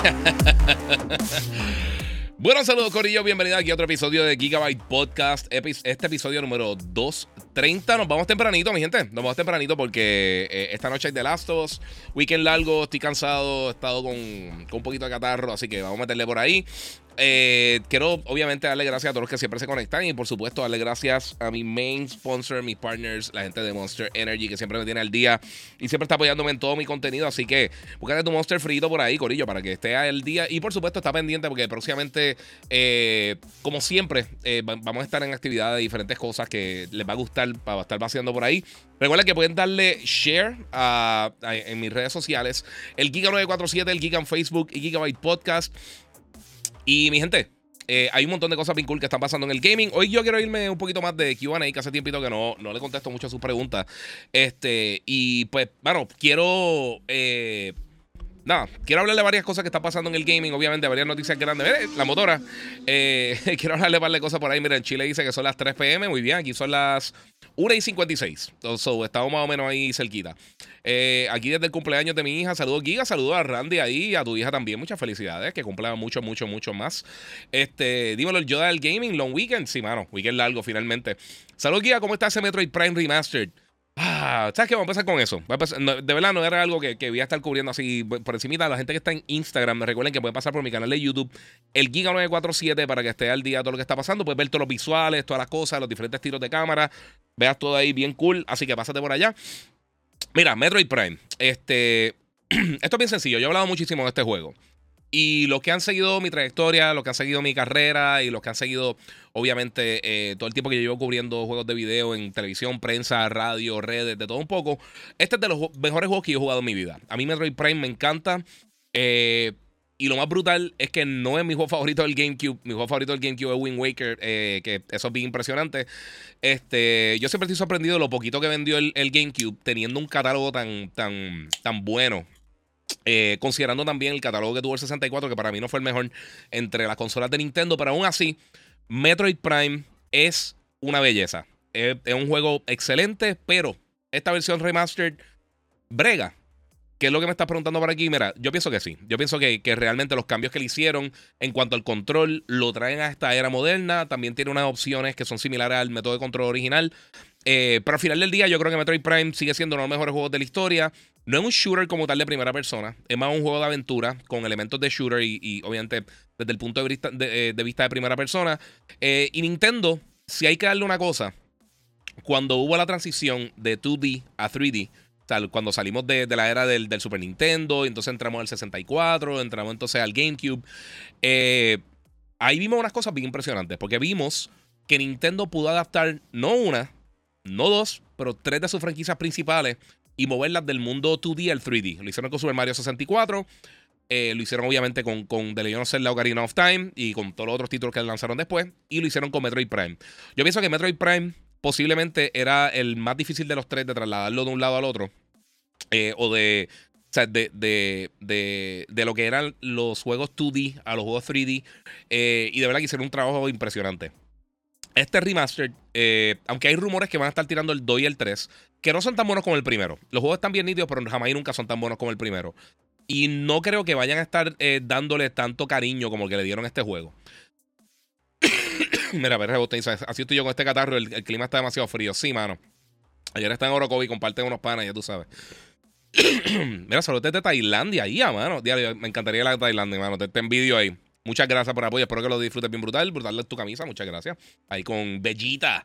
Bueno, saludos Corillo, bienvenido aquí a otro episodio de Gigabyte Podcast, este episodio número 230. Nos vamos tempranito, mi gente, nos vamos tempranito porque eh, esta noche hay The Last of Us, weekend largo, estoy cansado, he estado con, con un poquito de catarro, así que vamos a meterle por ahí. Eh, quiero obviamente darle gracias a todos los que siempre se conectan y por supuesto darle gracias a mi main sponsor, mis partners, la gente de Monster Energy que siempre me tiene al día y siempre está apoyándome en todo mi contenido. Así que búscate tu Monster frito por ahí, Corillo, para que esté al día. Y por supuesto está pendiente porque próximamente, eh, como siempre, eh, vamos a estar en actividades de diferentes cosas que les va a gustar para estar paseando por ahí. Recuerda que pueden darle share en mis redes sociales, el Giga947, el Giga en Facebook y Gigabyte Podcast. Y mi gente, eh, hay un montón de cosas bien cool que están pasando en el gaming. Hoy yo quiero irme un poquito más de QA, que hace tiempito que no, no le contesto mucho a sus preguntas. Este, y pues, bueno, quiero. Eh, nada, quiero hablarle de varias cosas que están pasando en el gaming, obviamente, varias noticias grandes. la motora. Eh, quiero hablarle de cosas por ahí. Mira, en Chile dice que son las 3 pm, muy bien, aquí son las 1 y 56. So, estamos más o menos ahí cerquita. Eh, aquí desde el cumpleaños de mi hija, saludos Giga, saludos a Randy ahí y a tu hija también. Muchas felicidades, que cumplan mucho, mucho, mucho más. Este, dímelo, el Yoda del Gaming, Long Weekend. Sí, mano, weekend largo finalmente. Saludos Giga, ¿cómo está ese Metroid Prime Remastered? Ah, ¿sabes qué? Vamos a empezar con eso. de verdad, no era algo que, voy a estar cubriendo así por encima. La gente que está en Instagram, recuerden que pueden pasar por mi canal de YouTube, el Giga947, para que esté al día de todo lo que está pasando. Puedes ver todos los visuales, todas las cosas, los diferentes tiros de cámara. Veas todo ahí bien cool. Así que pásate por allá. Mira, Metroid Prime. Este. Esto es bien sencillo. Yo he hablado muchísimo de este juego. Y los que han seguido mi trayectoria, los que han seguido mi carrera y los que han seguido, obviamente, eh, todo el tiempo que yo llevo cubriendo juegos de video en televisión, prensa, radio, redes, de todo un poco, este es de los mejores juegos que yo he jugado en mi vida. A mí Metroid Prime me encanta. Eh, y lo más brutal es que no es mi juego favorito del GameCube. Mi juego favorito del GameCube es Wind Waker, eh, que eso es bien impresionante. Este, yo siempre estoy sorprendido de lo poquito que vendió el, GameCube, teniendo un catálogo tan, tan, tan bueno considerando también el catálogo que tuvo el 64, que para mí no fue el mejor entre las consolas de Nintendo, pero aún así, Metroid Prime es una belleza. Es, un juego excelente, pero esta versión remastered brega. ¿Qué es lo que me estás preguntando por aquí? Mira, yo pienso que sí. Yo pienso que, que, realmente los cambios que le hicieron en cuanto al control lo traen a esta era moderna. También tiene unas opciones que son similares al método de control original. Eh, pero al final del día, yo creo que Metroid Prime sigue siendo uno de los mejores juegos de la historia. No es un shooter como tal de primera persona, es más un juego de aventura con elementos de shooter y, obviamente desde el punto de vista de, eh, vista de primera persona. Eh, y Nintendo, si hay que darle una cosa, cuando hubo la transición de 2D a 3D, cuando salimos de, la era del, Super Nintendo, entonces entramos al 64, entramos entonces al GameCube, eh, ahí vimos unas cosas bien impresionantes, porque vimos que Nintendo pudo adaptar no una, no dos, pero tres de sus franquicias principales y moverlas del mundo 2D al 3D. Lo hicieron con Super Mario 64. Eh, lo hicieron obviamente con, con The Legend of Zelda Ocarina of Time y con todos los otros títulos que lanzaron después. Y lo hicieron con Metroid Prime. Yo pienso que Metroid Prime posiblemente era el más difícil de los tres de trasladarlo de un lado al otro. Eh, o de, o sea, de, de, de, de, lo que eran los juegos 2D a los juegos 3D. Eh, y de verdad que hicieron un trabajo impresionante. Este remaster, aunque hay rumores que van a estar tirando el 2 y el 3, que no son tan buenos como el primero. Los juegos están bien nítidos, pero jamás y nunca son tan buenos como el primero. Y no creo que vayan a estar eh, dándole tanto cariño como el que le dieron este juego. Mira, a ver, así estoy yo con este catarro, el, clima está demasiado frío. Sí, mano. Ayer está en Orocovi, comparten unos panes, ya tú sabes. Mira, saludos desde Tailandia, ahí, mano. me encantaría la Tailandia, mano. Te, te envidio ahí. Muchas gracias por el apoyo. Espero que lo disfrutes bien brutal. Brutal tu camisa. Muchas gracias. Ahí con Bellita.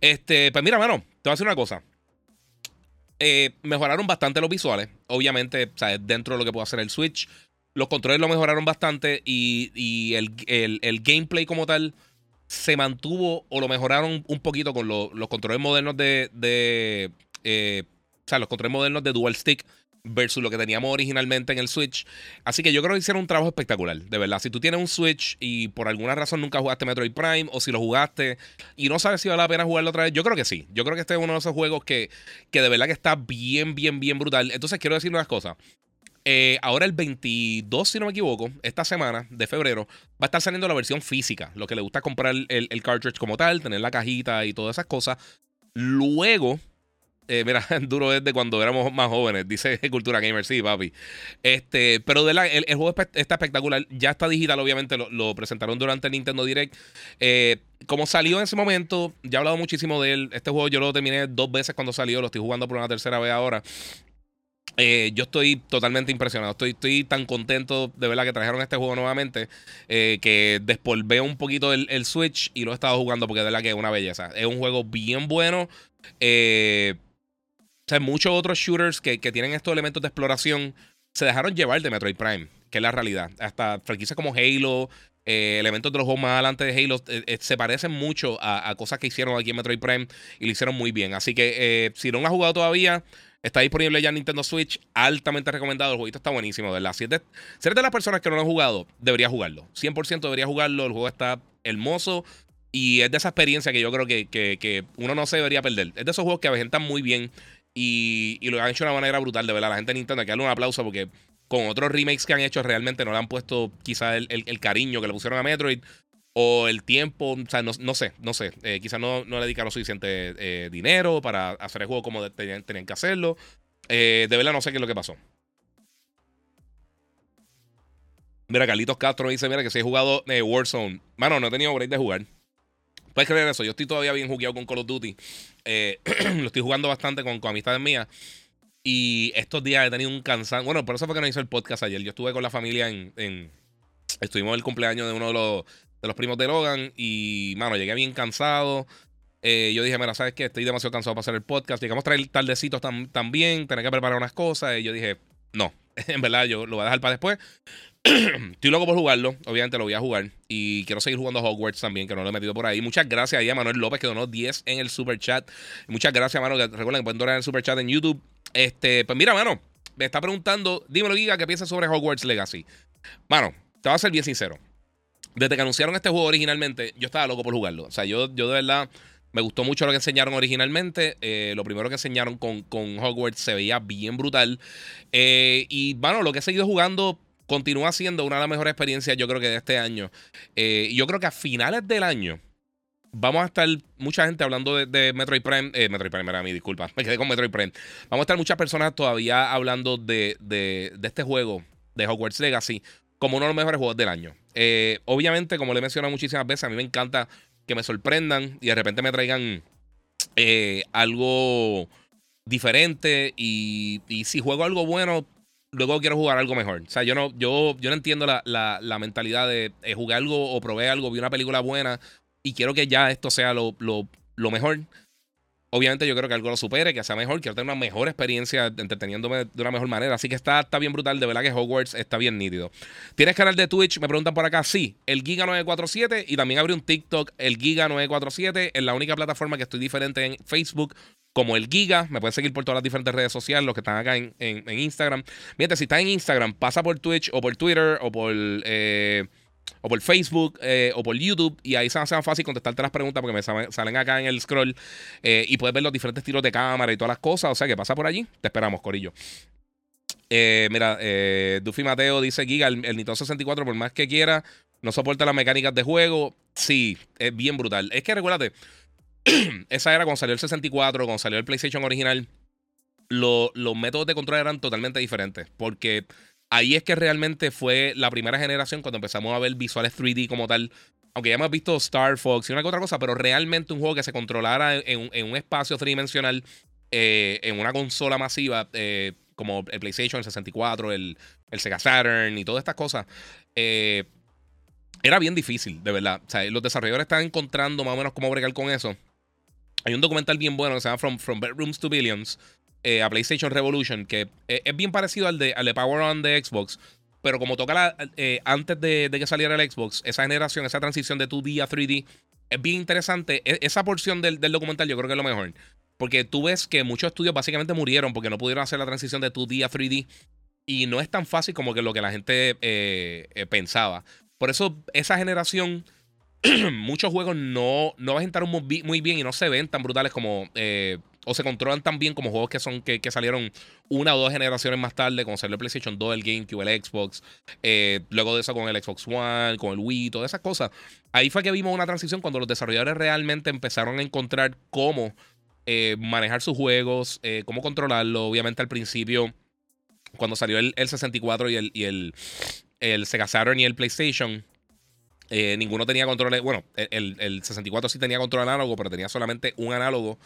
Este, pues mira, mano, te voy a decir una cosa. Eh, mejoraron bastante los visuales. Obviamente, dentro de lo que puede hacer el Switch. Los controles lo mejoraron bastante y, el, gameplay como tal se mantuvo o lo mejoraron un poquito con los controles modernos de, de, eh, sea, los controles modernos de Dual Stick versus lo que teníamos originalmente en el Switch. Así que yo creo que hicieron un trabajo espectacular, de verdad. Si tú tienes un Switch y por alguna razón nunca jugaste Metroid Prime, o si lo jugaste y no sabes si vale la pena jugarlo otra vez, yo creo que sí. Yo creo que este es uno de esos juegos que, que de verdad que está bien, bien, bien brutal. Entonces quiero decir unas cosas. Eh, ahora el 22, si no me equivoco, esta semana de febrero, va a estar saliendo la versión física. Lo que le gusta comprar el, el cartridge como tal, tener la cajita y todas esas cosas. Luego, eh, mira, duro es de cuando éramos más jóvenes, dice Cultura Gamer, sí, papi. Este, pero de la, el, juego está espectacular. Ya está digital, obviamente, lo, presentaron durante el Nintendo Direct. Eh, como salió en ese momento, ya he hablado muchísimo de él. Este juego yo lo terminé dos veces cuando salió, lo estoy jugando por una tercera vez ahora. Eh, yo estoy totalmente impresionado. Estoy, estoy tan contento de verdad que trajeron este juego nuevamente que despolvé un poquito el, el, Switch y lo he estado jugando porque de verdad que es una belleza. Es un juego bien bueno. Eh, muchos otros shooters que, tienen estos elementos de exploración se dejaron llevar de Metroid Prime, que es la realidad. Hasta franquicias como Halo, eh, elementos de los juegos más adelante de Halo, eh, eh, se parecen mucho a, cosas que hicieron aquí en Metroid Prime y lo hicieron muy bien. Así que si no lo han jugado todavía, está disponible ya en Nintendo Switch, altamente recomendado. El jueguito está buenísimo, ¿verdad? Si eres de, las personas que no lo han jugado, debería jugarlo. 100% debería jugarlo. El juego está hermoso. Y es de esa experiencia que yo creo que, que uno no se debería perder. Es de esos juegos que aventan muy bien y, lo han hecho de una manera brutal, de verdad. La gente de Nintendo, que darle un aplauso porque con otros remakes que han hecho realmente no le han puesto quizá el, cariño que le pusieron a Metroid o el tiempo, o sea, no, sé, no sé. Eh, quizás no, no le dedicaron suficiente eh, dinero para hacer el juego como tenían, que hacerlo. Eh, de verdad no sé qué es lo que pasó. Mira, Carlitos Castro dice, mira, que si he jugado Warzone. Mano, no he tenido break de jugar. Puedes creer eso. Yo estoy todavía bien jugueado con Call of Duty. Eh, lo estoy jugando bastante con, con amistades mías. Y estos días he tenido un cansancio. Bueno, por eso fue que no hice el podcast ayer. Yo estuve con la familia en. estuvimos en el cumpleaños de uno de los, de los primos de Logan. Y, mano, llegué bien cansado. Eh, yo dije, mira, ¿sabes qué? Estoy demasiado cansado para hacer el podcast. Llegamos a traer tardecitos también. Tener que preparar unas cosas. Y yo dije, no. en verdad, yo lo voy a dejar para después. Estoy loco por jugarlo. Obviamente lo voy a jugar. Y quiero seguir jugando Hogwarts también, que no lo he metido por ahí. Muchas gracias ahí a Manuel López, que donó 10 en el super chat. Muchas gracias, mano. recuerden que pueden donar en el super chat en YouTube. Este, pues mira, mano. Me está preguntando, dímelo, Giga, ¿qué piensas sobre Hogwarts Legacy? Mano, te voy a ser bien sincero. Desde que anunciaron este juego originalmente, yo estaba loco por jugarlo. O sea, yo, yo de verdad me gustó mucho lo que enseñaron originalmente. Eh, lo primero que enseñaron con, con Hogwarts se veía bien brutal. Eh, y bueno, lo que he seguido jugando continúa siendo una de las mejores experiencias, yo creo que de este año. Eh, yo creo que a finales del año vamos a estar mucha gente hablando de, Metroid Prime. Eh, Metroid Prime era mi disculpa, me quedé con Metroid Prime. Vamos a estar muchas personas todavía hablando de, de, este juego, de Hogwarts Legacy, como uno de los mejores juegos del año. Eh, obviamente, como le he mencionado muchísimas veces, a mí me encanta que me sorprendan y de repente me traigan algo diferente. Y, si juego algo bueno, luego quiero jugar algo mejor. O sea, yo no, yo, yo no entiendo la, la, mentalidad de jugar algo o proveer algo, vi una película buena y quiero que ya esto sea lo, lo, lo mejor. Obviamente yo creo que algo lo supere, que sea mejor, quiero tener una mejor experiencia entreteniéndome de una mejor manera. Así que está, está bien brutal, de verdad que Hogwarts está bien nítido. ¿Tienes canal de Twitch? Me preguntan por acá. Sí, el Giga947 y también abrí un TikTok, el Giga947, es la única plataforma que estoy diferente en Facebook como el Giga. Me pueden seguir por todas las diferentes redes sociales, los que están acá en, en, Instagram. Miren, si estás en Instagram, pasa por Twitch o por Twitter o por, eh, o por Facebook eh, o por YouTube y ahí se hace más fácil contestarte las preguntas porque me salen acá en el scroll eh, y puedes ver los diferentes tiros de cámara y todas las cosas. O sea que pasa por allí. Te esperamos, Corillo. mira, Duffy Mateo dice Giga, el, el Nintendo 64, por más que quiera, no soporta las mecánicas de juego. Sí, es bien brutal. Es que recuérdate, esa era cuando salió el 64, cuando salió el PlayStation original, los métodos de control eran totalmente diferentes. Porque ahí es que realmente fue la primera generación cuando empezamos a ver visuales 3D como tal. Aunque ya hemos visto Star Fox y una que otra cosa, pero realmente un juego que se controlara en, un espacio tridimensional, eh, en una consola masiva, eh, como el PlayStation, el 64, el, Sega Saturn y todas estas cosas. Eh, era bien difícil, de verdad. O sea, los desarrolladores están encontrando más o menos cómo bregar con eso. Hay un documental bien bueno que se llama From Bedrooms to Billions eh, a PlayStation Revolution, que eh, es bien parecido al de, al Power On de Xbox, pero como toca la, eh, antes de, que saliera el Xbox, esa generación, esa transición de 2D a 3D, es bien interesante. E, esa porción del, documental yo creo que es lo mejor. Porque tú ves que muchos estudios básicamente murieron porque no pudieron hacer la transición de 2D a 3D. Y no es tan fácil como que lo que la gente pensaba. Por eso esa generación, muchos juegos no, no a estar muy, bien y no se ven tan brutales como... o se controlan tan bien como juegos que son que, salieron una o dos generaciones más tarde, como salió el PlayStation 2, el GameCube, el Xbox, luego de eso con el Xbox One, con el Wii, todas esas cosas. Ahí fue que vimos una transición cuando los desarrolladores realmente empezaron a encontrar cómo eh, manejar sus juegos, eh, cómo controlarlo. Obviamente al principio, cuando salió el, 64 y el, y el, el, Sega Saturn y el PlayStation, eh, ninguno tenía control. Bueno, el, el, 64 sí tenía control análogo, pero tenía solamente un análogo.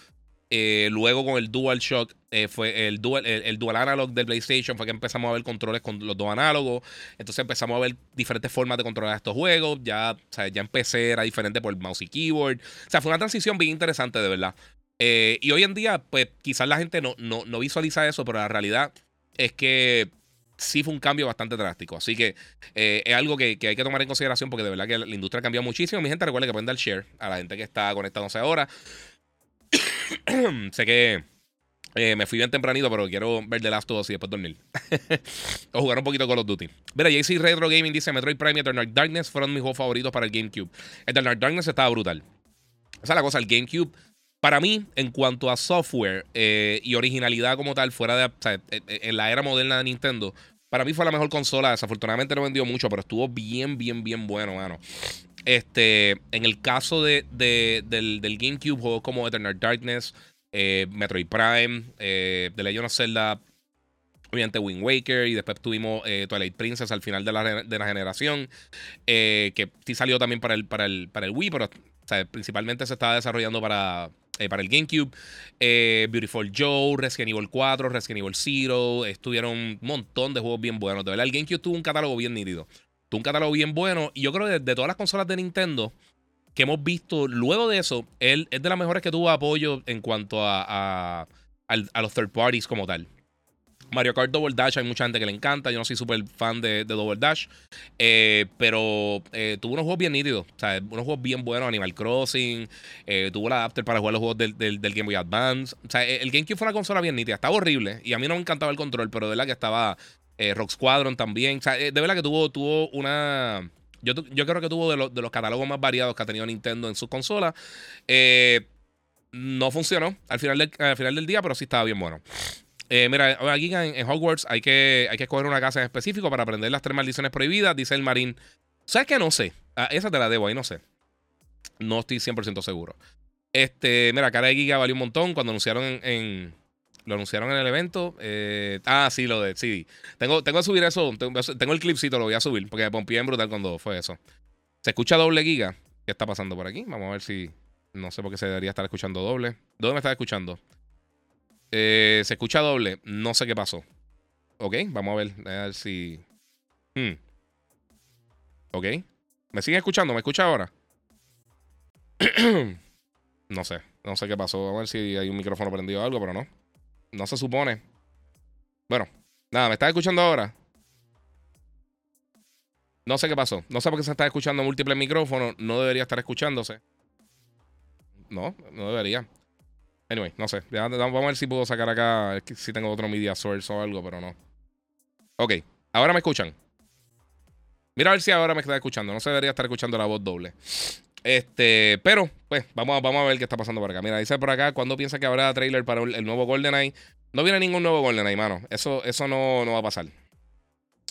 Luego con el Dual Shock, fue el dual, el, dual Analog del PlayStation, fue que empezamos a ver controles con los dos análogos. Entonces empezamos a ver diferentes formas de controlar estos juegos. Ya, ya empecé, era diferente por mouse y keyboard. O sea, fue una transición bien interesante, de verdad. Eh, y hoy en día, pues quizás la gente no, no, visualiza eso, pero la realidad es que sí fue un cambio bastante drástico. Así que eh, es algo que, hay que tomar en consideración porque de verdad que la industria ha cambiado muchísimo. Mi gente, recuerde que pueden dar share a la gente que está conectándose ahora. sé que eh, me fui bien tempranito, pero quiero ver The Last of Us y después dormir. o jugar un poquito Call of Duty. Mira, JC Retro Gaming dice: Metroid Prime y Eternal Darkness fueron mis juegos favoritos para el GameCube. Eternal Darkness estaba brutal. Esa es la cosa, el GameCube para mí, en cuanto a software eh, y originalidad como tal, fuera de. O sea, en la era moderna de Nintendo, para mí fue la mejor consola. Desafortunadamente no vendió mucho, pero estuvo bien, bien, bien bueno, mano. Este, en el caso de, del, GameCube, juegos como Eternal Darkness, eh, Metroid Prime, eh, The Legend of Zelda, obviamente Wind Waker, y después tuvimos Twilight Princess al final de la, de la generación, que sí salió también para el, para el, para el Wii, pero principalmente se estaba desarrollando para, eh, para el GameCube. Eh, Beautiful Joe, Resident Evil 4, Resident Evil Zero. Estuvieron un montón de juegos bien buenos. De verdad, el GameCube tuvo un catálogo bien nítido. Tuvo un catálogo bien bueno. Y yo creo que de, todas las consolas de Nintendo que hemos visto luego de eso, él es de las mejores que tuvo apoyo en cuanto a, a los third parties como tal. Mario Kart Double Dash hay mucha gente que le encanta. Yo no soy súper fan de, Double Dash. Eh, pero eh, tuvo unos juegos bien nítidos. Unos juegos bien buenos. Animal Crossing. Eh, tuvo el adapter para jugar los juegos del, Game Boy Advance. O sea, el GameCube fue una consola bien nítida. Estaba horrible. Y a mí no me encantaba el control. Pero de verdad que estaba Rock Squadron también. De verdad que tuvo, tuvo una... Yo, yo creo que tuvo de, de, los catálogos más variados que ha tenido Nintendo en sus consolas. no funcionó al final, del, al final del día, pero sí estaba bien bueno. Eh, mira, aquí en, Hogwarts hay que, hay que escoger una casa en específico para aprender las tres maldiciones prohibidas, dice el marín. ¿Sabes qué? No sé. Ah, esa te la debo ahí, no sé. No estoy 100% seguro. Este, mira, cara de Giga valió un montón cuando anunciaron en, lo anunciaron en el evento. Eh, ah, sí, lo de sí. Tengo, tengo que subir eso. Tengo, el clipcito, lo voy a subir porque me pompié en brutal cuando fue eso. ¿Se escucha doble giga? ¿Qué está pasando por aquí? Vamos a ver si. No sé por qué se debería estar escuchando doble. ¿Dónde me está escuchando? Eh, se escucha doble. No sé qué pasó. Ok, vamos a ver. A ver si. Hmm. Ok. ¿Me sigue escuchando? ¿Me escucha ahora? no sé. No sé qué pasó. Vamos a ver si hay un micrófono prendido o algo, pero no. No se supone. Bueno, nada, ¿me estás escuchando ahora? No sé qué pasó. No sé por qué se está escuchando múltiples micrófonos. No debería estar escuchándose. No, no debería. Anyway, no sé. vamos a ver si puedo sacar acá. Si tengo otro media source o algo, pero no. Ok. Ahora me escuchan. Mira a ver si ahora me está escuchando. No se debería estar escuchando la voz doble. Este, pero, pues, vamos, vamos a ver qué está pasando por acá. Mira, dice por acá, ¿cuándo piensa que habrá trailer para el nuevo GoldenEye? No viene ningún nuevo GoldenEye, mano. Eso, eso no, no va a pasar.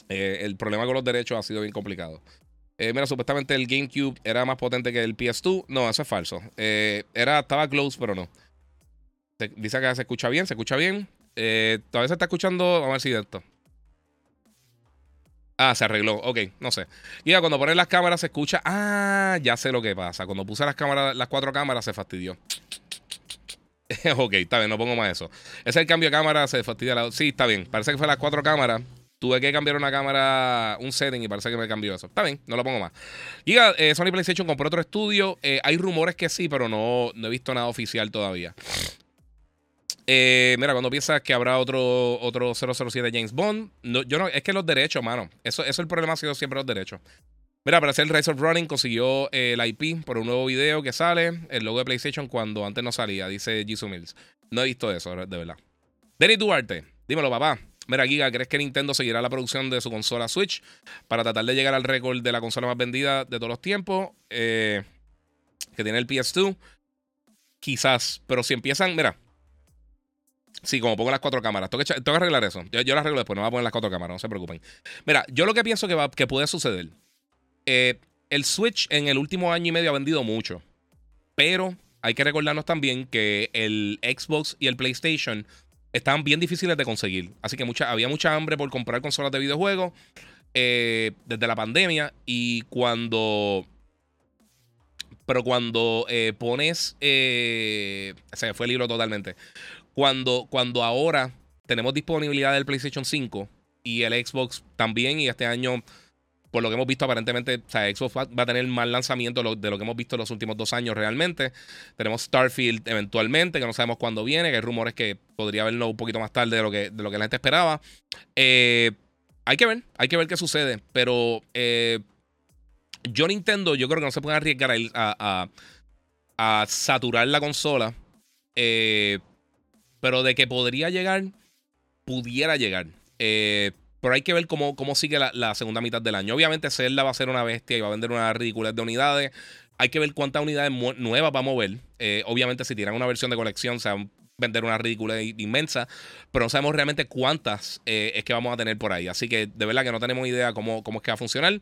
Eh, el problema con los derechos ha sido bien complicado. Eh, mira, supuestamente el GameCube era más potente que el PS2. No, eso es falso. Eh, era, estaba close, pero no dice que se escucha bien, se escucha bien. Eh, todavía se está escuchando. Vamos a ver si de esto. Ah, se arregló. Ok, no sé. Y ya cuando pones las cámaras se escucha. Ah, ya sé lo que pasa. Cuando puse las cámaras, las cuatro cámaras se fastidió. ok, está bien, no pongo más eso. Ese es el cambio de cámara, se fastidia. Sí, está bien. Parece que fue las cuatro cámaras. Tuve que cambiar una cámara, un setting y parece que me cambió eso. Está bien, no lo pongo más. Y eh, Sony PlayStation compró otro estudio. Eh, hay rumores que sí, pero no, no he visto nada oficial todavía. Eh, mira, cuando piensas que habrá otro, otro 007 James Bond, yo no, es que los derechos, mano. Eso, eso es el problema, ha sido siempre los derechos. Mira, para hacer el Race of Running consiguió eh, el IP por un nuevo video que sale, el logo de PlayStation cuando antes no salía, dice Jisoo Mills. No he visto eso, de verdad. Denis Duarte, dímelo, papá. Mira, Giga, ¿crees que Nintendo seguirá la producción de su consola Switch para tratar de llegar al récord de la consola más vendida de todos los tiempos? Eh, que tiene el PS2. Quizás, pero si empiezan, mira. Sí, como pongo las cuatro cámaras. Tengo que, arreglar eso. Yo, las arreglo después, no voy a poner las cuatro cámaras, no se preocupen. Mira, yo lo que pienso que, va, que puede suceder. Eh, el Switch en el último año y medio ha vendido mucho. Pero hay que recordarnos también que el Xbox y el PlayStation estaban bien difíciles de conseguir. Así que había mucha hambre por comprar consolas de videojuegos eh, desde la pandemia. Y cuando. Pero cuando eh, pones. Eh, se fue el libro totalmente. Cuando, cuando ahora tenemos disponibilidad del PlayStation 5 y el Xbox también, y este año por lo que hemos visto, aparentemente, o sea, Xbox va, a tener más lanzamiento de lo que hemos visto en los últimos dos años realmente. Tenemos Starfield eventualmente, que no sabemos cuándo viene, que hay rumores que podría verlo un poquito más tarde de lo que, de lo que la gente esperaba. Eh, hay que ver, hay que ver qué sucede, pero eh, yo Nintendo, yo creo que no se puede arriesgar a, a, saturar la consola, eh, pero de que podría llegar, pudiera llegar. Eh, pero hay que ver cómo, cómo sigue la, segunda mitad del año. Obviamente, Zelda va a ser una bestia y va a vender una ridiculez de unidades. Hay que ver cuántas unidades nuevas va a mover. Eh, obviamente, si tiran una versión de colección, se va a vender una ridiculez inmensa. Pero no sabemos realmente cuántas eh, es que vamos a tener por ahí. Así que de verdad que no tenemos idea cómo, cómo es que va a funcionar.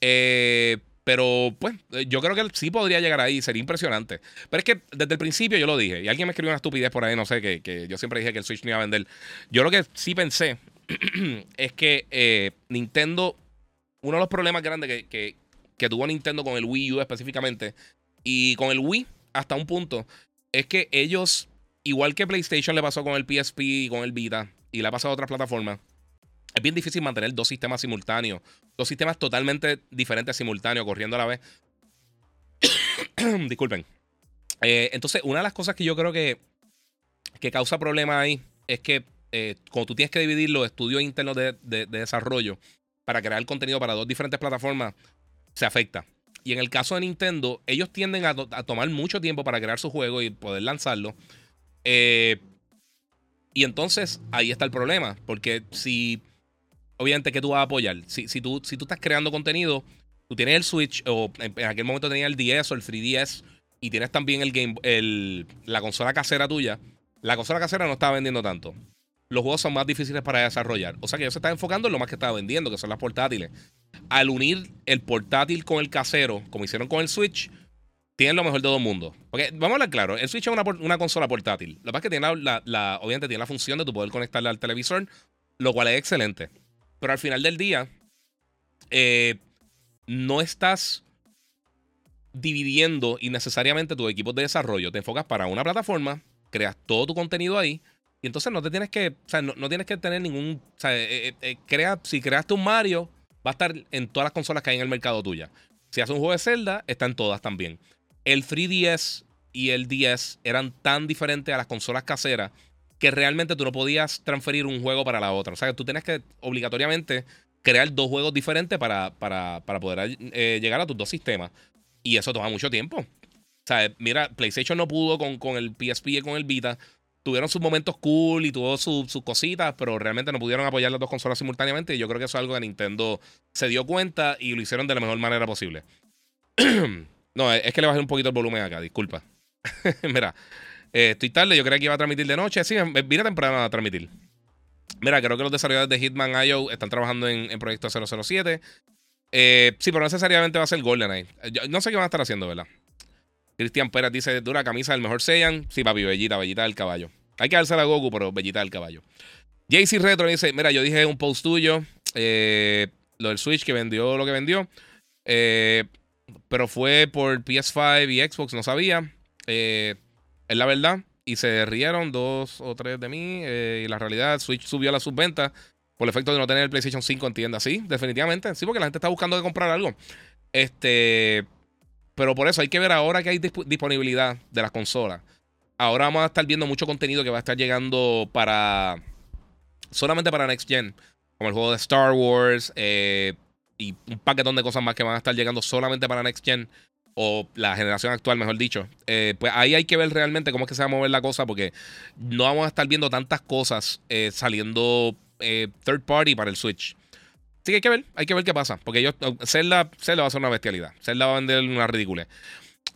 Eh, pero pues yo creo que sí podría llegar ahí, sería impresionante. Pero es que desde el principio yo lo dije, y alguien me escribió una estupidez por ahí, no sé, que, que yo siempre dije que el Switch no iba a vender. Yo lo que sí pensé es que eh, Nintendo, uno de los problemas grandes que, tuvo Nintendo con el Wii U específicamente y con el Wii hasta un punto, es que ellos, igual que PlayStation le pasó con el PSP y con el Vita y le ha pasado a otras plataformas, es bien difícil mantener dos sistemas simultáneos, dos sistemas totalmente diferentes simultáneos corriendo a la vez. Disculpen. Eh, entonces, una de las cosas que yo creo que, que causa problemas ahí es que eh, cuando tú tienes que dividir los estudios internos de, desarrollo para crear contenido para dos diferentes plataformas, se afecta. Y en el caso de Nintendo, ellos tienden a, tomar mucho tiempo para crear su juego y poder lanzarlo. Eh, y entonces ahí está el problema. Porque si, obviamente, que tú vas a apoyar? Si, si, tú, si tú estás creando contenido, tú tienes el Switch, o en, aquel momento tenías el 10 o el 3DS, y tienes también el game, el, la consola casera tuya. La consola casera no estaba vendiendo tanto los juegos son más difíciles para desarrollar. O sea que ellos se están enfocando en lo más que estaba vendiendo, que son las portátiles. Al unir el portátil con el casero, como hicieron con el Switch, tienen lo mejor de dos mundos. Porque vamos a hablar claro, el Switch es una, consola portátil. Lo que pasa es que tiene la, obviamente tiene la función de tu poder conectarla al televisor, lo cual es excelente. Pero al final del día, eh, no estás dividiendo innecesariamente tus equipos de desarrollo. Te enfocas para una plataforma, creas todo tu contenido ahí y entonces no te tienes que, o sea, no, tienes que tener ningún, eh, eh, crea, si creaste un Mario, va a estar en todas las consolas que hay en el mercado tuya. Si haces un juego de Zelda, está en todas también. El 3DS y el 10 eran tan diferentes a las consolas caseras que realmente tú no podías transferir un juego para la otra. O sea, que tú tienes que obligatoriamente crear dos juegos diferentes para, para, para poder llegar a tus dos sistemas. Y eso toma mucho tiempo. O sea, mira, PlayStation no pudo con, con el PSP y con el Vita tuvieron sus momentos cool y tuvo sus cositas, pero realmente no pudieron apoyar las dos consolas simultáneamente. Y yo creo que eso es algo que Nintendo se dio cuenta y lo hicieron de la mejor manera posible. no, es que le bajé un poquito el volumen acá, disculpa. Mira, eh, estoy tarde, yo creía que iba a transmitir de noche. Sí, vine temprano a transmitir. Mira, creo que los desarrolladores de Hitman IO están trabajando en, en Proyecto 007. Eh, sí, pero no necesariamente va a ser GoldenEye. Yo no sé qué van a estar haciendo, ¿verdad? Cristian Pérez dice: dura camisa del mejor Saiyan. Sí, papi, Bellita, Bellita del caballo. Hay que darse a Goku, pero Bellita del caballo. JC Retro dice: Mira, yo dije un post tuyo. Eh, lo del Switch que vendió lo que vendió. Eh, pero fue por PS5 y Xbox, no sabía. Eh, es la verdad. Y se rieron dos o tres de mí. y la realidad, Switch subió a la subventa por el efecto de no tener el PlayStation 5 en tienda. Sí, definitivamente. Sí, porque la gente está buscando de comprar algo. Este. Pero por eso hay que ver ahora que hay disponibilidad de las consolas. Ahora vamos a estar viendo mucho contenido que va a estar llegando para. Solamente para Next Gen. Como el juego de Star Wars. Eh, y un paquetón de cosas más que van a estar llegando solamente para Next Gen. o la generación actual, mejor dicho, eh, pues ahí hay que ver realmente cómo es que se va a mover la cosa, porque no vamos a estar viendo tantas cosas eh, saliendo eh, third party para el Switch. Así que hay que ver, hay que ver qué pasa, porque ellos, Zelda, Zelda va a ser una bestialidad, Zelda va a vender una ridícula.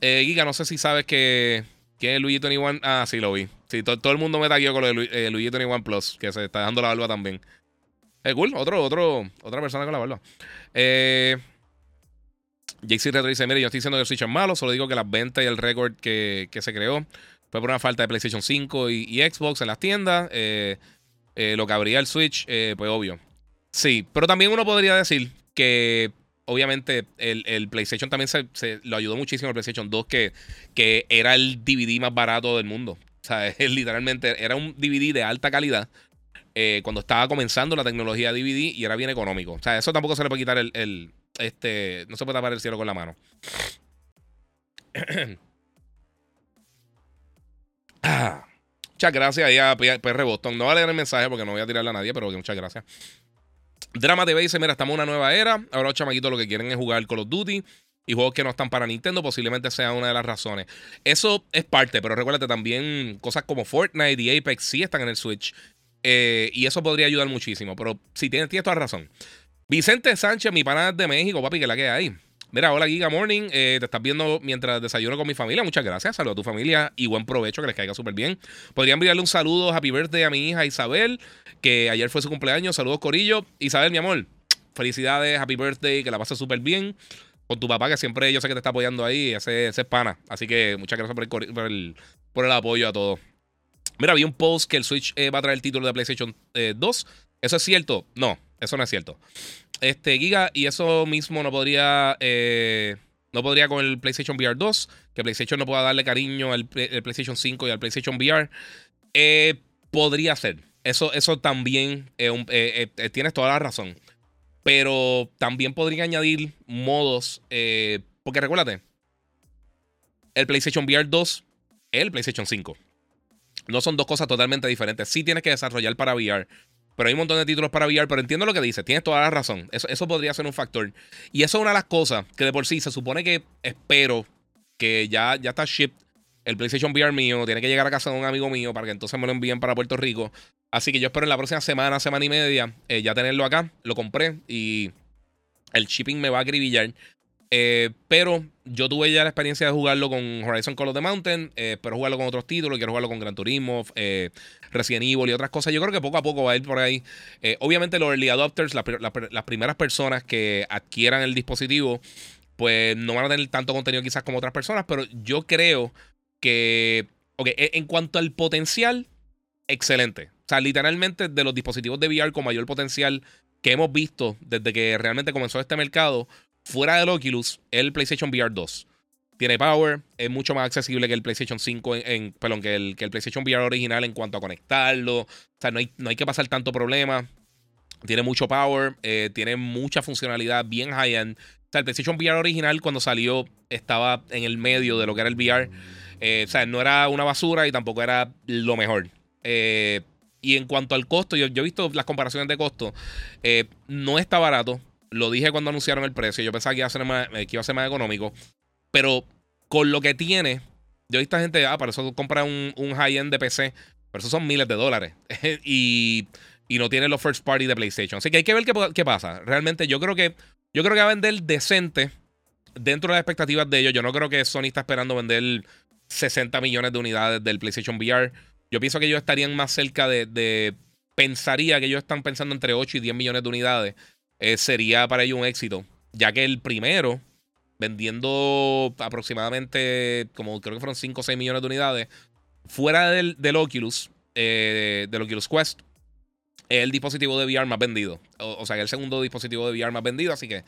Giga, no sé si sabes que, que es Luigi 21, ah, sí, lo vi. Sí, todo el mundo me taguió con lo de Luigi 21 Plus, que se está dando la barba también. Es cool, otro, otro, otra persona con la barba. Eh... JC Retro dice: Mire, yo estoy diciendo que el Switch es malo, solo digo que las ventas y el récord que, se creó fue por una falta de PlayStation 5 y, Xbox en las tiendas. Eh, eh, lo que habría el Switch, eh, pues obvio. Sí, pero también uno podría decir que obviamente el, PlayStation también se, lo ayudó muchísimo el PlayStation 2, que, que era el DVD más barato del mundo. O sea, literalmente era un DVD de alta calidad. cuando estaba comenzando la tecnología DVD y era bien económico. O sea, eso tampoco se le puede quitar el este, no se puede tapar el cielo con la mano. muchas gracias ahí a PR Boston. No va a leer el mensaje porque no voy a tirarle a nadie, pero muchas gracias. Drama TV dice: Mira, estamos en una nueva era. Ahora los chamaquitos lo que quieren es jugar Call of Duty y juegos que no están para Nintendo posiblemente sea una de las razones. Eso es parte, pero recuérdate también cosas como Fortnite y Apex sí están en el Switch. Eh, y eso podría ayudar muchísimo. Pero si tienes, tienes toda razón. Vicente Sánchez, mi pana de México, papi, que la que hay. Mira, hola Giga Morning, eh, te estás viendo mientras desayuno con mi familia. Muchas gracias, saludos a tu familia y buen provecho, que les caiga súper bien. Podría enviarle un saludo, happy birthday a mi hija Isabel, que ayer fue su cumpleaños. Saludos, Corillo. Isabel, mi amor, felicidades, happy birthday, que la pases súper bien. Con tu papá, que siempre yo sé que te está apoyando ahí, ese, ese es pana. Así que muchas gracias por el, por el, apoyo a todos. Mira, vi un post que el Switch eh, va a traer el título de PlayStation 2. Eh, ¿Eso es cierto? No, eso no es cierto. Este, Giga, y eso mismo no podría. Eh, no podría con el PlayStation VR 2. Que PlayStation no pueda darle cariño al PlayStation 5 y al PlayStation VR. Eh, podría ser. Eso, eso también eh, tienes toda la razón. Pero también podría añadir modos. porque recuérdate. El PlayStation VR 2 el PlayStation 5. No son dos cosas totalmente diferentes. Sí tienes que desarrollar para VR. Pero hay un montón de títulos para VR, pero entiendo lo que dice, tienes toda la razón. Eso, eso podría ser un factor. Y eso es una de las cosas que de por sí se supone que espero que ya, ya está shipped el PlayStation VR mío, tiene que llegar a casa de un amigo mío para que entonces me lo envíen para Puerto Rico. Así que yo espero en la próxima semana, semana y media, eh, ya tenerlo acá. Lo compré y el shipping me va a acribillar. Eh, pero yo tuve ya la experiencia de jugarlo con Horizon Call of the Mountain. Eh, espero jugarlo con otros títulos. Quiero jugarlo con Gran Turismo, eh, Resident Evil y otras cosas. Yo creo que poco a poco va a ir por ahí. obviamente, los early adopters, las primeras personas que adquieran el dispositivo, pues no van a tener tanto contenido quizás como otras personas. Pero yo creo que, ok, e, en cuanto al potencial, excelente. O sea, literalmente de los dispositivos de VR con mayor potencial que hemos visto desde que realmente comenzó este mercado fuera del Oculus, el PlayStation VR 2. Tiene power, es mucho más accesible que el PlayStation 5, en, que el, que el PlayStation VR original en cuanto a conectarlo. O sea, no hay, no hay que pasar tanto problema. Tiene mucho power, eh, tiene mucha funcionalidad, bien high-end. O sea, el PlayStation VR original cuando salió estaba en el medio de lo que era el VR. Eh, o sea, no era una basura y tampoco era lo mejor. Eh, y en cuanto al costo, yo, he visto las comparaciones de costo. no está barato. Lo dije cuando anunciaron el precio. Yo pensaba que iba a ser más, que iba a ser más económico. Pero con lo que tiene, yo he visto gente, ah, para eso compra un, un high-end de PC. Pero eso son miles de dólares. y, y, no tiene los first party de PlayStation. Así que hay que ver qué, qué, pasa. Realmente yo creo que yo creo que va a vender decente dentro de las expectativas de ellos. Yo no creo que Sony está esperando vender 60 millones de unidades del PlayStation VR. Yo pienso que ellos estarían más cerca de, de pensaría que ellos están pensando entre 8 y 10 millones de unidades. Eh, sería para ellos un éxito, ya que el primero, vendiendo aproximadamente, como creo que fueron 5 o 6 millones de unidades, fuera del, Oculus, eh, del Oculus Quest, es el dispositivo de VR más vendido. O, sea, el segundo dispositivo de VR más vendido, así que...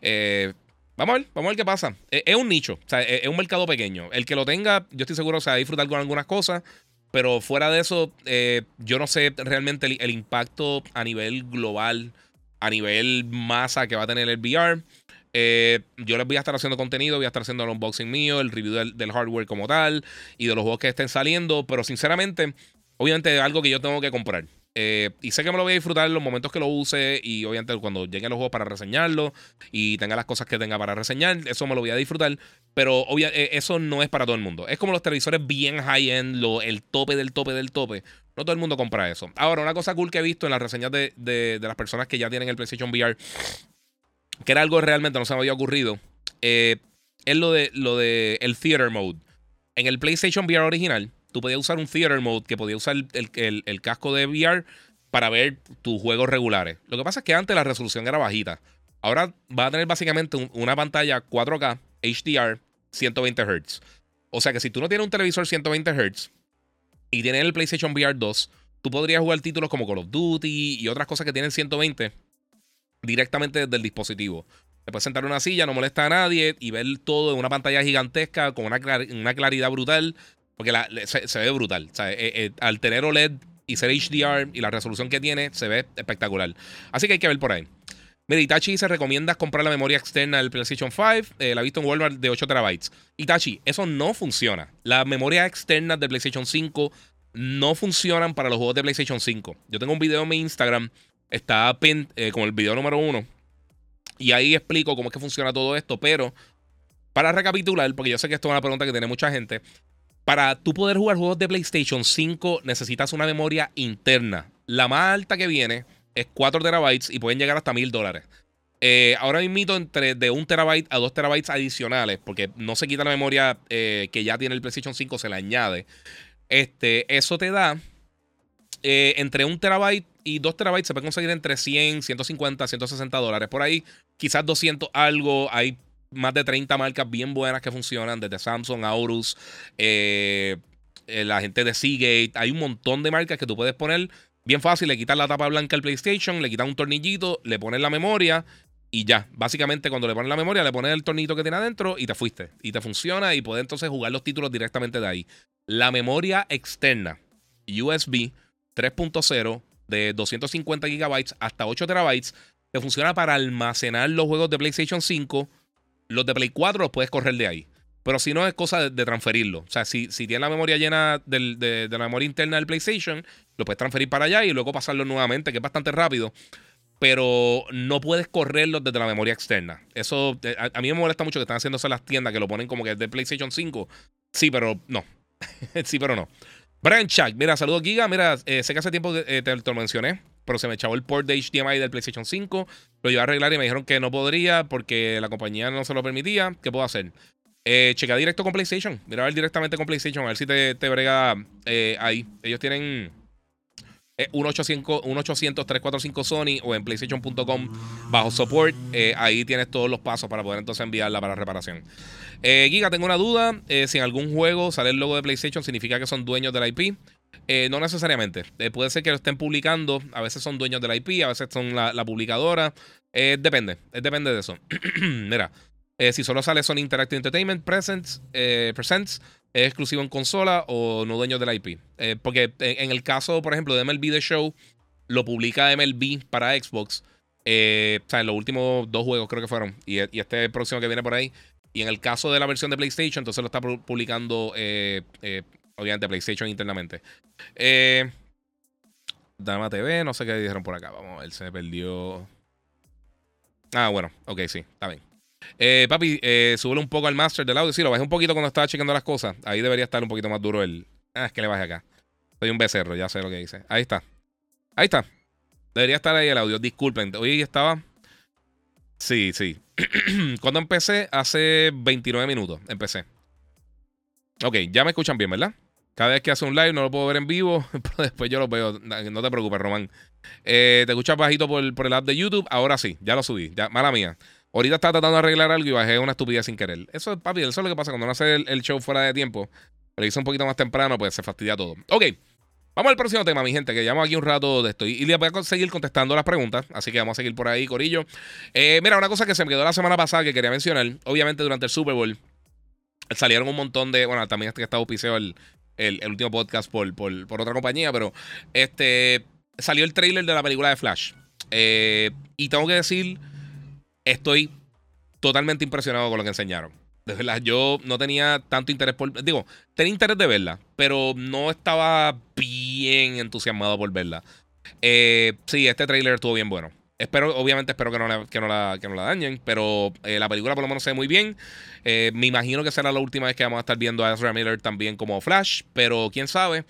Eh, vamos a ver, vamos a ver qué pasa. Es, un nicho, o sea, es, un mercado pequeño. El que lo tenga, yo estoy seguro, o sea, disfrutar con algunas cosas, pero fuera de eso, yo no sé realmente el, impacto a nivel global a nivel masa que va a tener el VR. Eh, yo les voy a estar haciendo contenido, voy a estar haciendo el unboxing mío, el review del, hardware como tal y de los juegos que estén saliendo, pero sinceramente, obviamente es algo que yo tengo que comprar. Eh, y sé que me lo voy a disfrutar en los momentos que lo use y obviamente cuando lleguen los juegos para reseñarlo y tenga las cosas que tenga para reseñar, eso me lo voy a disfrutar. Pero eh, eso no es para todo el mundo. Es como los televisores bien high-end, el tope del tope del tope. No todo el mundo compra eso. Ahora, una cosa cool que he visto en las reseñas de, de, las personas que ya tienen el PlayStation VR, que era algo realmente no se me había ocurrido, eh, es lo de, lo de el Theater Mode. En el PlayStation VR original, tú podías usar un Theater Mode que podía usar el, casco de VR para ver tus juegos regulares. Lo que pasa es que antes la resolución era bajita. Ahora va a tener básicamente una pantalla 4K HDR 120 Hz. O sea que si tú no tienes un televisor 120 Hz y tienes el PlayStation VR 2, tú podrías jugar títulos como Call of Duty y otras cosas que tienen 120 directamente desde el dispositivo. Te puedes sentar en una silla, no molesta a nadie y ver todo en una pantalla gigantesca con una, una claridad brutal. Porque se, ve brutal. Eh, eh, al tener OLED y ser HDR y la resolución que tiene, se ve espectacular. Así que hay que ver por ahí. Mira, Itachi se recomienda comprar la memoria externa del PlayStation 5. Eh, la he visto en Walmart de 8 terabytes. Itachi, eso no funciona. Las memorias externas de PlayStation 5 no funcionan para los juegos de PlayStation 5. Yo tengo un video en mi Instagram. Está pin, como el video número 1. Y ahí explico cómo es que funciona todo esto. Pero para recapitular, porque yo sé que esto es una pregunta que tiene mucha gente. Para tú poder jugar juegos de PlayStation 5 necesitas una memoria interna. La más alta que viene es 4 terabytes y pueden llegar hasta 1000 dólares. Eh, ahora mismo entre de 1 terabyte a 2 terabytes adicionales, porque no se quita la memoria eh, que ya tiene el PlayStation 5, se le añade. Este, eso te da eh, entre 1 terabyte y 2 terabytes se puede conseguir entre 100, 150, 160 dólares. Por ahí, quizás 200 algo. Hay más de 30 marcas bien buenas que funcionan, desde Samsung, Aorus, eh, eh, la gente de Seagate. Hay un montón de marcas que tú puedes poner bien fácil. Le quitas la tapa blanca al PlayStation, le quitas un tornillito, le pones la memoria y ya. Básicamente, cuando le pones la memoria, le pones el tornillito que tiene adentro y te fuiste. Y te funciona y puedes entonces jugar los títulos directamente de ahí. La memoria externa, USB 3.0 de 250 GB hasta 8 TB, te funciona para almacenar los juegos de PlayStation 5 los de Play 4 los puedes correr de ahí. Pero si no, es cosa de, transferirlo. O sea, si, si tienes la memoria llena de, la memoria interna del PlayStation, lo puedes transferir para allá y luego pasarlo nuevamente, que es bastante rápido. Pero no puedes correrlo desde la memoria externa. Eso eh, a, mí me molesta mucho que están en las tiendas, que lo ponen como que es de PlayStation 5. Sí, pero no. sí, pero no. Brian Chuck, mira, saludos Giga. Mira, eh, sé que hace tiempo que eh, te, te, lo mencioné pero se me echó el port de HDMI del PlayStation 5. Lo iba a arreglar y me dijeron que no podría porque la compañía no se lo permitía. ¿Qué puedo hacer? Eh, checa directo con PlayStation. Mira a ver directamente con PlayStation. A ver si te, te brega eh, ahí. Ellos tienen eh, 1-800-345 Sony o en PlayStation.com bajo support. Eh, ahí tienes todos los pasos para poder entonces enviarla para reparación. Eh, Giga, tengo una duda. si en algún juego sale el logo de PlayStation, ¿significa que son dueños del IP? No necesariamente. Puede ser que lo estén publicando. A veces son dueños de la IP, a veces son la, publicadora. Eh, depende. depende de eso. Mira, si solo sale Sony Interactive Entertainment Presents, Presents es exclusivo en consola o no dueño de la IP. porque en el caso, por ejemplo, de MLB The Show, lo publica MLB para Xbox. o sea, en los últimos dos juegos creo que fueron. Y, y este próximo que viene por ahí. Y en el caso de la versión de PlayStation, entonces lo está publicando Obviamente PlayStation internamente. Eh, Dama TV, no sé qué dijeron por acá. Vamos ver, se perdió. Ah, bueno, ok, sí, está bien. Eh, papi, eh, un poco al master del audio. Sí, lo bajé un poquito cuando estaba chequeando las cosas. Ahí debería estar un poquito más duro el. Ah, es que le bajé acá. Soy un becerro, ya sé lo que dice. Ahí está. Ahí está. Debería estar ahí el audio. Disculpen. Hoy estaba. Sí, sí. cuando empecé, hace 29 minutos. Empecé. Ok, ya me escuchan bien, ¿verdad? Cada vez que hace un live no lo puedo ver en vivo, pero después yo lo veo. No te preocupes, Román. Eh, te escuchas bajito por, el app de YouTube. Ahora sí, ya lo subí. Ya, mala mía. Ahorita estaba tratando de arreglar algo y bajé una estupidez sin querer. Eso, papi, eso es lo que pasa cuando uno hace el, show fuera de tiempo. Lo hice un poquito más temprano, pues se fastidia todo. Ok. Vamos al próximo tema, mi gente, que llevamos aquí un rato de esto. Y le voy a seguir contestando las preguntas. Así que vamos a seguir por ahí, Corillo. Eh, mira, una cosa que se me quedó la semana pasada que quería mencionar. Obviamente, durante el Super Bowl salieron un montón de. Bueno, también este que estaba auspiciado el, el, último podcast por, por, otra compañía, pero este salió el trailer de la película de Flash. Eh, y tengo que decir, estoy totalmente impresionado con lo que enseñaron. De verdad, yo no tenía tanto interés por. Digo, tenía interés de verla, pero no estaba bien entusiasmado por verla. sí, este trailer estuvo bien bueno. Espero, obviamente, espero que no, la, que no, la, que no la dañen. Pero la película por lo menos se ve muy bien. me imagino que será la última vez que vamos a estar viendo a Ezra Miller también como Flash. Pero quién sabe.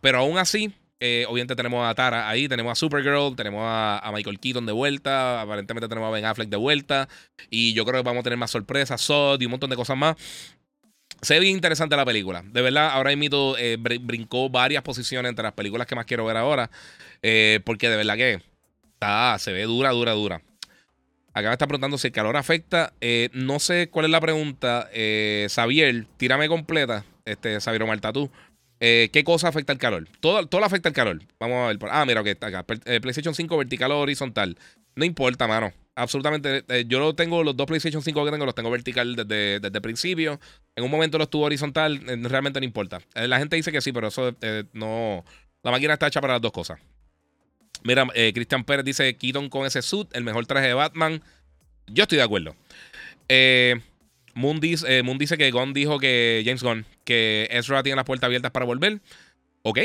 Pero aún así, eh, obviamente tenemos a Tara ahí, tenemos a Supergirl, tenemos a, Michael Keaton de vuelta, aparentemente tenemos a Ben Affleck de vuelta. Y yo creo que vamos a tener más sorpresas, Sod y un montón de cosas más. Se ve bien interesante la película. De verdad, ahora mismo eh, brincó varias posiciones entre las películas que más quiero ver ahora. Eh, porque de verdad que está, se ve dura, dura, dura. Acá me está preguntando si el calor afecta. no sé cuál es la pregunta. Xavier, tírame completa. Este, Xavier Omar Tatú. Eh, ¿Qué cosa afecta el calor? Todo, todo afecta el calor. Vamos a ver. Ah, mira, que está. Eh, PlayStation 5 vertical o horizontal. No importa, mano. Absolutamente. Eh, yo lo tengo, los dos PlayStation 5 que tengo, los tengo vertical desde, el principio. En un momento los tuvo horizontal. realmente no importa. la gente dice que sí, pero eso no. La máquina está hecha para las dos cosas. Mira, Christian Pérez dice: Keaton con ese suit, el mejor traje de Batman. Yo estoy de acuerdo. Eh. Moon dice, dice que Gunn dijo que James Gunn que Ezra tiene las puertas abiertas para volver. Ok,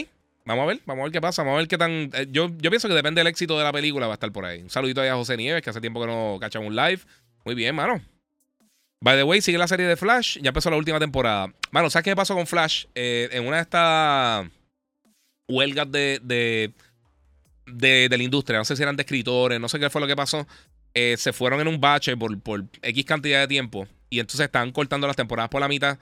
vamos a ver, vamos a ver qué pasa, vamos a ver qué tan... Eh, yo, yo pienso que depende del éxito de la película, va a estar por ahí. Un saludito a José Nieves, que hace tiempo que no cachamos un live. Muy bien, mano. By the way, sigue la serie de Flash, ya empezó la última temporada. Mano, ¿sabes qué pasó con Flash? Eh, en una de estas huelgas de, de, la industria, no sé si eran de escritores, no sé qué fue lo que pasó, eh, se fueron en un bache por, por X cantidad de tiempo y entonces estaban cortando las temporadas por la mitad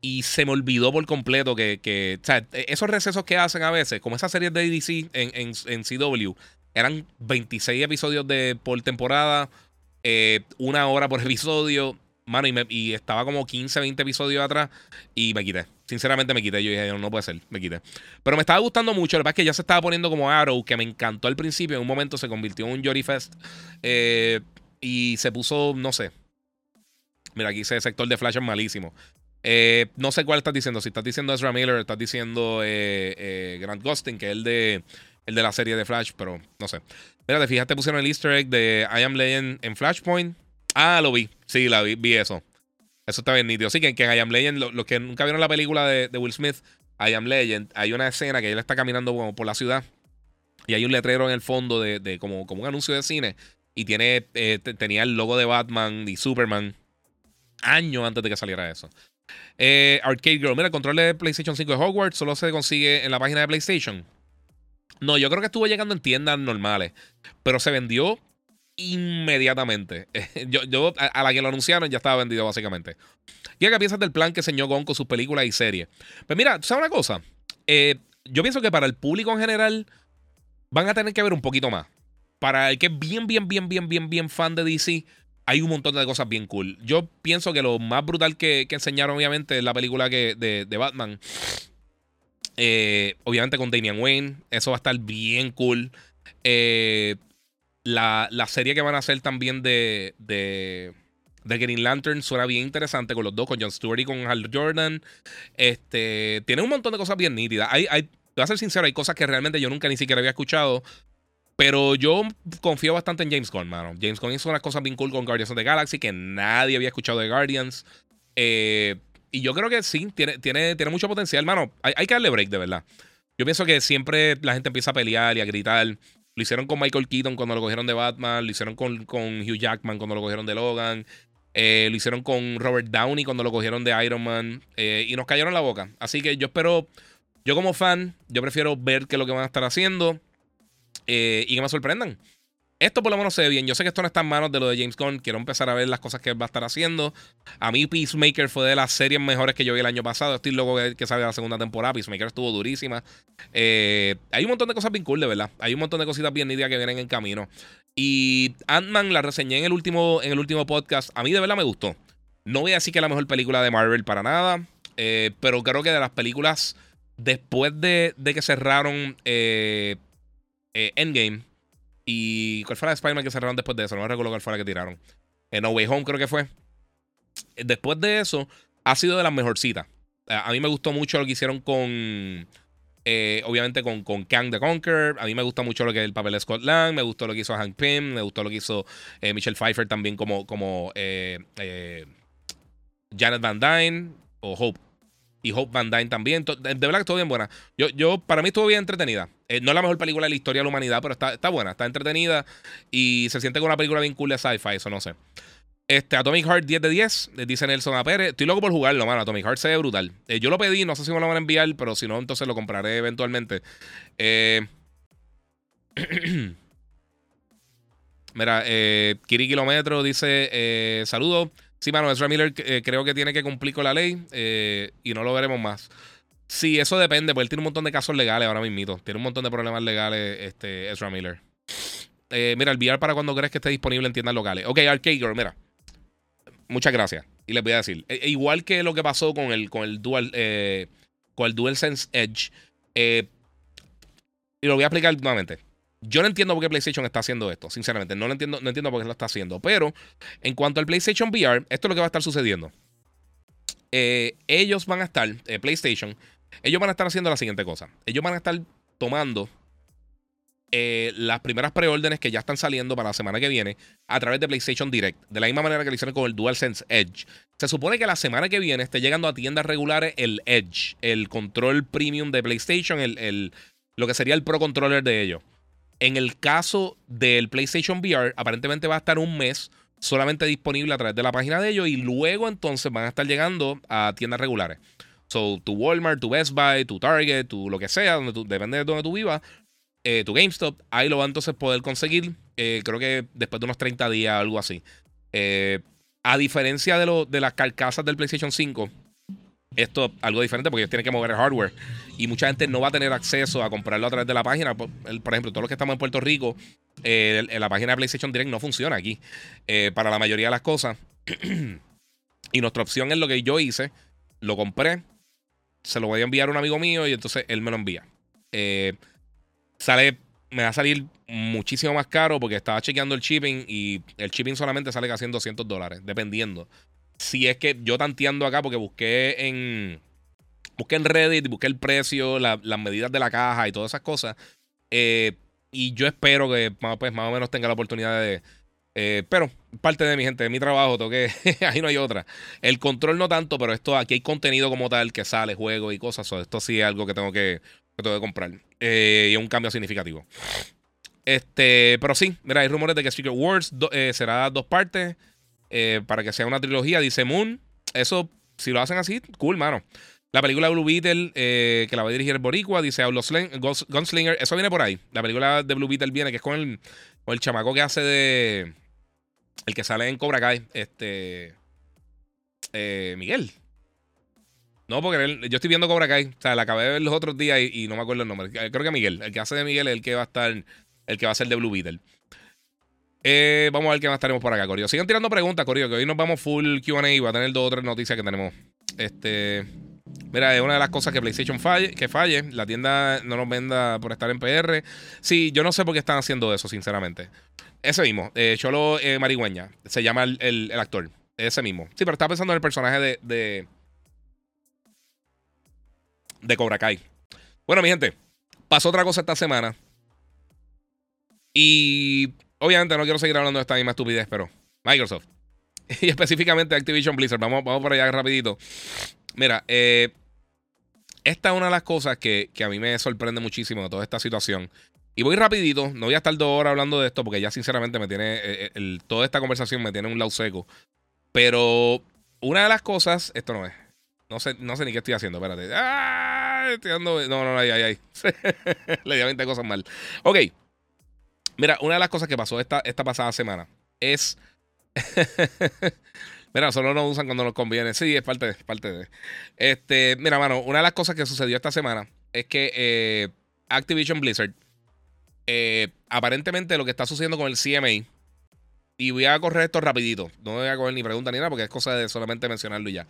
y se me olvidó por completo que, que o sea, esos recesos que hacen a veces, como esas series de DC en, en, CW, eran 26 episodios de, por temporada, eh, una hora por episodio, mano, y, y, estaba como 15, 20 episodios atrás y me quité. Sinceramente me quité. Yo dije, no, puede ser, me quité. Pero me estaba gustando mucho. Lo que es que ya se estaba poniendo como Arrow, que me encantó al principio. En un momento se convirtió en un Jory Fest. Eh, y se puso, no sé. Mira, aquí ese sector de Flash es malísimo. Eh, no sé cuál estás diciendo. Si estás diciendo Ezra Miller, estás diciendo eh, eh, Grant Gustin, que es el de, el de la serie de Flash, pero no sé. Mira, fíjate, pusieron el easter egg de I Am Legend en Flashpoint. Ah, lo vi. Sí, la vi, vi eso. Eso está bien nítido. Sí, que, que en I Am Legend, los que nunca vieron la película de, Will Smith, I Am Legend, hay una escena que él está caminando por la ciudad y hay un letrero en el fondo de, como, como un anuncio de cine y tiene tenía el logo de Batman y Superman años antes de que saliera eso. Eh, Arcade Girl, mira, el control de PlayStation 5 de Hogwarts solo se consigue en la página de PlayStation. No, yo creo que estuvo llegando en tiendas normales, pero se vendió inmediatamente. yo, a, la que lo anunciaron ya estaba vendido básicamente. ¿Y qué piensas del plan que enseñó Gon con sus películas y series? Pues mira, ¿sabes una cosa? Eh, yo pienso que para el público en general van a tener que ver un poquito más. Para el que es bien, bien, bien, bien, bien, bien fan de DC, hay un montón de cosas bien cool. Yo pienso que lo más brutal que, enseñaron, obviamente, es la película que, de, Batman. Eh, obviamente con Damian Wayne. Eso va a estar bien cool. Eh, la, serie que van a hacer también de, de, Green Lantern suena bien interesante con los dos, con John Stewart y con Hal Jordan. Este, tiene un montón de cosas bien nítidas. Hay, hay, voy a ser sincero, hay cosas que realmente yo nunca ni siquiera había escuchado. Pero yo confío bastante en James Gunn, mano. James Gunn hizo unas cosas bien cool con Guardians of the Galaxy que nadie había escuchado de Guardians. Eh, y yo creo que sí, tiene, tiene, tiene mucho potencial, mano. Hay, que darle break, de verdad. Yo pienso que siempre la gente empieza a pelear y a gritar. Lo hicieron con Michael Keaton cuando lo cogieron de Batman. Lo hicieron con, Hugh Jackman cuando lo cogieron de Logan. Eh, lo hicieron con Robert Downey cuando lo cogieron de Iron Man. Eh, y nos cayeron la boca. Así que yo espero. Yo como fan, yo prefiero ver qué es lo que van a estar haciendo. Eh, y que me sorprendan. Esto por lo menos se ve bien. Yo sé que esto no está en manos de lo de James Gunn. Quiero empezar a ver las cosas que va a estar haciendo. A mí Peacemaker fue de las series mejores que yo vi el año pasado. Estoy loco que, que salga la segunda temporada. Peacemaker estuvo durísima. Eh, hay un montón de cosas bien cool, de verdad. Hay un montón de cositas bien nítidas que vienen en camino. Y Ant-Man la reseñé en el, último, en el último podcast. A mí de verdad me gustó. No voy a decir que es la mejor película de Marvel para nada. Eh, pero creo que de las películas después de, de que cerraron Endgame. ¿Y cuál fue la de Spider-Man que cerraron después de eso? No recuerdo cuál fue la que tiraron. En No Way Home creo que fue. Después de eso, ha sido de las mejorcitas. A mí me gustó mucho lo que hicieron con. Eh, obviamente con, con Kang the Conqueror. A mí me gusta mucho lo que es el papel de Scott Lang. Me gustó lo que hizo Hank Pym. Me gustó lo que hizo eh, Michelle Pfeiffer también como, como Janet Van Dyne o Hope. Y Hope Van Dyne también. De, verdad que estuvo bien buena. Yo, yo, para mí estuvo bien entretenida. Eh, no es la mejor película de la historia de la humanidad, pero está, está buena, está entretenida y se siente como una película bien cool de sci-fi, eso no sé. Este, Atomic Heart 10 de 10, eh, dice Nelson A. Pérez. Estoy loco por jugarlo, mano. Atomic Heart se ve brutal. Eh, yo lo pedí, no sé si me lo van a enviar, pero si no, entonces lo compraré eventualmente. Mira, eh, Kiri Kilómetro dice: Saludos. Sí, mano, Ezra Miller creo que tiene que cumplir con la ley y no lo veremos más. Sí, eso depende, porque él tiene un montón de casos legales ahora mismo. Tiene un montón de problemas legales, este, Ezra Miller. mira, el VR para cuando crees que esté disponible en tiendas locales. Ok, Arcade Girl, mira. Muchas gracias. Y les voy a decir, e, e igual que lo que pasó con el, con el Dual, eh, con el DualSense Edge, eh, y lo voy a explicar nuevamente. Yo no entiendo por qué PlayStation está haciendo esto, sinceramente. No lo entiendo, no entiendo por qué lo está haciendo. Pero en cuanto al PlayStation VR, esto es lo que va a estar sucediendo. Eh, ellos van a estar, PlayStation, ellos van a estar haciendo la siguiente cosa. Ellos van a estar tomando eh, las primeras preórdenes que ya están saliendo para la semana que viene a través de PlayStation Direct. De la misma manera que lo hicieron con el DualSense Edge. Se supone que la semana que viene esté llegando a tiendas regulares el Edge, el control premium de PlayStation, el, lo que sería el Pro Controller de ellos. En el caso del PlayStation VR, aparentemente va a estar un mes solamente disponible a través de la página de ellos y luego entonces van a estar llegando a tiendas regulares. So, tu Walmart, tu Best Buy, tu Target, tu lo que sea, donde depende de donde tú vivas, eh, tu GameStop, ahí lo va a entonces poder conseguir. Eh, creo que después de unos 30 días, algo así. Eh, a diferencia de, de las carcasas del PlayStation 5, esto es algo diferente porque ellos tienen que mover el hardware y mucha gente no va a tener acceso a comprarlo a través de la página. Por, ejemplo, todos los que estamos en Puerto Rico, en la página de PlayStation Direct no funciona aquí para la mayoría de las cosas. y nuestra opción es lo que yo hice, lo compré, se lo voy a enviar a un amigo mío y entonces él me lo envía. Eh, sale, me va a salir muchísimo más caro porque estaba chequeando el shipping y el shipping solamente sale casi en 200 dólares, dependiendo. Si es que yo tanteando acá, porque busqué en, busqué en Reddit, busqué el precio, las medidas de la caja y todas esas cosas. Eh, y yo espero que pues, más o menos tenga la oportunidad de... Eh, pero parte de mi gente, de mi trabajo, toque, ahí no hay otra. El control no tanto, pero esto aquí hay contenido como tal que sale, juego y cosas. esto sí es algo que tengo que, que tengo que comprar. Eh, y es un cambio significativo. Este, pero sí, mira, hay rumores de que Secret Wars será dos partes eh, para que sea una trilogía, dice Moon. Eso, si lo hacen así, cool, mano. La película Blue Beetle, que la va a dirigir Boricua, dice Gunslinger. Eso viene por ahí. La película de Blue Beetle viene, que es con el, con el chamaco que hace de. El que sale en Cobra Kai. Este. Miguel. No, porque yo estoy viendo Cobra Kai. O sea, la acabé de ver los otros días y, no me acuerdo el nombre. Creo que Miguel. El que hace de Miguel es el que va a estar. El que va a ser de Blue Beetle. Eh, vamos a ver qué más tenemos por acá, Corio. Sigan tirando preguntas, Corio, que hoy nos vamos full QA y va a tener dos o tres noticias que tenemos. Este. Mira, es una de las cosas que PlayStation falle, que falle. La tienda no nos venda por estar en PR. Sí, yo no sé por qué están haciendo eso, sinceramente. Ese mismo, eh, Cholo eh, Marigüeña, se llama el, actor. Ese mismo. Sí, pero estaba pensando en el personaje de de Cobra Kai. Bueno, mi gente, pasó otra cosa esta semana. Y obviamente no quiero seguir hablando de esta misma estupidez, pero Microsoft. Y específicamente Activision Blizzard. Vamos, vamos por allá rapidito. Mira, eh, esta es una de las cosas que, a mí me sorprende muchísimo de toda esta situación. Y voy rapidito, no voy a estar dos horas hablando de esto porque ya sinceramente me tiene, eh, eh, toda esta conversación me tiene un lado seco. Pero una de las cosas, esto no es, no sé, no sé ni qué estoy haciendo, espérate. ¡Ah! Estoy dando. No, no, ahí, ahí, ahí. Le di 20 cosas mal. Ok. Mira, una de las cosas que pasó esta, esta pasada semana es. mira, solo nos usan cuando nos conviene. Sí, es parte, parte de. Este, mira, mano, una de las cosas que sucedió esta semana es que eh, Activision Blizzard. Eh, aparentemente lo que está sucediendo con el CMA. Y voy a correr esto rapidito. No voy a coger ni pregunta ni nada porque es cosa de solamente mencionarlo y ya.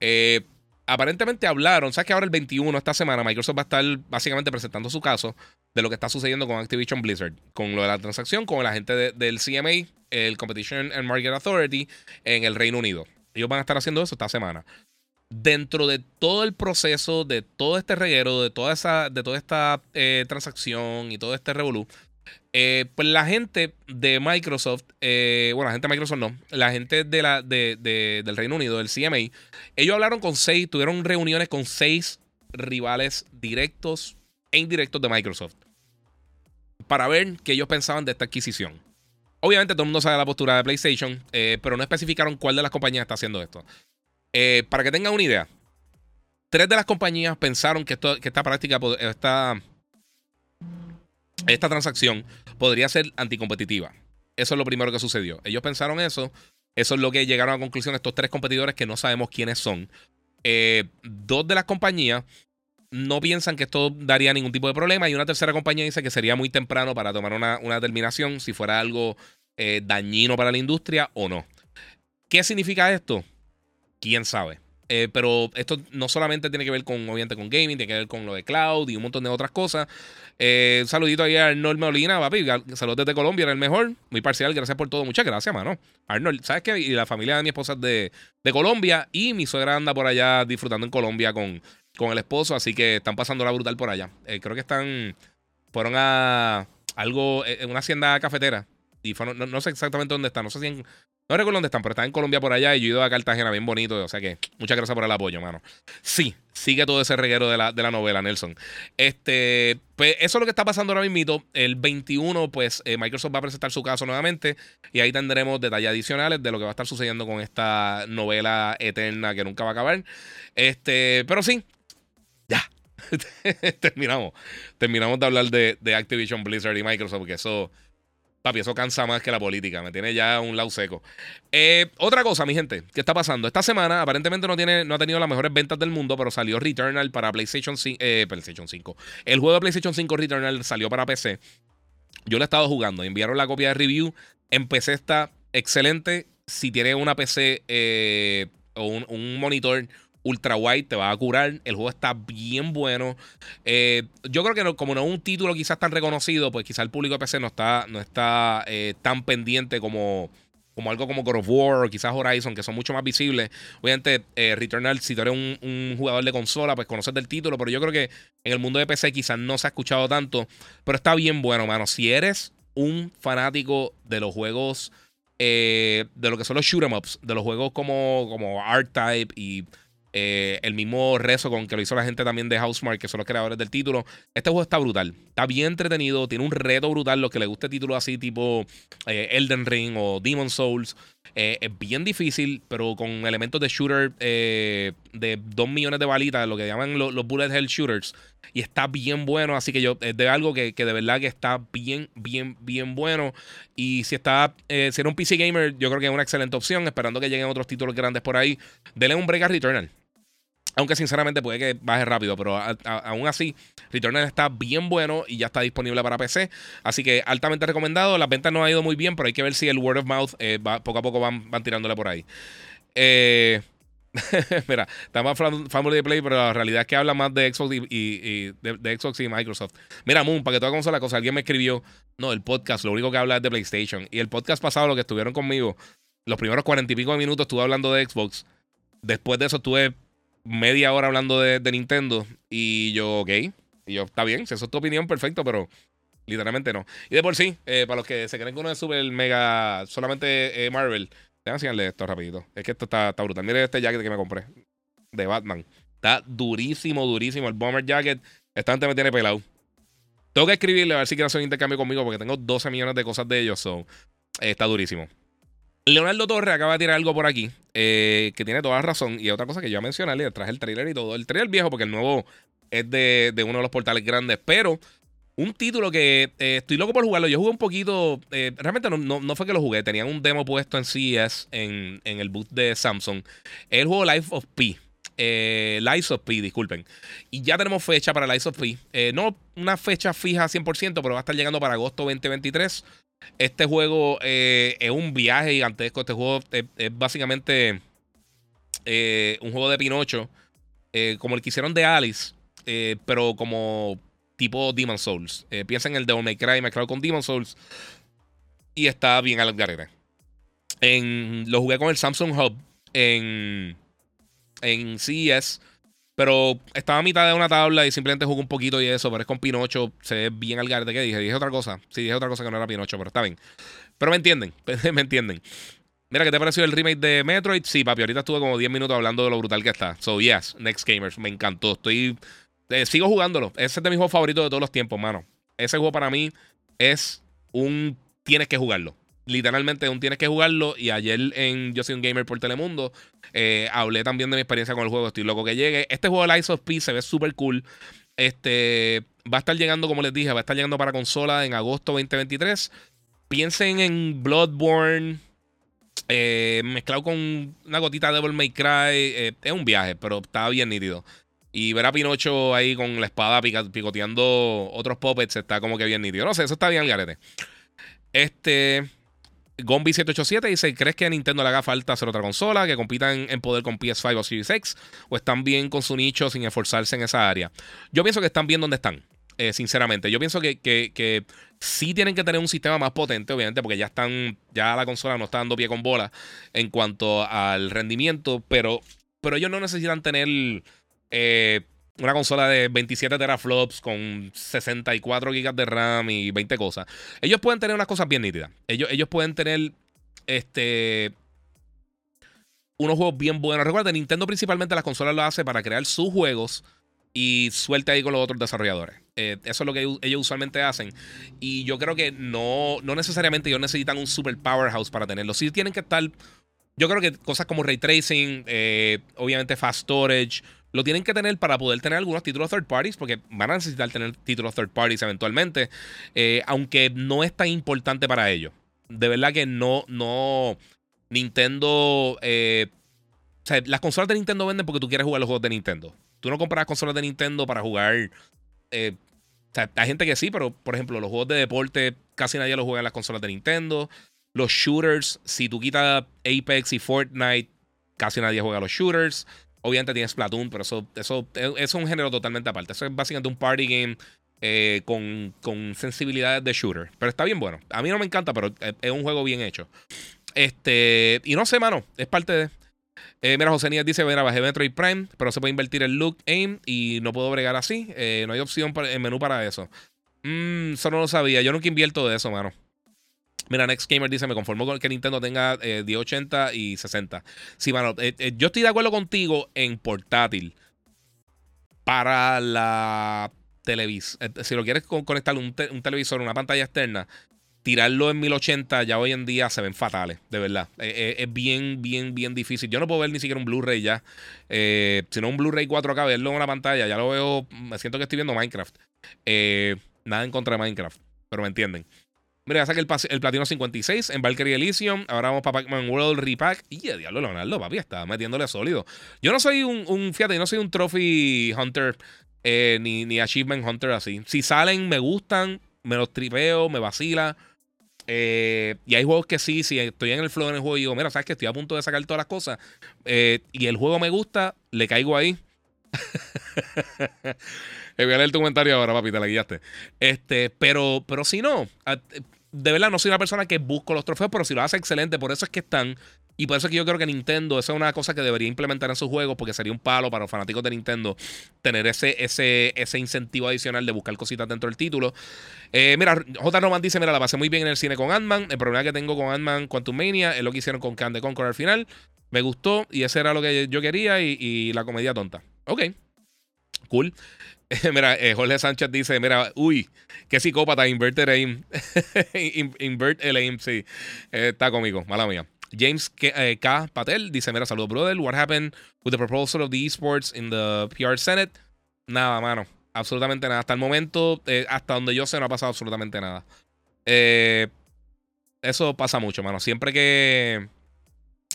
Eh, aparentemente hablaron, sabes que ahora el 21, esta semana, Microsoft va a estar básicamente presentando su caso de lo que está sucediendo con Activision Blizzard, con lo de la transacción, con la gente del CMA, el Competition and Market Authority, en el Reino Unido. Ellos van a estar haciendo eso esta semana. Dentro de todo el proceso, de todo este reguero, de toda, esa, de toda esta eh, transacción y todo este revolú, Eh, pues la gente de Microsoft, eh, bueno, la gente de Microsoft no, la gente de la, del Reino Unido, del CMA, ellos hablaron con seis, tuvieron reuniones con seis rivales directos e indirectos de Microsoft para ver qué ellos pensaban de esta adquisición. Obviamente todo el mundo sabe la postura de PlayStation, eh, pero no especificaron cuál de las compañías está haciendo esto. para que tengan una idea, tres de las compañías pensaron que, que esta práctica, esta, esta transacción podría ser anticompetitiva. Eso es lo primero que sucedió. Ellos pensaron eso. Eso es lo que llegaron a conclusión estos tres competidores que no sabemos quiénes son. Eh, dos de las compañías no piensan que esto daría ningún tipo de problema y una tercera compañía dice que sería muy temprano para tomar una, determinación si fuera algo eh, dañino para la industria o no. ¿Qué significa esto? ¿Quién sabe? Eh, pero esto no solamente tiene que ver con, obviamente, con gaming, tiene que ver con lo de cloud y un montón de otras cosas. Eh, un saludito ahí a Arnold Molina, papi. Saludos desde Colombia, era el mejor. Muy parcial, gracias por todo. Muchas gracias, mano. Arnold, ¿sabes qué? Y la familia de mi esposa es de, de Colombia y mi suegra anda por allá disfrutando en Colombia con, con el esposo, así que están pasando la brutal por allá. Eh, creo que están, fueron a algo, en una hacienda cafetera. No, no, sé exactamente dónde están, no sé si en, no recuerdo dónde están, pero están en Colombia por allá y yo he ido a Cartagena bien bonito. O sea que muchas gracias por el apoyo, mano. Sí, sigue todo ese reguero de la, de la novela, Nelson. Este, pues eso es lo que está pasando ahora mismo. El 21, pues eh, Microsoft va a presentar su caso nuevamente y ahí tendremos detalles adicionales de lo que va a estar sucediendo con esta novela eterna que nunca va a acabar. Este, pero sí, ya. terminamos. Terminamos de hablar de, de Activision Blizzard y Microsoft, porque eso Papi, eso cansa más que la política. Me tiene ya un lado seco. Eh, otra cosa, mi gente, ¿qué está pasando? Esta semana aparentemente no, tiene, no ha tenido las mejores ventas del mundo, pero salió Returnal para PlayStation 5. Eh, PlayStation 5. El juego de PlayStation 5 Returnal salió para PC. Yo lo he estado jugando. Enviaron la copia de review. En PC está excelente. Si tiene una PC eh, o un monitor ultra wide, te va a curar. El juego está bien bueno. Eh, yo creo que como no es un título quizás tan reconocido, pues quizás el público de PC no está, no está eh, tan pendiente como, como algo como God of War o quizás Horizon, que son mucho más visibles. Obviamente, eh, Returnal, si tú eres un, jugador de consola, pues conoces del título, pero yo creo que en el mundo de PC quizás no se ha escuchado tanto, pero está bien bueno, mano. Si eres un fanático de los juegos, de lo que son los shoot 'em ups, de los juegos como, como R-Type y eh, el mismo rezo con que lo hizo la gente también de Housemark, que son los creadores del título. Este juego está brutal. Está bien entretenido. Tiene un reto brutal. Los que les guste títulos así, tipo eh, Elden Ring o Demon Souls. Eh, es bien difícil, pero con elementos de shooter de 2 millones de balitas, lo que llaman los, bullet hell shooters. Y está bien bueno. Así que yo, es de algo que, de verdad que está bien, bien, bien bueno. Y si está, si eres un PC gamer, yo creo que es una excelente opción. Esperando que lleguen otros títulos grandes por ahí. Denle un break a Returnal. Aunque sinceramente puede que baje rápido, pero aún así, Returnal está bien bueno y ya está disponible para PC. Así que altamente recomendado. Las ventas no han ido muy bien, pero hay que ver si el word of mouth eh, poco a poco van, van tirándole por ahí. Eh, mira, está más Family Play, pero la realidad es que habla más de Xbox y, de, Xbox y Microsoft. Mira, Moon, para que toda la cosa, alguien me escribió, no, el podcast, lo único que habla es de PlayStation. Y el podcast pasado, lo que estuvieron conmigo, los primeros cuarenta y pico de minutos estuve hablando de Xbox. Después de eso estuve media hora hablando de, Nintendo y yo, ok. Y yo, está bien, si eso es tu opinión, perfecto, pero literalmente no. Y de por sí, eh, para los que se creen que uno es super mega, solamente eh, Marvel, déjame enseñarle esto rapidito. Es que esto está, está brutal. Mire este jacket que me compré de Batman. Está durísimo, durísimo. El Bomber Jacket, esta gente me tiene pelado. Tengo que escribirle a ver si quiere hacer un intercambio conmigo porque tengo 12 millones de cosas de ellos. So, eh, está durísimo. Leonardo Torre acaba de tirar algo por aquí eh, que tiene toda la razón. Y otra cosa que yo mencionarle, traje el trailer y todo. El trailer viejo, porque el nuevo es de, uno de los portales grandes. Pero un título que eh, estoy loco por jugarlo. Yo jugué un poquito. Eh, realmente no, fue que lo jugué. Tenían un demo puesto en CES, en, en el boot de Samsung. El juego Life of P. Eh, Life of P, disculpen. Y ya tenemos fecha para Life of P. no una fecha fija 100%, pero va a estar llegando para agosto 2023. Este juego eh, es un viaje gigantesco. Este juego es, básicamente eh, un juego de Pinocho, eh, como el que hicieron de Alice, pero como tipo Demon Souls. piensa en el de May Cry mezclado con Demon Souls. Y está bien al garete. En, lo jugué con el Samsung Hub en, en CES. Pero estaba a mitad de una tabla y simplemente jugué un poquito y eso, pero es con Pinocho, se ve bien al garete. ¿Qué dije? Dije otra cosa. Sí, dije otra cosa que no era Pinocho, pero está bien. Pero me entienden, me entienden. Mira, ¿qué te pareció el remake de Metroid? Sí, papi, ahorita estuve como 10 minutos hablando de lo brutal que está. So, yes, Next Gamers, me encantó. Estoy. Eh, sigo jugándolo. Ese es de mis juegos favoritos de todos los tiempos, mano. Ese juego para mí es un. Tienes que jugarlo. Literalmente un tienes que jugarlo. Y ayer en Yo soy un gamer por Telemundo. Eh, hablé también de mi experiencia con el juego. Estoy loco que llegue. Este juego de Ice of Peace se ve súper cool. Este. Va a estar llegando, como les dije, va a estar llegando para consola en agosto 2023. Piensen en Bloodborne. Eh, mezclado con una gotita de Devil May Cry. Eh, es un viaje, pero está bien nítido. Y ver a Pinocho ahí con la espada picoteando otros puppets está como que bien nítido. No sé, eso está bien el garete. Este. Gombi787 dice: ¿Crees que a Nintendo le haga falta hacer otra consola que compitan en poder con PS5 o Series X? ¿O están bien con su nicho sin esforzarse en esa área? Yo pienso que están bien donde están. Eh, sinceramente. Yo pienso que, que, sí tienen que tener un sistema más potente, obviamente, porque ya están, ya la consola no está dando pie con bola en cuanto al rendimiento, pero, pero ellos no necesitan tener eh, una consola de 27 teraflops con 64 gigas de RAM y 20 cosas. Ellos pueden tener unas cosas bien nítidas. Ellos, ellos pueden tener este unos juegos bien buenos. Recuerda, Nintendo principalmente las consolas lo hace para crear sus juegos y suelte ahí con los otros desarrolladores. Eh, eso es lo que ellos usualmente hacen. Y yo creo que no, no necesariamente ellos necesitan un super powerhouse para tenerlo. Sí tienen que estar. Yo creo que cosas como ray tracing, eh, obviamente fast storage, lo tienen que tener para poder tener algunos títulos third parties, porque van a necesitar tener títulos third parties eventualmente, eh, aunque no es tan importante para ellos. De verdad que no, no. Nintendo. o sea, las consolas de Nintendo venden porque tú quieres jugar los juegos de Nintendo. Tú no compras consolas de Nintendo para jugar. Eh, o sea, hay gente que sí, pero por ejemplo, los juegos de deporte casi nadie los juega en las consolas de Nintendo. Los shooters, si tú quitas Apex y Fortnite, casi nadie juega los shooters. Obviamente tienes Splatoon, pero eso, eso, es un género totalmente aparte. Eso es básicamente un party game eh, con, con, sensibilidades de shooter. Pero está bien bueno. A mí no me encanta, pero es un juego bien hecho. Este, y no sé, mano, es parte de. Eh, mira, José Níaz dice: Mira, bajé Metroid Prime, pero se puede invertir el look aim y no puedo bregar así. Eh, no hay opción en menú para eso. Mmm, eso no lo sabía. Yo nunca invierto de eso, mano. Mira, Next Gamer dice: Me conformo con que Nintendo tenga eh, 1080 y 60. Sí, mano, eh, eh, yo estoy de acuerdo contigo en portátil. Para la televisión. si lo quieres conectar un, televisor, una pantalla externa, tirarlo en 1080 ya hoy en día se ven fatales, de verdad. Eh, eh, es bien, bien, bien difícil. Yo no puedo ver ni siquiera un Blu-ray ya. Eh, sino un Blu-ray 4K, verlo en una pantalla, ya lo veo, me siento que estoy viendo Minecraft. nada en contra de Minecraft, pero me entienden. Mira, ya saqué el, Platino 56 en Valkyrie Elysium. Ahora vamos para Pac-Man World Repack. Y el diablo, Leonardo, papi, está metiéndole sólido. Yo no soy un, un fíjate, yo no soy un Trophy Hunter ni, ni Achievement Hunter así. Si salen, me gustan, me los tripeo, me vacila. Eh, y hay juegos que sí, si estoy en el flow en el juego y digo, mira, sabes que estoy a punto de sacar todas las cosas eh, y el juego me gusta, le caigo ahí. Voy a leer tu comentario ahora, papi, te la guiaste. Este, pero, pero si no, de verdad no soy una persona que busco los trofeos, pero si lo hace excelente, por eso es que están y por eso es que yo creo que Nintendo, esa es una cosa que debería implementar en sus juegos, porque sería un palo para los fanáticos de Nintendo tener ese, ese, ese incentivo adicional de buscar cositas dentro del título. Eh, mira, J. Roman dice: Mira, la pasé muy bien en el cine con Ant-Man. El problema que tengo con Ant-Man Quantum Mania es lo que hicieron con Can de Conqueror al final. Me gustó y ese era lo que yo quería y, la comedia tonta. Ok, cool. mira, eh, Jorge Sánchez dice: Mira, uy, qué psicópata, inverter aim. invert el aim, sí. Eh, está conmigo, mala mía. James eh, K, Patel dice: Mira, saludos, brother. What happened with the proposal of the esports in the PR Senate? Nada, mano. Absolutamente nada. Hasta el momento, eh, hasta donde yo sé, no ha pasado absolutamente nada. Eso pasa mucho, mano. Siempre que.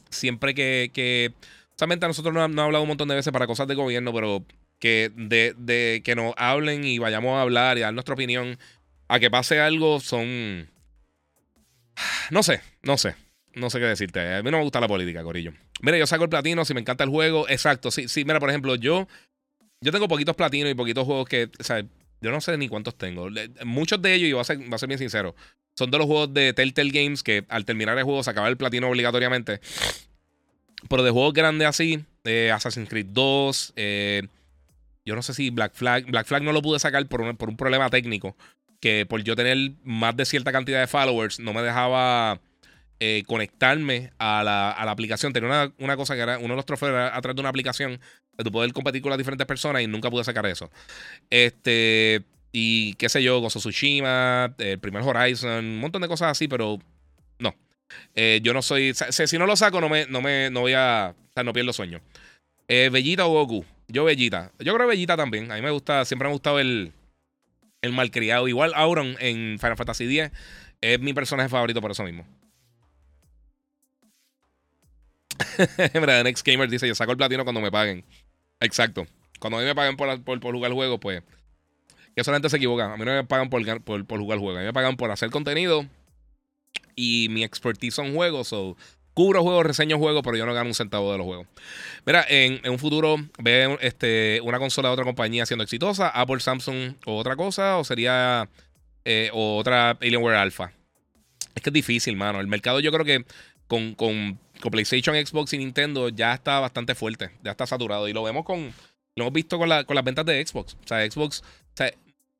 Siempre que. que solamente nosotros nos ha hablado un montón de veces para cosas de gobierno, pero que de, de que nos hablen y vayamos a hablar y dar nuestra opinión a que pase algo son. No sé, no sé. No sé qué decirte. A mí no me gusta la política, Corillo. Mira, yo saco el platino si me encanta el juego. Exacto. Sí, sí, mira, por ejemplo, yo. Yo tengo poquitos platinos y poquitos juegos que. O sea, yo no sé ni cuántos tengo. Muchos de ellos, y voy a ser, voy a ser bien sincero, son de los juegos de Telltale Games que al terminar el juego se acaba el platino obligatoriamente. Pero de juegos grandes así, eh, Assassin's Creed 2, eh, yo no sé si Black Flag, Black Flag no lo pude sacar por un, por un problema técnico, que por yo tener más de cierta cantidad de followers no me dejaba eh, conectarme a la, aplicación. Tenía una, cosa que era uno de los trofeos era a través de una aplicación de tu poder competir con las diferentes personas y nunca pude sacar eso. Este, y qué sé yo, Gozo el primer Horizon, un montón de cosas así, pero no. Eh, yo no soy. Si no lo saco, no me, no me no voy a. O sea, no pierdo sueño. Eh, Bellita o Goku. Yo Bellita. Yo creo Bellita también. A mí me gusta, siempre me ha gustado el, el malcriado. Igual Auron en Final Fantasy X es mi personaje favorito por eso mismo. Next Gamer dice: Yo saco el platino cuando me paguen. Exacto. Cuando a mí me paguen por, por, jugar el juego, pues. Que solamente se equivoca. A mí no me pagan por, por, por, jugar el juego. A mí me pagan por hacer contenido. Y mi expertise son juegos. So, cubro juegos, reseño juegos, pero yo no gano un centavo de los juegos. Mira, en, un futuro ve este, una consola de otra compañía siendo exitosa, Apple, Samsung o otra cosa, o sería eh, otra Alienware Alpha. Es que es difícil, mano. El mercado yo creo que con, con, PlayStation, Xbox y Nintendo ya está bastante fuerte, ya está saturado. Y lo vemos con, lo hemos visto con, la, con las ventas de Xbox. O sea, Xbox,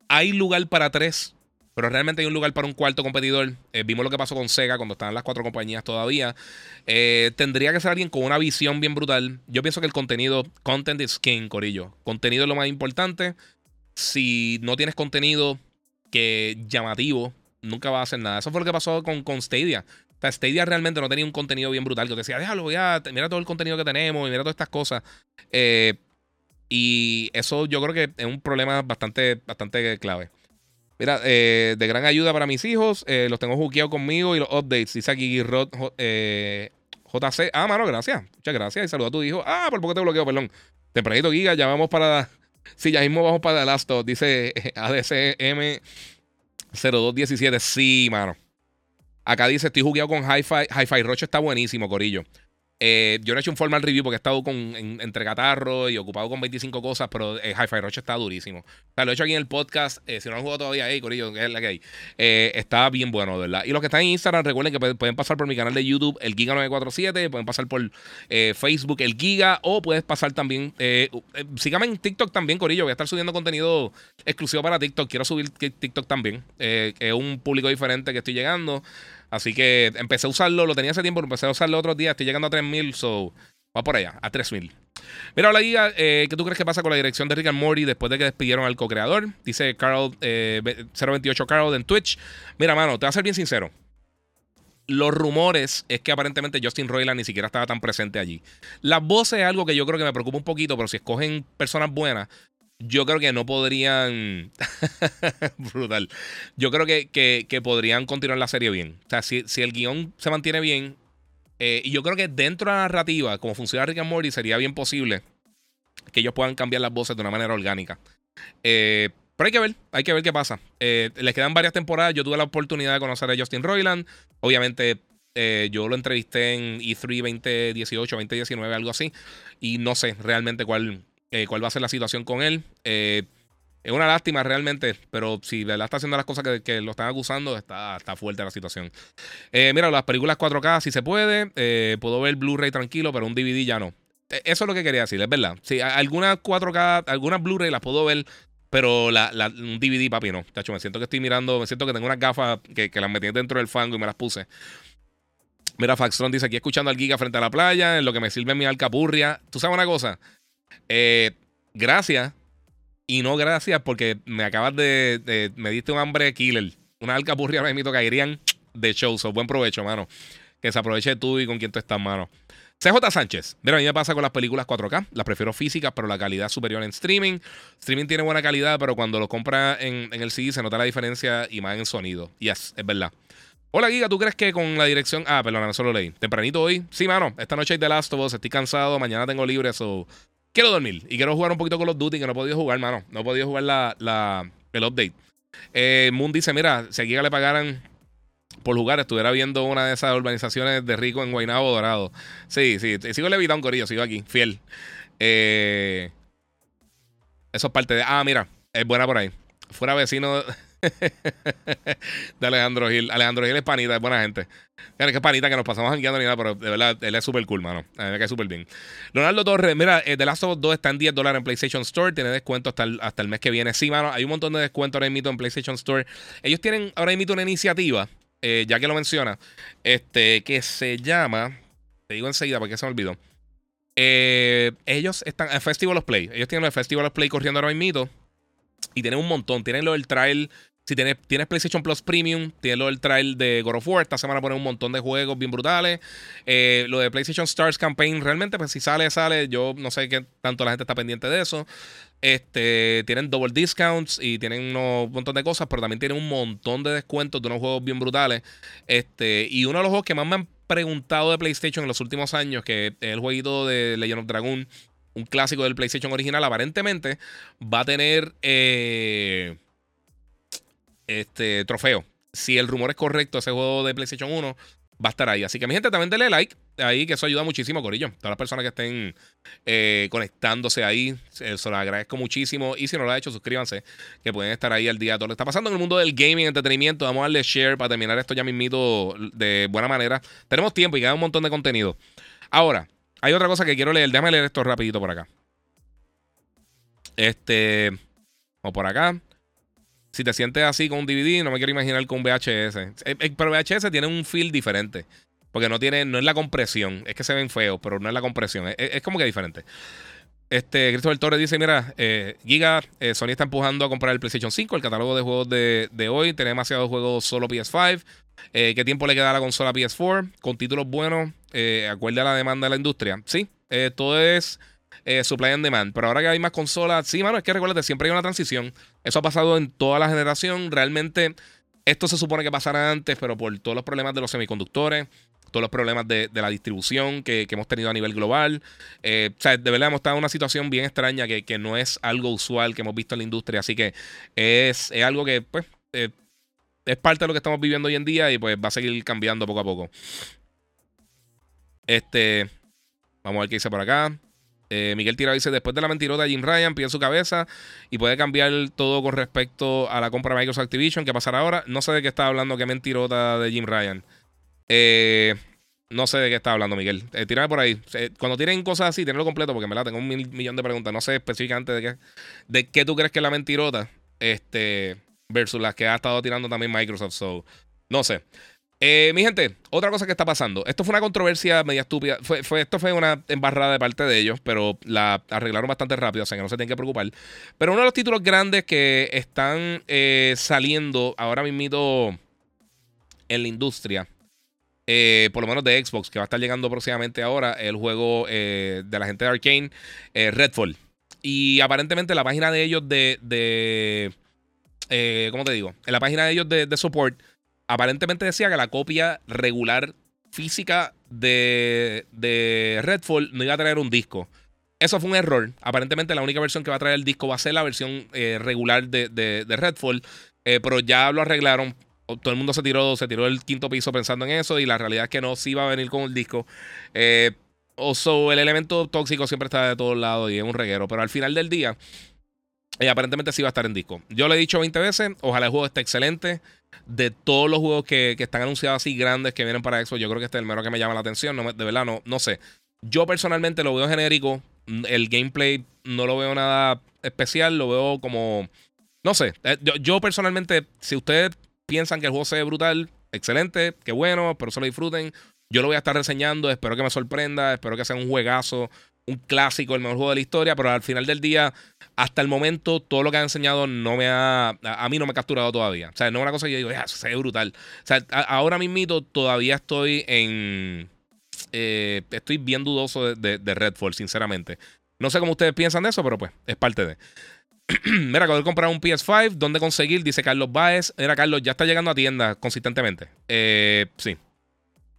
hay lugar para tres pero realmente hay un lugar para un cuarto competidor. Eh, vimos lo que pasó con Sega cuando estaban las cuatro compañías todavía. Eh, tendría que ser alguien con una visión bien brutal. Yo pienso que el contenido, content is king, Corillo. Contenido es lo más importante. Si no tienes contenido que llamativo, nunca va a hacer nada. Eso fue lo que pasó con, con Stadia. O sea, Stadia realmente no tenía un contenido bien brutal. Que decía, déjalo, voy a, mira todo el contenido que tenemos y mira todas estas cosas. Eh, y eso yo creo que es un problema bastante, bastante clave. Mira, eh, de gran ayuda para mis hijos. Eh, los tengo juqueados conmigo y los updates. Dice aquí Rod, eh, JC. Ah, mano, gracias. Muchas gracias. Y saluda a tu hijo. Ah, por poco te bloqueo, perdón. Tempranito Giga, ya vamos para. Sí, ya mismo vamos para The Last of. Dice ADCM 0217. Sí, mano. Acá dice: Estoy jugueado con Hi-Fi. Hi-Fi Roche está buenísimo, Corillo. Eh, yo no he hecho un formal review porque he estado con, entre catarro y ocupado con 25 cosas, pero eh, Hi-Fi Rush está durísimo. O sea, lo he hecho aquí en el podcast. Eh, si no lo han jugado todavía, hey, Corillo, que es la que hay. está bien bueno, ¿verdad? Y los que están en Instagram, recuerden que pueden pasar por mi canal de YouTube, el Giga947, pueden pasar por Facebook, el Giga, o puedes pasar también. síganme en TikTok también, Corillo. Voy a estar subiendo contenido exclusivo para TikTok. Quiero subir TikTok también. es un público diferente que estoy llegando. Así que empecé a usarlo, lo tenía hace tiempo, empecé a usarlo otros días, estoy llegando a 3000, so va por allá, a 3000. Mira, hola guía, eh, ¿qué tú crees que pasa con la dirección de Rick and Morty después de que despidieron al co-creador? Dice Carl, 028 eh, Carl en Twitch. Mira, mano, te voy a ser bien sincero. Los rumores es que aparentemente Justin Roiland ni siquiera estaba tan presente allí. Las voces es algo que yo creo que me preocupa un poquito, pero si escogen personas buenas, yo creo que no podrían. Brutal. Yo creo que, que, podrían continuar la serie bien. O sea, si, el guion se mantiene bien. Eh, y yo creo que dentro de la narrativa, como funciona Rick and Morty, sería bien posible que ellos puedan cambiar las voces de una manera orgánica. Eh, pero hay que ver, hay que ver qué pasa. Eh, les quedan varias temporadas. Yo tuve la oportunidad de conocer a Justin Roiland. Obviamente, yo lo entrevisté en E3 2018, 2019, algo así. Y no sé realmente cuál, eh, cuál va a ser la situación con él. Eh, es una lástima realmente, pero si la está haciendo las cosas que, lo están acusando, está, fuerte la situación. Eh, mira, las películas 4K si se puede. puedo ver Blu-ray tranquilo, pero un DVD ya no. Eso es lo que quería decir, es verdad. Sí, algunas 4K, algunas Blu-ray las puedo ver, pero un DVD, papi, no. Tacho, me siento que estoy mirando, me siento que tengo unas gafas que, las metí dentro del fango y me las puse. Mira, Faxtron dice aquí escuchando al Giga frente a la playa, en lo que me sirve mi alcapurria. ¿Tú sabes una cosa? Eh, gracias. Y no gracias porque me acabas de, Me diste un hambre killer. Una alcapurria me mito caerían de show. So, buen provecho, mano. Que se aproveche tú y con quien tú estás, mano. CJ Sánchez. Mira, a mí me pasa con las películas 4K. Las prefiero físicas, pero la calidad superior en streaming. Streaming tiene buena calidad, pero cuando lo compras en, el CD se nota la diferencia y más en sonido. Yes, es verdad. Hola, Giga, ¿tú crees que con la dirección. Ah, perdón, no solo leí. Tempranito hoy. Sí, mano. Esta noche hay The Last of Us. Estoy cansado. Mañana tengo libre. So quiero dormir y quiero jugar un poquito con los Duty que no he podido jugar, mano. No he podido jugar la, el update. Eh, Moon dice: Mira, si aquí le pagaran por jugar, estuviera viendo una de esas urbanizaciones de rico en Guaynabo Dorado. Sí, sí, sigo levitando, Corillo, sigo aquí, fiel. Eh, eso es parte de. Ah, mira, es buena por ahí. Fuera vecino. De Alejandro Gil. Alejandro Gil es panita, es buena gente. Claro, que panita que nos pasamos jangueando ni nada, pero de verdad, él es súper cool, mano. A mí me cae súper bien. Leonardo Torres, mira, eh, The Last of Us 2 está en 10 dólares en PlayStation Store. Tiene descuento hasta el, hasta el mes que viene. Sí, mano, hay un montón de descuento ahora mismo en PlayStation Store. Ellos tienen ahora mismo una iniciativa, eh, ya que lo menciona, este, que se llama. Te digo enseguida porque se me olvidó. Eh, ellos están. en Festival of Play. Ellos tienen el Festival of Play corriendo ahora mismo. Y tienen un montón. Tienen lo del trial si tienes, tienes PlayStation Plus Premium, tienes lo del trial de God of War. Esta semana ponen un montón de juegos bien brutales. Eh, lo de PlayStation Stars Campaign, realmente, pues si sale, sale. Yo no sé qué tanto la gente está pendiente de eso. Este, tienen double discounts y tienen un montón de cosas, pero también tienen un montón de descuentos de unos juegos bien brutales. Este, y uno de los juegos que más me han preguntado de PlayStation en los últimos años, que es el jueguito de Legend of Dragon, un clásico del PlayStation original, aparentemente va a tener. Eh, este trofeo. Si el rumor es correcto, ese juego de PlayStation 1 va a estar ahí. Así que mi gente, también denle like ahí, que eso ayuda muchísimo, Corillo. Todas las personas que estén eh, conectándose ahí, se, lo agradezco muchísimo. Y si no lo ha hecho, suscríbanse, que pueden estar ahí al día de todo lo que está pasando en el mundo del gaming, entretenimiento. Vamos a darle share para terminar esto ya mismito de buena manera. Tenemos tiempo y queda un montón de contenido. Ahora, hay otra cosa que quiero leer. Déjame leer esto rapidito por acá. Este, o por acá. Si te sientes así con un DVD, no me quiero imaginar con un VHS. Eh, eh, pero VHS tiene un feel diferente. Porque no tiene, no es la compresión. Es que se ven feos, pero no es la compresión. Es, como que diferente. Este, Christopher Torres dice: Mira, eh, Giga, Sony está empujando a comprar el PlayStation 5. El catálogo de juegos de, hoy tiene demasiados juegos solo PS5. ¿Qué tiempo le queda a la consola PS4? Con títulos buenos, acuerde a la demanda de la industria. Sí, todo es eh, supply and demand. Pero ahora que hay más consolas, sí, mano, es que recuérdate, siempre hay una transición. Eso ha pasado en toda la generación. Realmente, esto se supone que pasara antes, pero por todos los problemas de los semiconductores, todos los problemas de, la distribución que, hemos tenido a nivel global. Eh, o sea, de verdad hemos estado en una situación bien extraña que, no es algo usual que hemos visto en la industria. Así que es, algo que, pues, eh, es parte de lo que estamos viviendo hoy en día y pues va a seguir cambiando poco a poco. Este, vamos a ver qué dice por acá. Eh, Miguel Tira dice: Después de la mentirota de Jim Ryan, pide su cabeza y puede cambiar todo con respecto a la compra de Microsoft Activision. ¿Qué pasará ahora? No sé de qué está hablando, qué mentirota de Jim Ryan. Eh, no sé de qué está hablando, Miguel. Eh, tírame por ahí. cuando tienen cosas así, lo completo, porque me la tengo un millón de preguntas. No sé específicamente de qué, de qué tú crees que es la mentirota. Este. Versus las que ha estado tirando también Microsoft. So, no sé. Eh, mi gente, otra cosa que está pasando. Esto fue una controversia media estúpida. Fue, esto fue una embarrada de parte de ellos, pero la arreglaron bastante rápido, o sea que no se tienen que preocupar. Pero uno de los títulos grandes que están eh, saliendo ahora mismo en la industria, eh, por lo menos de Xbox, que va a estar llegando próximamente ahora, el juego de la gente de Arkane, Redfall. Y aparentemente la página de ellos de. de ¿Cómo te digo? En la página de ellos de, de support aparentemente decía que la copia regular física de, de Redfall no iba a traer un disco. Eso fue un error. Aparentemente la única versión que va a traer el disco va a ser la versión eh, regular de, de, Redfall. Eh, pero ya lo arreglaron. Todo el mundo se tiró, se tiró el quinto piso pensando en eso. Y la realidad es que no sí iba a venir con el disco. Eh, el elemento tóxico siempre está de todos lados y es un reguero. Pero al final del día, aparentemente sí va a estar en disco. Yo lo he dicho 20 veces. Ojalá el juego esté excelente de todos los juegos que, están anunciados así grandes que vienen para Xbox, yo creo que este es el mejor que me llama la atención. No de verdad, no, no sé. Yo personalmente lo veo genérico. El gameplay no lo veo nada especial. Lo veo como. No sé. Eh, yo, personalmente, si ustedes piensan que el juego se ve brutal, excelente, qué bueno, pero se lo disfruten. Yo lo voy a estar reseñando. Espero que me sorprenda. Espero que sea un juegazo un clásico, el mejor juego de la historia, pero al final del día, hasta el momento, todo lo que ha enseñado no me ha, a, mí no me ha capturado todavía. O sea, no es una cosa que digo, ya, se ve brutal. O sea, ahora mismo todavía estoy en, eh, estoy bien dudoso de, de, Redfall, sinceramente. No sé cómo ustedes piensan de eso, pero pues, es parte de. Mira, acabo de comprar un PS5. ¿Dónde conseguir? Dice Carlos Baez. Mira, Carlos, ya está llegando a tiendas consistentemente. Eh, sí.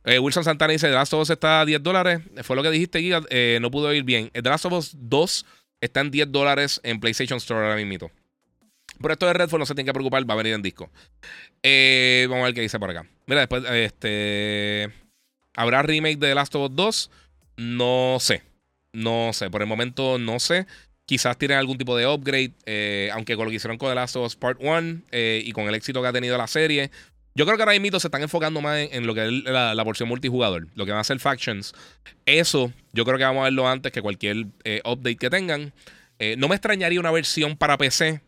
Eh, Wilson Santana dice: The Last of Us está a 10 dólares. Fue lo que dijiste, Giga. Eh, no pudo ir bien. The Last of Us 2 está en 10 dólares en PlayStation Store ahora mismo. Por esto de Redfall no se tiene que preocupar, va a venir en disco. Eh, vamos a ver qué dice por acá. Mira, después, este. ¿Habrá remake de The Last of Us 2? No sé. No sé. Por el momento no sé. Quizás tienen algún tipo de upgrade, aunque con lo que hicieron con The Last of Us Part 1 y con el éxito que ha tenido la serie, yo creo que ahora mismo se están enfocando más en, lo que es la, la, porción multijugador, lo que van a ser factions. Eso, yo creo que vamos a verlo antes que cualquier update que tengan. no me extrañaría una versión para PC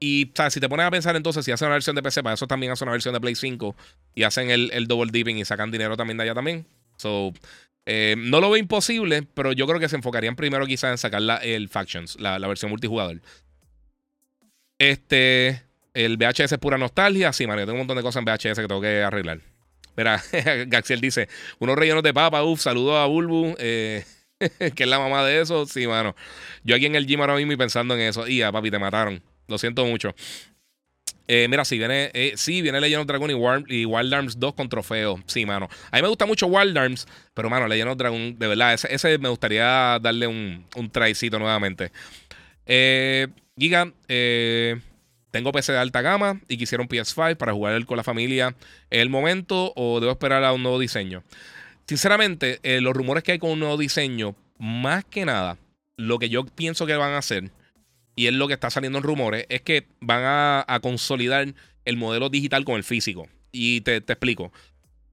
y, o sea, si te pones a pensar entonces, si hacen una versión de PC, para eso también hacen una versión de Play 5 y hacen el, double dipping y sacan dinero también de allá también. So, eh, no lo veo imposible, pero yo creo que se enfocarían primero quizás en sacar la, el Factions, la, versión multijugador. Este, el VHS es pura nostalgia. Sí, man, yo tengo un montón de cosas en VHS que tengo que arreglar. Mira, Gaxiel dice, unos rellenos de papa, uff, saludos a Bulbu, eh, que es la mamá de eso. Sí, mano. Yo aquí en el gym ahora mismo y pensando en eso. Y a papi, te mataron. Lo siento mucho. Eh, mira, si viene, eh, sí, viene Legend of y, Wild Arms 2 con trofeo. Sí, mano. A mí me gusta mucho Wild Arms, pero, mano, Legend of Dragon, de verdad, ese, me gustaría darle un, un nuevamente. Eh, Giga, eh, tengo PC de alta gama y quisiera un PS5 para jugar con la familia en el momento o debo esperar a un nuevo diseño. Sinceramente, los rumores que hay con un nuevo diseño, más que nada, lo que yo pienso que van a hacer y es lo que está saliendo en rumores, es que van a, consolidar el modelo digital con el físico. Y te, explico.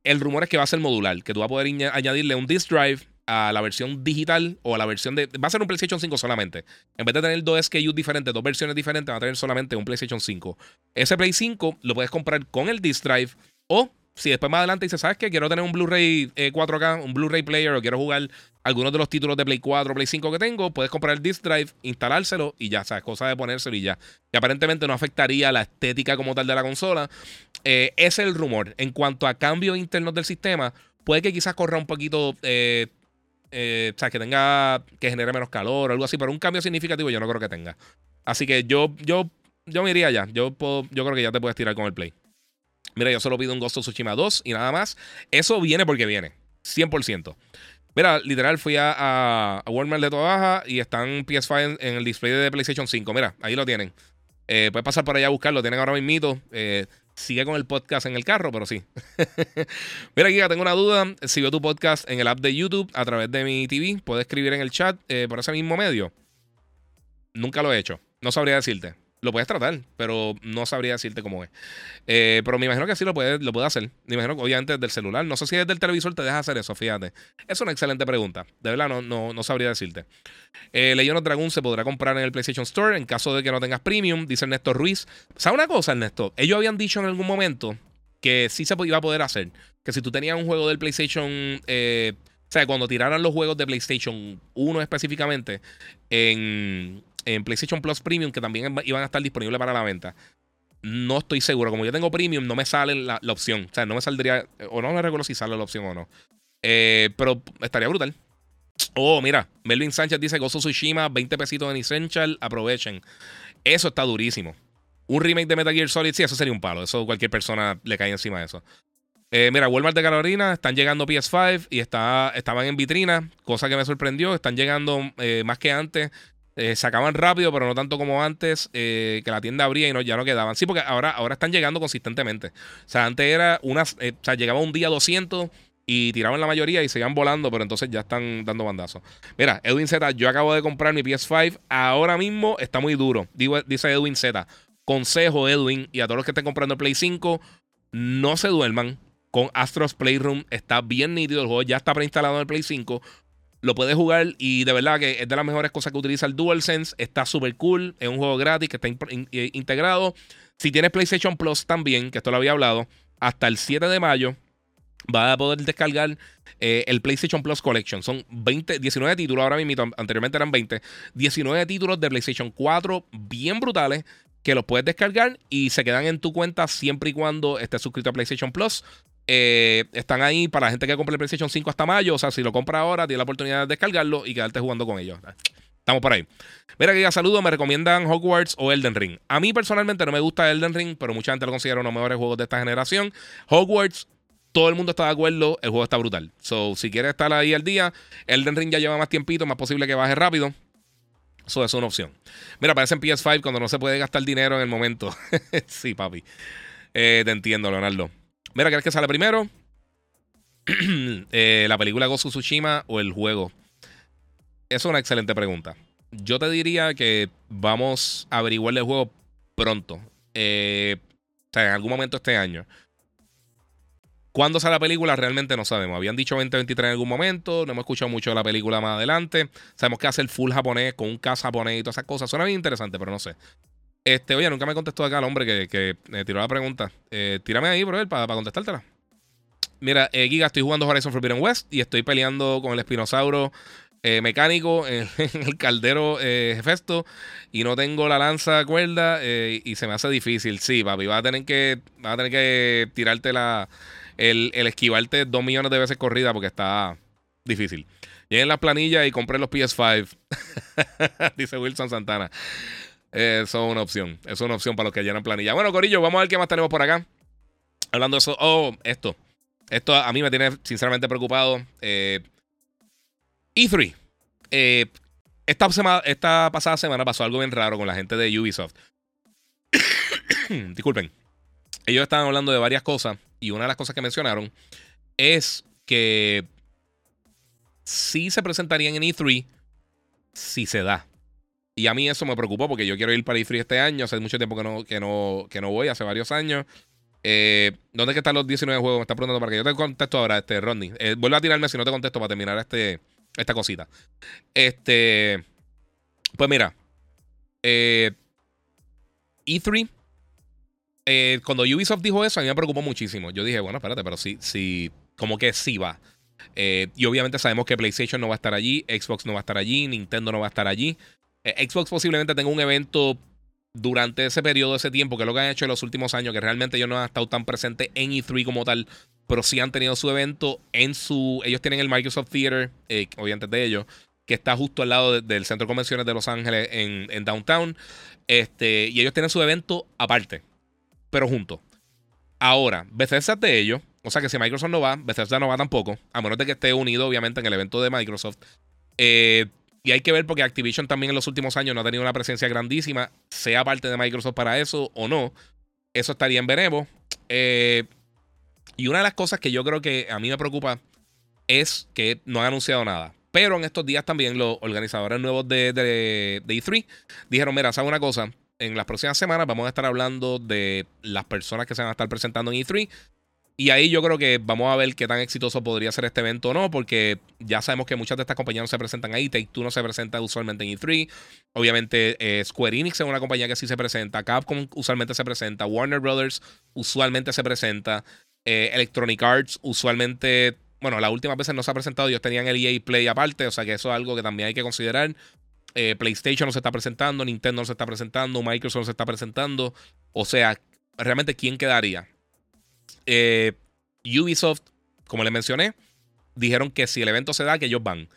El rumor es que va a ser modular, que tú vas a poder añadirle un disk drive a la versión digital o a la versión de. Va a ser un PlayStation 5 solamente. En vez de tener dos SKUs diferentes, dos versiones diferentes, va a tener solamente un PlayStation 5. Ese Play 5 lo puedes comprar con el disk drive o si después más adelante dices, ¿sabes qué? Quiero tener un Blu-ray 4K, eh, un Blu-ray player, o quiero jugar algunos de los títulos de Play 4, Play 5 que tengo, puedes comprar el disc drive, instalárselo y ya, sabes, cosa de ponérselo y ya. Y aparentemente no afectaría la estética como tal de la consola. Eh, ese es el rumor. En cuanto a cambios internos del sistema, puede que quizás corra un poquito. Eh, o sea, que tenga. que genere menos calor o algo así, pero un cambio significativo yo no creo que tenga. Así que yo, yo, yo me iría ya. Yo, yo creo que ya te puedes tirar con el Play. Mira, yo solo pido un Ghost of Tsushima 2 y nada más. Eso viene porque viene. 100%. Mira, literal fui a, a, de toda baja y están PS5 en, el display de PlayStation 5. Mira, ahí lo tienen. Eh, puedes pasar por allá a buscarlo. Tienen ahora mismo. Eh, sigue con el podcast en el carro, pero sí. Mira, Giga, tengo una duda. Si veo tu podcast en el app de YouTube a través de mi TV, puedes escribir en el chat eh, por ese mismo medio. Nunca lo he hecho. No sabría decirte. Lo puedes tratar, pero no sabría decirte cómo es. Eh, pero me imagino que sí lo puede, lo puede hacer. Me imagino que obviamente desde el celular. No sé si desde el televisor te deja hacer eso, fíjate. Es una excelente pregunta. De verdad, no, no, no sabría decirte. Eh, Legend of Dragon se podrá comprar en el PlayStation Store en caso de que no tengas premium, dice Ernesto Ruiz. ¿Sabes una cosa, Ernesto? Ellos habían dicho en algún momento que sí se iba a poder hacer. Que si tú tenías un juego del PlayStation. Eh, o sea, cuando tiraran los juegos de PlayStation 1 específicamente en, en PlayStation Plus Premium que también iban a estar disponibles para la venta. No estoy seguro. Como yo tengo Premium, no me sale la, opción. O sea, no me saldría. O no me recuerdo si sale la opción o no. Eh, pero estaría brutal. Oh, mira. Melvin Sánchez dice Gozo Tsushima, 20 pesitos en Essential. Aprovechen. Eso está durísimo. Un remake de Metal Gear Solid, sí, eso sería un palo. Eso cualquier persona le cae encima de eso. Eh, mira, Walmart de Carolina están llegando PS5 y está, estaban en vitrina, cosa que me sorprendió. Están llegando eh, más que antes. Eh, se acaban rápido, pero no tanto como antes, eh, que la tienda abría y no, ya no quedaban. Sí, porque ahora, ahora están llegando consistentemente. O sea, antes era unas, eh, o sea, llegaba un día 200 y tiraban la mayoría y se iban volando, pero entonces ya están dando bandazos. Mira, Edwin Z, yo acabo de comprar mi PS5, ahora mismo está muy duro. dice Edwin Z. Consejo, Edwin, y a todos los que estén comprando el Play 5, no se duerman. Con Astros Playroom está bien nítido, el juego ya está preinstalado en el Play 5 lo puedes jugar y de verdad que es de las mejores cosas que utiliza el DualSense. Está súper cool. Es un juego gratis que está eh, integrado. Si tienes PlayStation Plus también, que esto lo había hablado, hasta el 7 de mayo vas a poder descargar eh, el PlayStation Plus Collection. Son 20, 19 títulos ahora mismo, anteriormente eran 20. 19 títulos de PlayStation 4 bien brutales que los puedes descargar y se quedan en tu cuenta siempre y cuando estés suscrito a PlayStation Plus. Eh, están ahí para la gente que compre el PlayStation 5 hasta mayo. O sea, si lo compra ahora, tiene la oportunidad de descargarlo y quedarte jugando con ellos. Estamos por ahí. Mira, que ya saludo. Me recomiendan Hogwarts o Elden Ring. A mí personalmente no me gusta Elden Ring, pero mucha gente lo considera uno de los mejores juegos de esta generación. Hogwarts, todo el mundo está de acuerdo. El juego está brutal. So, si quieres estar ahí al día, Elden Ring ya lleva más tiempito, más posible que baje rápido. Eso es una opción. Mira, aparece en PS5 cuando no se puede gastar dinero en el momento. sí, papi. Eh, te entiendo, Leonardo. Mira, ¿qué es que sale primero? Eh, ¿La película of Tsushima o el juego? Es una excelente pregunta. yo te diría que vamos a averiguar el juego pronto. Eh, o sea, en algún momento este año. ¿Cuándo sale la película? Realmente no sabemos. Habían dicho 2023 en algún momento. No hemos escuchado mucho de la película más adelante. Sabemos que hace el full japonés con un cast japonés y todas esas cosas. Suena bien interesante, pero no sé. Este, oye, nunca me contestó acá el hombre que, me tiró la pregunta. Eh, tírame ahí, bro, para, contestártela. Mira, eh, Giga, estoy jugando Horizon Forbidden West y estoy peleando con el espinosauro eh, mecánico en, el caldero eh, Hefesto y no tengo la lanza cuerda eh, y se me hace difícil. Sí, papi, vas a tener que, vas a tener que tirarte la, el, esquivarte dos millones de veces corrida porque está difícil. en la planilla y compré los PS5. Dice Wilson Santana. Eso es una opción. Eso es una opción para los que llenan planilla. Bueno, Corillo, vamos a ver qué más tenemos por acá. Hablando de eso. Oh, esto. Esto a mí me tiene sinceramente preocupado. Eh, E3. Eh, esta, semana, esta pasada semana pasó algo bien raro con la gente de Ubisoft. Disculpen. Ellos estaban hablando de varias cosas y una de las cosas que mencionaron es que sí se presentarían en E3 si se da. Y a mí eso me preocupó porque yo quiero ir para E3 este año. Hace mucho tiempo que no, que no, que no voy, hace varios años. Eh, ¿Dónde están los 19 juegos? Me está preguntando para que yo te contesto ahora, este, Rodney. Eh, vuelve a tirarme si no te contesto para terminar este, esta cosita. Este. Pues mira. Eh, E3. Eh, cuando Ubisoft dijo eso, a mí me preocupó muchísimo. Yo dije, bueno, espérate, pero sí, sí, como que sí va. Eh, y obviamente sabemos que PlayStation no va a estar allí, Xbox no va a estar allí, Nintendo no va a estar allí. Xbox posiblemente tenga un evento durante ese periodo, ese tiempo, que es lo que han hecho en los últimos años, que realmente ellos no han estado tan presentes en E3 como tal, pero sí han tenido su evento en su. Ellos tienen el Microsoft Theater, eh, de ellos, que está justo al lado del Centro de Convenciones de Los Ángeles en, Downtown. Este, y ellos tienen su evento aparte, pero juntos. Ahora, Bethesda es de ellos, o sea que si Microsoft no va, Bethesda no va tampoco, a menos de que esté unido, obviamente, en el evento de Microsoft. Eh, y hay que ver porque Activision también en los últimos años no ha tenido una presencia grandísima, sea parte de Microsoft para eso o no. Eso estaría en veremos. Eh, y una de las cosas que yo creo que a mí me preocupa es que no han anunciado nada. Pero en estos días también los organizadores nuevos de, de, de E3 dijeron, mira, ¿sabes una cosa? En las próximas semanas vamos a estar hablando de las personas que se van a estar presentando en E3 y ahí yo creo que vamos a ver qué tan exitoso podría ser este evento o no, porque ya sabemos que muchas de estas compañías no se presentan ahí. Take Two no se presenta usualmente en E3. Obviamente, eh, Square Enix es una compañía que sí se presenta. Capcom usualmente se presenta. Warner Brothers usualmente se presenta. Eh, Electronic Arts usualmente. Bueno, las últimas veces no se ha presentado. Ellos tenían el EA Play aparte, o sea que eso es algo que también hay que considerar. Eh, PlayStation no se está presentando, Nintendo no se está presentando, Microsoft no se está presentando. O sea, realmente, ¿quién quedaría? Eh, Ubisoft, como les mencioné, dijeron que si el evento se da, que ellos van.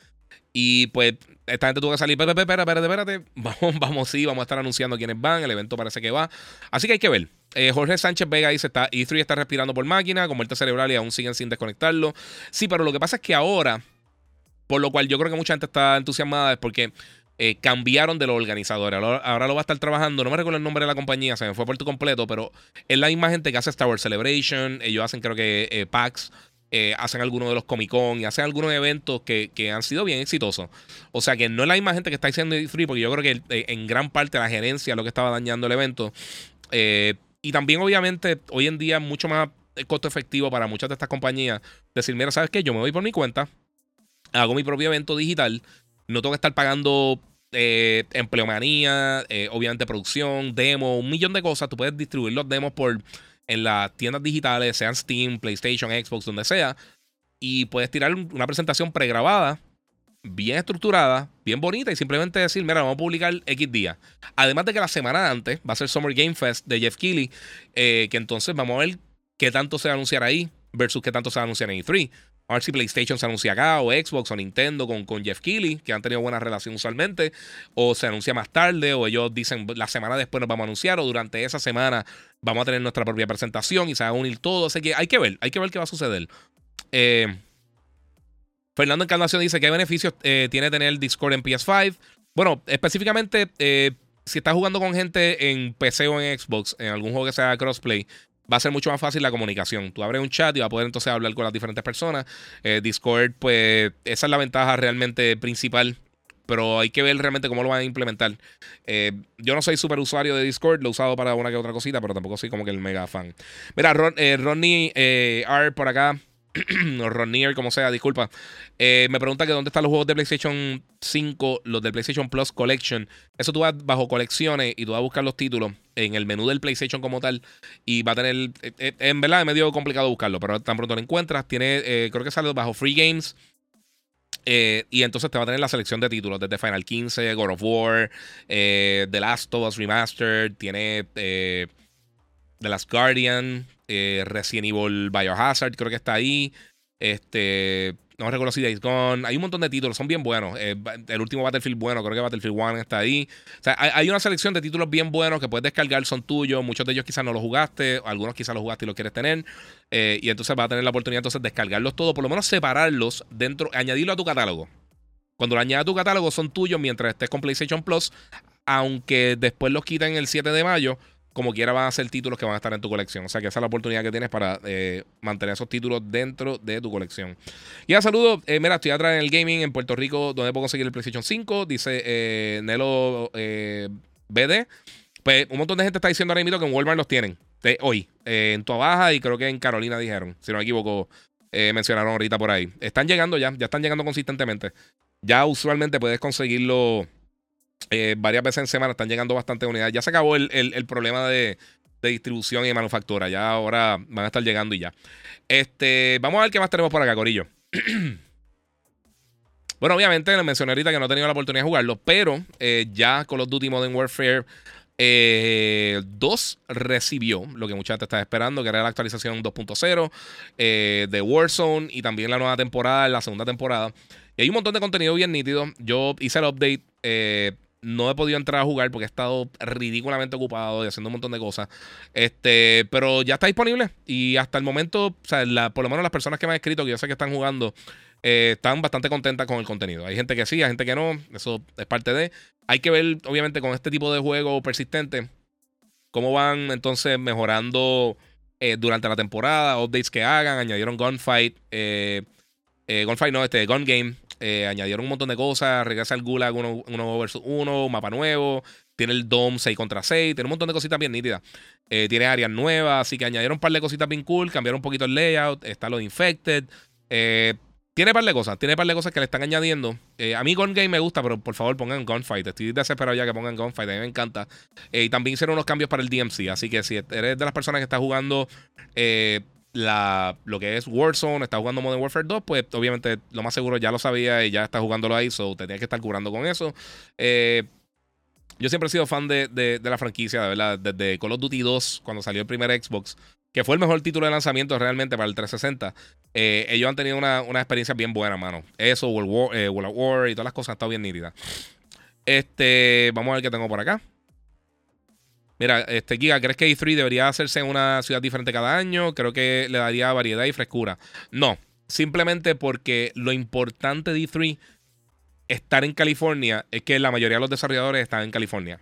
Y pues esta gente tuvo que salir, espérate, espérate, espérate, vamos, vamos, sí, vamos a estar anunciando quiénes van, el evento parece que va. Así que hay que ver. Eh, Jorge Sánchez Vega dice, está, E3 está respirando por máquina, con muerte cerebral y aún siguen sin desconectarlo. Sí, pero lo que pasa es que ahora, por lo cual yo creo que mucha gente está entusiasmada, es porque eh, cambiaron de los organizadores. Ahora, lo va a estar trabajando. No me recuerdo el nombre de la compañía, se me fue por tu completo, pero es la misma gente que hace Star Wars Celebration. Ellos hacen, creo que, eh, PAX. Eh, hacen algunos de los Comic Con y hacen algunos eventos que, han sido bien exitosos. O sea que no es la misma gente que está haciendo Free, porque yo creo que en gran parte la gerencia es lo que estaba dañando el evento. y también, obviamente, hoy en día es mucho más costo efectivo para muchas de estas compañías decir: Mira, ¿sabes qué? Yo me voy por mi cuenta, hago mi propio evento digital no tengo que estar pagando eh, empleomanía, eh, obviamente producción, demo, un millón de cosas. Tú puedes distribuir los demos por en las tiendas digitales, sean Steam, PlayStation, Xbox, donde sea. Y puedes tirar una presentación pregrabada, bien estructurada, bien bonita, y simplemente decir, mira, vamos a publicar X día. Además de que la semana antes va a ser Summer Game Fest de Jeff Keighley, eh, que entonces vamos a ver qué tanto se va a anunciar ahí versus qué tanto se va a anunciar en E3. A ver si PlayStation se anuncia acá, o Xbox, o Nintendo con, con Jeff Keighley, que han tenido buena relación usualmente, o se anuncia más tarde, o ellos dicen la semana después nos vamos a anunciar, o durante esa semana vamos a tener nuestra propia presentación y se va a unir todo. Así que hay que ver, hay que ver qué va a suceder. Eh, Fernando Encarnación dice: ¿Qué beneficios eh, tiene tener Discord en PS5? Bueno, específicamente, eh, si estás jugando con gente en PC o en Xbox, en algún juego que sea crossplay, va a ser mucho más fácil la comunicación. Tú abres un chat y vas a poder entonces hablar con las diferentes personas. Eh, Discord, pues esa es la ventaja realmente principal pero hay que ver realmente cómo lo van a implementar. yo no soy súper usuario de Discord, lo he usado para una que otra cosita, pero tampoco soy como que el mega fan. Mira, Ronnie R por acá. o Ronnier, como sea, disculpa. Eh, me pregunta que dónde están los juegos de PlayStation 5, los de PlayStation Plus Collection. Eso tú vas bajo colecciones y tú vas a buscar los títulos en el menú del PlayStation como tal. Y va a tener. Eh, eh, en verdad es medio complicado buscarlo, pero tan pronto lo encuentras. Tiene, creo que sale bajo Free Games. y entonces te va a tener la selección de títulos desde Final 15, God of War, The Last of Us Remastered, tiene The Last Guardian, eh, Resident Evil Biohazard, creo que está ahí. Este, no recuerdo si Days Gone. Hay un montón de títulos, son bien buenos. Eh, el último Battlefield bueno, creo que Battlefield 1 está ahí. O sea, hay, una selección de títulos bien buenos que puedes descargar, son tuyos. Muchos de ellos quizás no los jugaste, algunos quizás los jugaste y los quieres tener. Eh, y entonces vas a tener la oportunidad entonces de descargarlos todos, por lo menos separarlos dentro, añadirlo a tu catálogo. Cuando lo añadas a tu catálogo son tuyos mientras estés con PlayStation Plus, aunque después los quiten el 7 de mayo como quiera van a ser títulos que van a estar en tu colección. O sea que esa es la oportunidad que tienes para eh, mantener esos títulos dentro de tu colección. Y a saludo, eh, mira, estoy atrás en el gaming en Puerto Rico, donde puedo conseguir el PlayStation 5, dice eh, Nelo BD. Pues un montón de gente está diciendo ahora mismo que en Walmart los tienen. hoy, en Tua Baja y creo que en Carolina dijeron, si no me equivoco, mencionaron ahorita por ahí. Están llegando ya, ya están llegando consistentemente. Ya usualmente puedes conseguirlo eh, varias veces en semana están llegando bastantes unidades. Ya se acabó el, problema de, distribución y de manufactura. Ya ahora van a estar llegando y ya. Este, vamos a ver qué más tenemos por acá, Corillo. bueno, obviamente les mencioné ahorita que no he tenido la oportunidad de jugarlo, pero eh, ya Call of Duty Modern Warfare 2 eh, recibió lo que mucha gente estaba esperando, que era la actualización 2.0 de Warzone y también la nueva temporada, la segunda temporada. Y hay un montón de contenido bien nítido. Yo hice el update. No he podido entrar a jugar porque he estado ridículamente ocupado y haciendo un montón de cosas. Este, pero ya está disponible. Y hasta el momento, o sea, por lo menos las personas que me han escrito, que yo sé que están jugando, eh, están bastante contentas con el contenido. Hay gente que sí, hay gente que no. Eso es parte de. Hay que ver, obviamente, con este tipo de juego persistente, cómo van entonces mejorando eh, durante la temporada, updates que hagan. Añadieron Gunfight. Eh, Gunfight no, este, Gun Game. Eh, añadieron un montón de cosas. Regresa el Gulag 1 versus 1, mapa nuevo. Tiene el Dome 6 contra 6. Tiene un montón de cositas bien nítidas. Eh, tiene áreas nuevas. Así que añadieron un par de cositas bien cool. Cambiaron un poquito el layout. Está lo de Infected. Eh, tiene un par de cosas. Tiene un par de cosas que le están añadiendo. a mí Gun Game me gusta, pero por favor pongan Gunfight. Estoy desesperado ya que pongan Gunfight. A mí me encanta. y también hicieron unos cambios para el DMC. Así que si eres de las personas que está jugando lo que es Warzone, está jugando Modern Warfare 2, pues obviamente lo más seguro ya lo sabía y ya está jugándolo ahí, so tenía que estar curando con eso. Eh, yo siempre he sido fan de, la franquicia, de verdad, desde Call of Duty 2, cuando salió el primer Xbox, que fue el mejor título de lanzamiento realmente para el 360. Eh, ellos han tenido una, experiencia bien buena, mano. Eso, World, War, eh, World War y todas las cosas han estado bien nítidas. Este, vamos a ver qué tengo por acá. Mira, este Giga, ¿crees que E3 debería hacerse en una ciudad diferente cada año? Creo que le daría variedad y frescura. No, simplemente porque lo importante de E3 estar en California es que la mayoría de los desarrolladores están en California.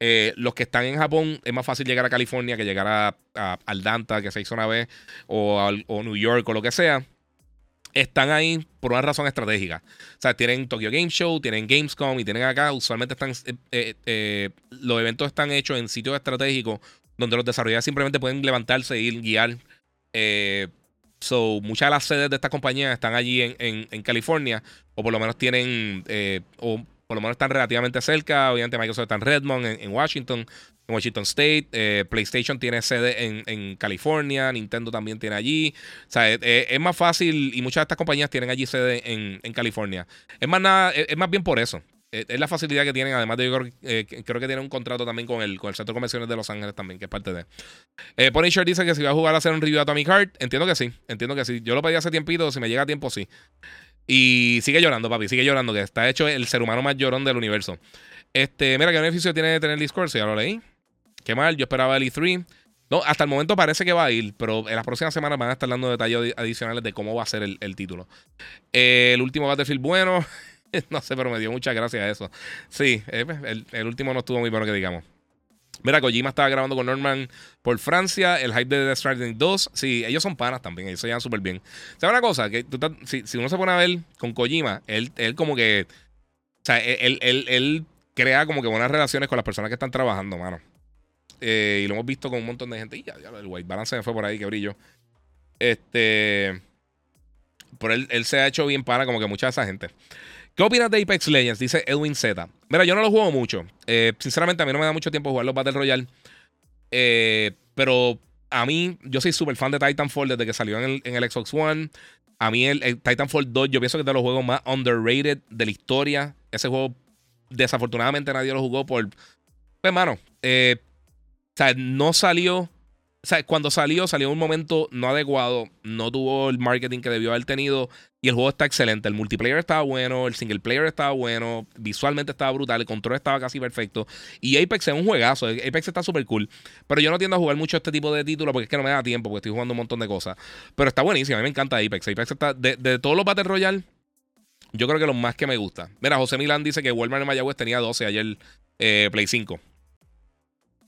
Eh, los que están en Japón es más fácil llegar a California que llegar a, a al Danta, que se hizo una vez, o, o New York o lo que sea están ahí por una razón estratégica. O sea, tienen Tokyo Game Show, tienen Gamescom y tienen acá, usualmente están, eh, eh, eh, los eventos están hechos en sitios estratégicos donde los desarrolladores simplemente pueden levantarse e ir guiar. so, muchas de las sedes de estas compañías están allí en, California, o por lo menos tienen, por lo menos están relativamente cerca. Obviamente Microsoft está en Redmond, en Washington en Washington State. Eh, PlayStation tiene sede en, California. Nintendo también tiene allí. O sea, es, más fácil y muchas de estas compañías tienen allí sede en, California. Es más, nada, es, más bien por eso. Es, la facilidad que tienen. Además de yo creo, eh, creo, que tienen un contrato también con el, con el Centro de Convenciones de Los Ángeles también, que es parte de. Eh, Punisher dice que si va a jugar a hacer un review de Atomic Heart, entiendo que sí. Entiendo que sí. Yo lo pedí hace tiempito. Si me llega a tiempo, sí. Y sigue llorando, papi. Sigue llorando, que está hecho el ser humano más llorón del universo. Este, mira, ¿qué beneficio tiene tener Discord? Ya lo leí. Qué mal, yo esperaba el E3. No, hasta el momento parece que va a ir, pero en las próximas semanas van a estar dando detalles adicionales de cómo va a ser el, título. el último Battlefield, bueno, no sé, pero me dio muchas gracias a eso. Sí, eh, pues, el, último no estuvo muy bueno que digamos. Mira, Kojima estaba grabando con Norman por Francia. El hype de The Stranding 2. Sí, ellos son panas también. Ellos se llevan súper bien. ¿Sabes una cosa? Que si, uno se pone a ver con Kojima, él, él como que o sea, él, él, él, crea como que buenas relaciones con las personas que están trabajando, mano. Eh, y lo hemos visto con un montón de gente. Y ya, ya el white balance me fue por ahí, que brillo. Este. Por él, él se ha hecho bien para como que mucha de esa gente. ¿Qué opinas de Apex Legends? Dice Edwin Z. Mira, yo no lo juego mucho. Eh, sinceramente, a mí no me da mucho tiempo jugar los Battle Royale. Eh, pero a mí, yo soy súper fan de Titanfall desde que salió en el, Xbox One. A mí, el, Titanfall 2, yo pienso que es de los juegos más underrated de la historia. Ese juego, desafortunadamente, nadie lo jugó por. Pues, mano, eh, o sea, no salió o sea, cuando salió, salió en un momento no adecuado, no tuvo el marketing que debió haber tenido y el juego está excelente. El multiplayer estaba bueno, el single player estaba bueno, visualmente estaba brutal, el control estaba casi perfecto y Apex es un juegazo, Apex está súper cool, pero yo no tiendo a jugar mucho este tipo de títulos porque es que no me da tiempo, porque estoy jugando un montón de cosas, pero está buenísimo, a mí me encanta Apex. Apex está, de, todos los Battle Royale, yo creo que lo más que me gusta. Mira, José Milán dice que Walmart en Mayagüez tenía 12 ayer eh, Play 5.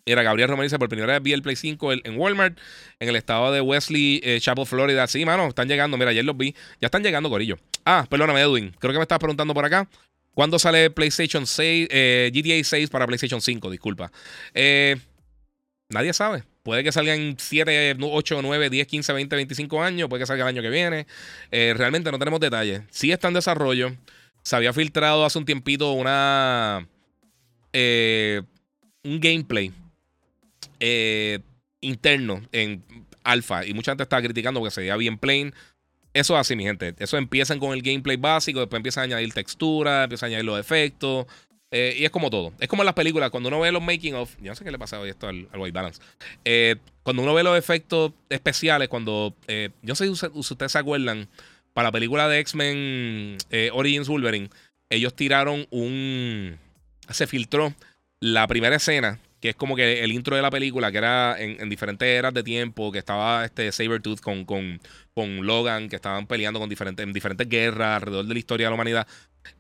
Mira, Gabriel Romero dice, por primera vez vi el Play 5 en Walmart, en el estado de Wesley, eh, Chapel, Florida. Sí, mano, están llegando. Mira, ayer los vi. Ya están llegando, Corillo. Ah, perdóname, Edwin. Creo que me estabas preguntando por acá. ¿Cuándo sale PlayStation 6, eh, GTA 6 para PlayStation 5? Disculpa. Eh, nadie sabe. Puede que salga en 7, 8, 9, 10, 15, 20, 25 años. Puede que salga el año que viene. realmente no tenemos detalles. Sí está en desarrollo. Se había filtrado hace un tiempito una... un gameplay eh, interno en alfa y mucha gente estaba criticando porque se veía bien plain. Eso es así, mi gente. Eso empiezan con el gameplay básico, después empiezan a añadir textura, empiezan a añadir los efectos. Eh, y es como todo. Es como en las películas, cuando uno ve los making of. Yo no sé qué le pasa hoy esto al, White Balance. Eh, cuando uno ve los efectos especiales, cuando. yo sé si ustedes se acuerdan, para la película de X-Men Origins Wolverine, ellos tiraron un. Se filtró la primera escena que es como que el intro de la película, que era en, diferentes eras de tiempo, que estaba este Sabertooth con, con, con Logan, que estaban peleando con diferentes, en diferentes guerras alrededor de la historia de la humanidad.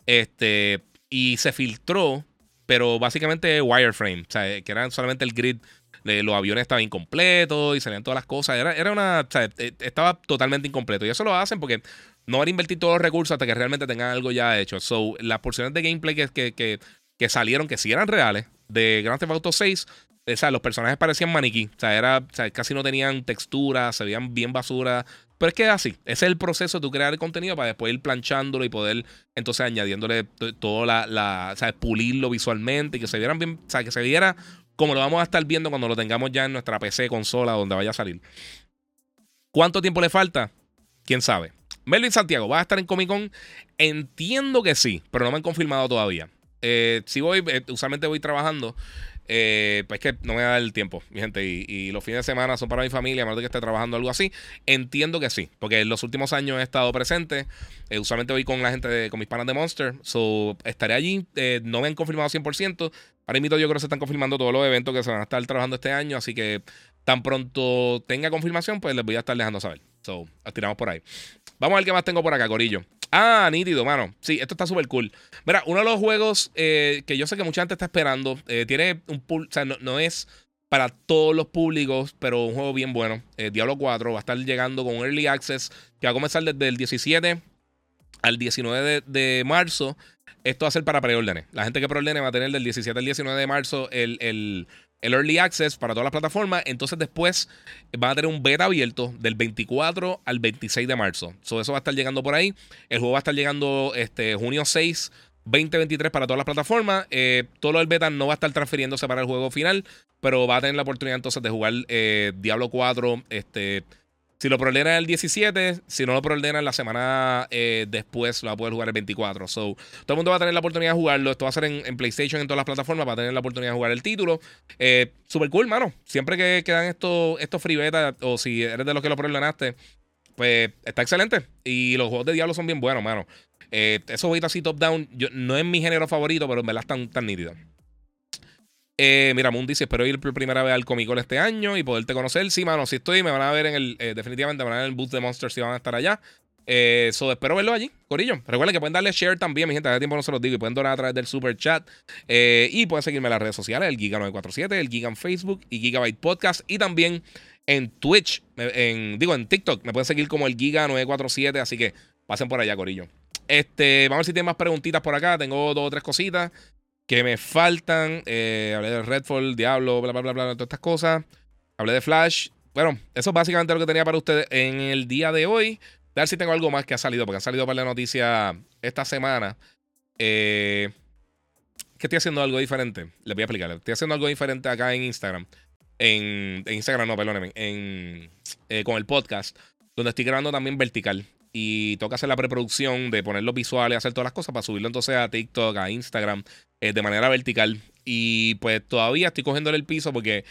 Este, y se filtró, pero básicamente wireframe, o sea, que era solamente el grid. Los aviones estaban incompletos y salían todas las cosas. Era, era una. O sea, e, estaba totalmente incompleto. Y eso lo hacen porque no van a invertir todos los recursos hasta que realmente tengan algo ya hecho. So, las porciones de gameplay que, que, que, que salieron, que sí eran reales, de Grand Theft Auto 6, o sea, los personajes parecían maniquí. O sea, era, casi no tenían textura, se veían bien basura. Pero es que es así. Ese es el proceso de crear el contenido para después ir planchándolo y poder entonces añadiéndole todo la, la o sea, pulirlo visualmente y que se vieran bien, o sea, que se viera como lo vamos a estar viendo cuando lo tengamos ya en nuestra PC, consola, donde vaya a salir. ¿Cuánto tiempo le falta? ¿Quién sabe? Melvin Santiago, ¿va a estar en Comic Con? Entiendo que sí, pero no me han confirmado todavía. Eh, si voy, eh, usualmente voy trabajando. Eh, pues que no me da el tiempo, mi gente. Y, los fines de semana son para mi familia, a menos que esté trabajando algo así. Entiendo que sí, porque en los últimos años he estado presente. usualmente voy con la gente, de, con mis panas de Monster. So, estaré allí. no me han confirmado 100%. Ahora mismo yo creo que se están confirmando todos los eventos que se van a estar trabajando este año. Así que tan pronto tenga confirmación, pues les voy a estar dejando saber. So, tiramos por ahí. Vamos a ver qué más tengo por acá, Corillo. Ah, nítido, mano. Sí, esto está súper cool. Mira, uno de los juegos eh, que yo sé que mucha gente está esperando, eh, tiene un pool, o sea, no, es para todos los públicos, pero un juego bien bueno. Eh, Diablo 4 va a estar llegando con Early Access, que va a comenzar desde el 17 al 19 de, marzo. Esto va a ser para preórdenes. La gente que preordene va a tener del 17 al 19 de marzo el, el el Early Access para todas las plataformas. Entonces después van a tener un beta abierto del 24 al 26 de marzo. eso va a estar llegando por ahí. El juego va a estar llegando este, junio 6. 2023 para todas las plataformas. Eh, todo el beta no va a estar transfiriéndose para el juego final, pero va a tener la oportunidad entonces de jugar eh, Diablo 4 este, si lo preordenan el 17, si no lo preordenan la semana eh, después, lo va a poder jugar el 24. So, todo el mundo va a tener la oportunidad de jugarlo. Esto va a ser en, PlayStation, en todas las plataformas, va a tener la oportunidad de jugar el título. Eh, super cool, mano. Siempre que quedan estos, estos free beta, o si eres de los que lo preordenaste, pues está excelente. Y los juegos de Diablo son bien buenos, mano. Eh, esos jueguitos así top-down, no es mi género favorito, pero en verdad están tan nítidos. Eh, mira, Moon dice, espero ir por primera vez al Comic Con este año y poderte conocer. Sí, mano, si estoy, me van a ver en el, eh, definitivamente me van a ver en el booth de Monsters si van a estar allá. Eh, espero verlo allí, Corillo. Recuerden que pueden darle share también, mi gente. Hace tiempo no se los digo. Y pueden donar a través del super chat. Eh, y pueden seguirme en las redes sociales: el Giga947, el Giga en Facebook y Gigabyte Podcast. Y también en Twitch, en, digo en TikTok. Me pueden seguir como el Giga947. Así que pasen por allá, Corillo. Este, vamos a ver si tienen más preguntitas por acá. Tengo dos o tres cositas que me faltan. Eh, hablé de Redfall, Diablo, bla, bla, bla, bla, todas estas cosas. Hablé de Flash. Bueno, eso es básicamente lo que tenía para ustedes en el día de hoy. Ver si tengo algo más que ha salido, porque han salido para la noticia esta semana. Eh, que estoy haciendo algo diferente. Les voy a explicar. Estoy haciendo algo diferente acá en Instagram. En, Instagram, no, perdónenme. En, eh, con el podcast. Donde estoy grabando también vertical. Y toca hacer la preproducción de poner los visuales, hacer todas las cosas para subirlo entonces a TikTok, a Instagram, eh, de manera vertical. Y pues todavía estoy cogiéndole el piso porque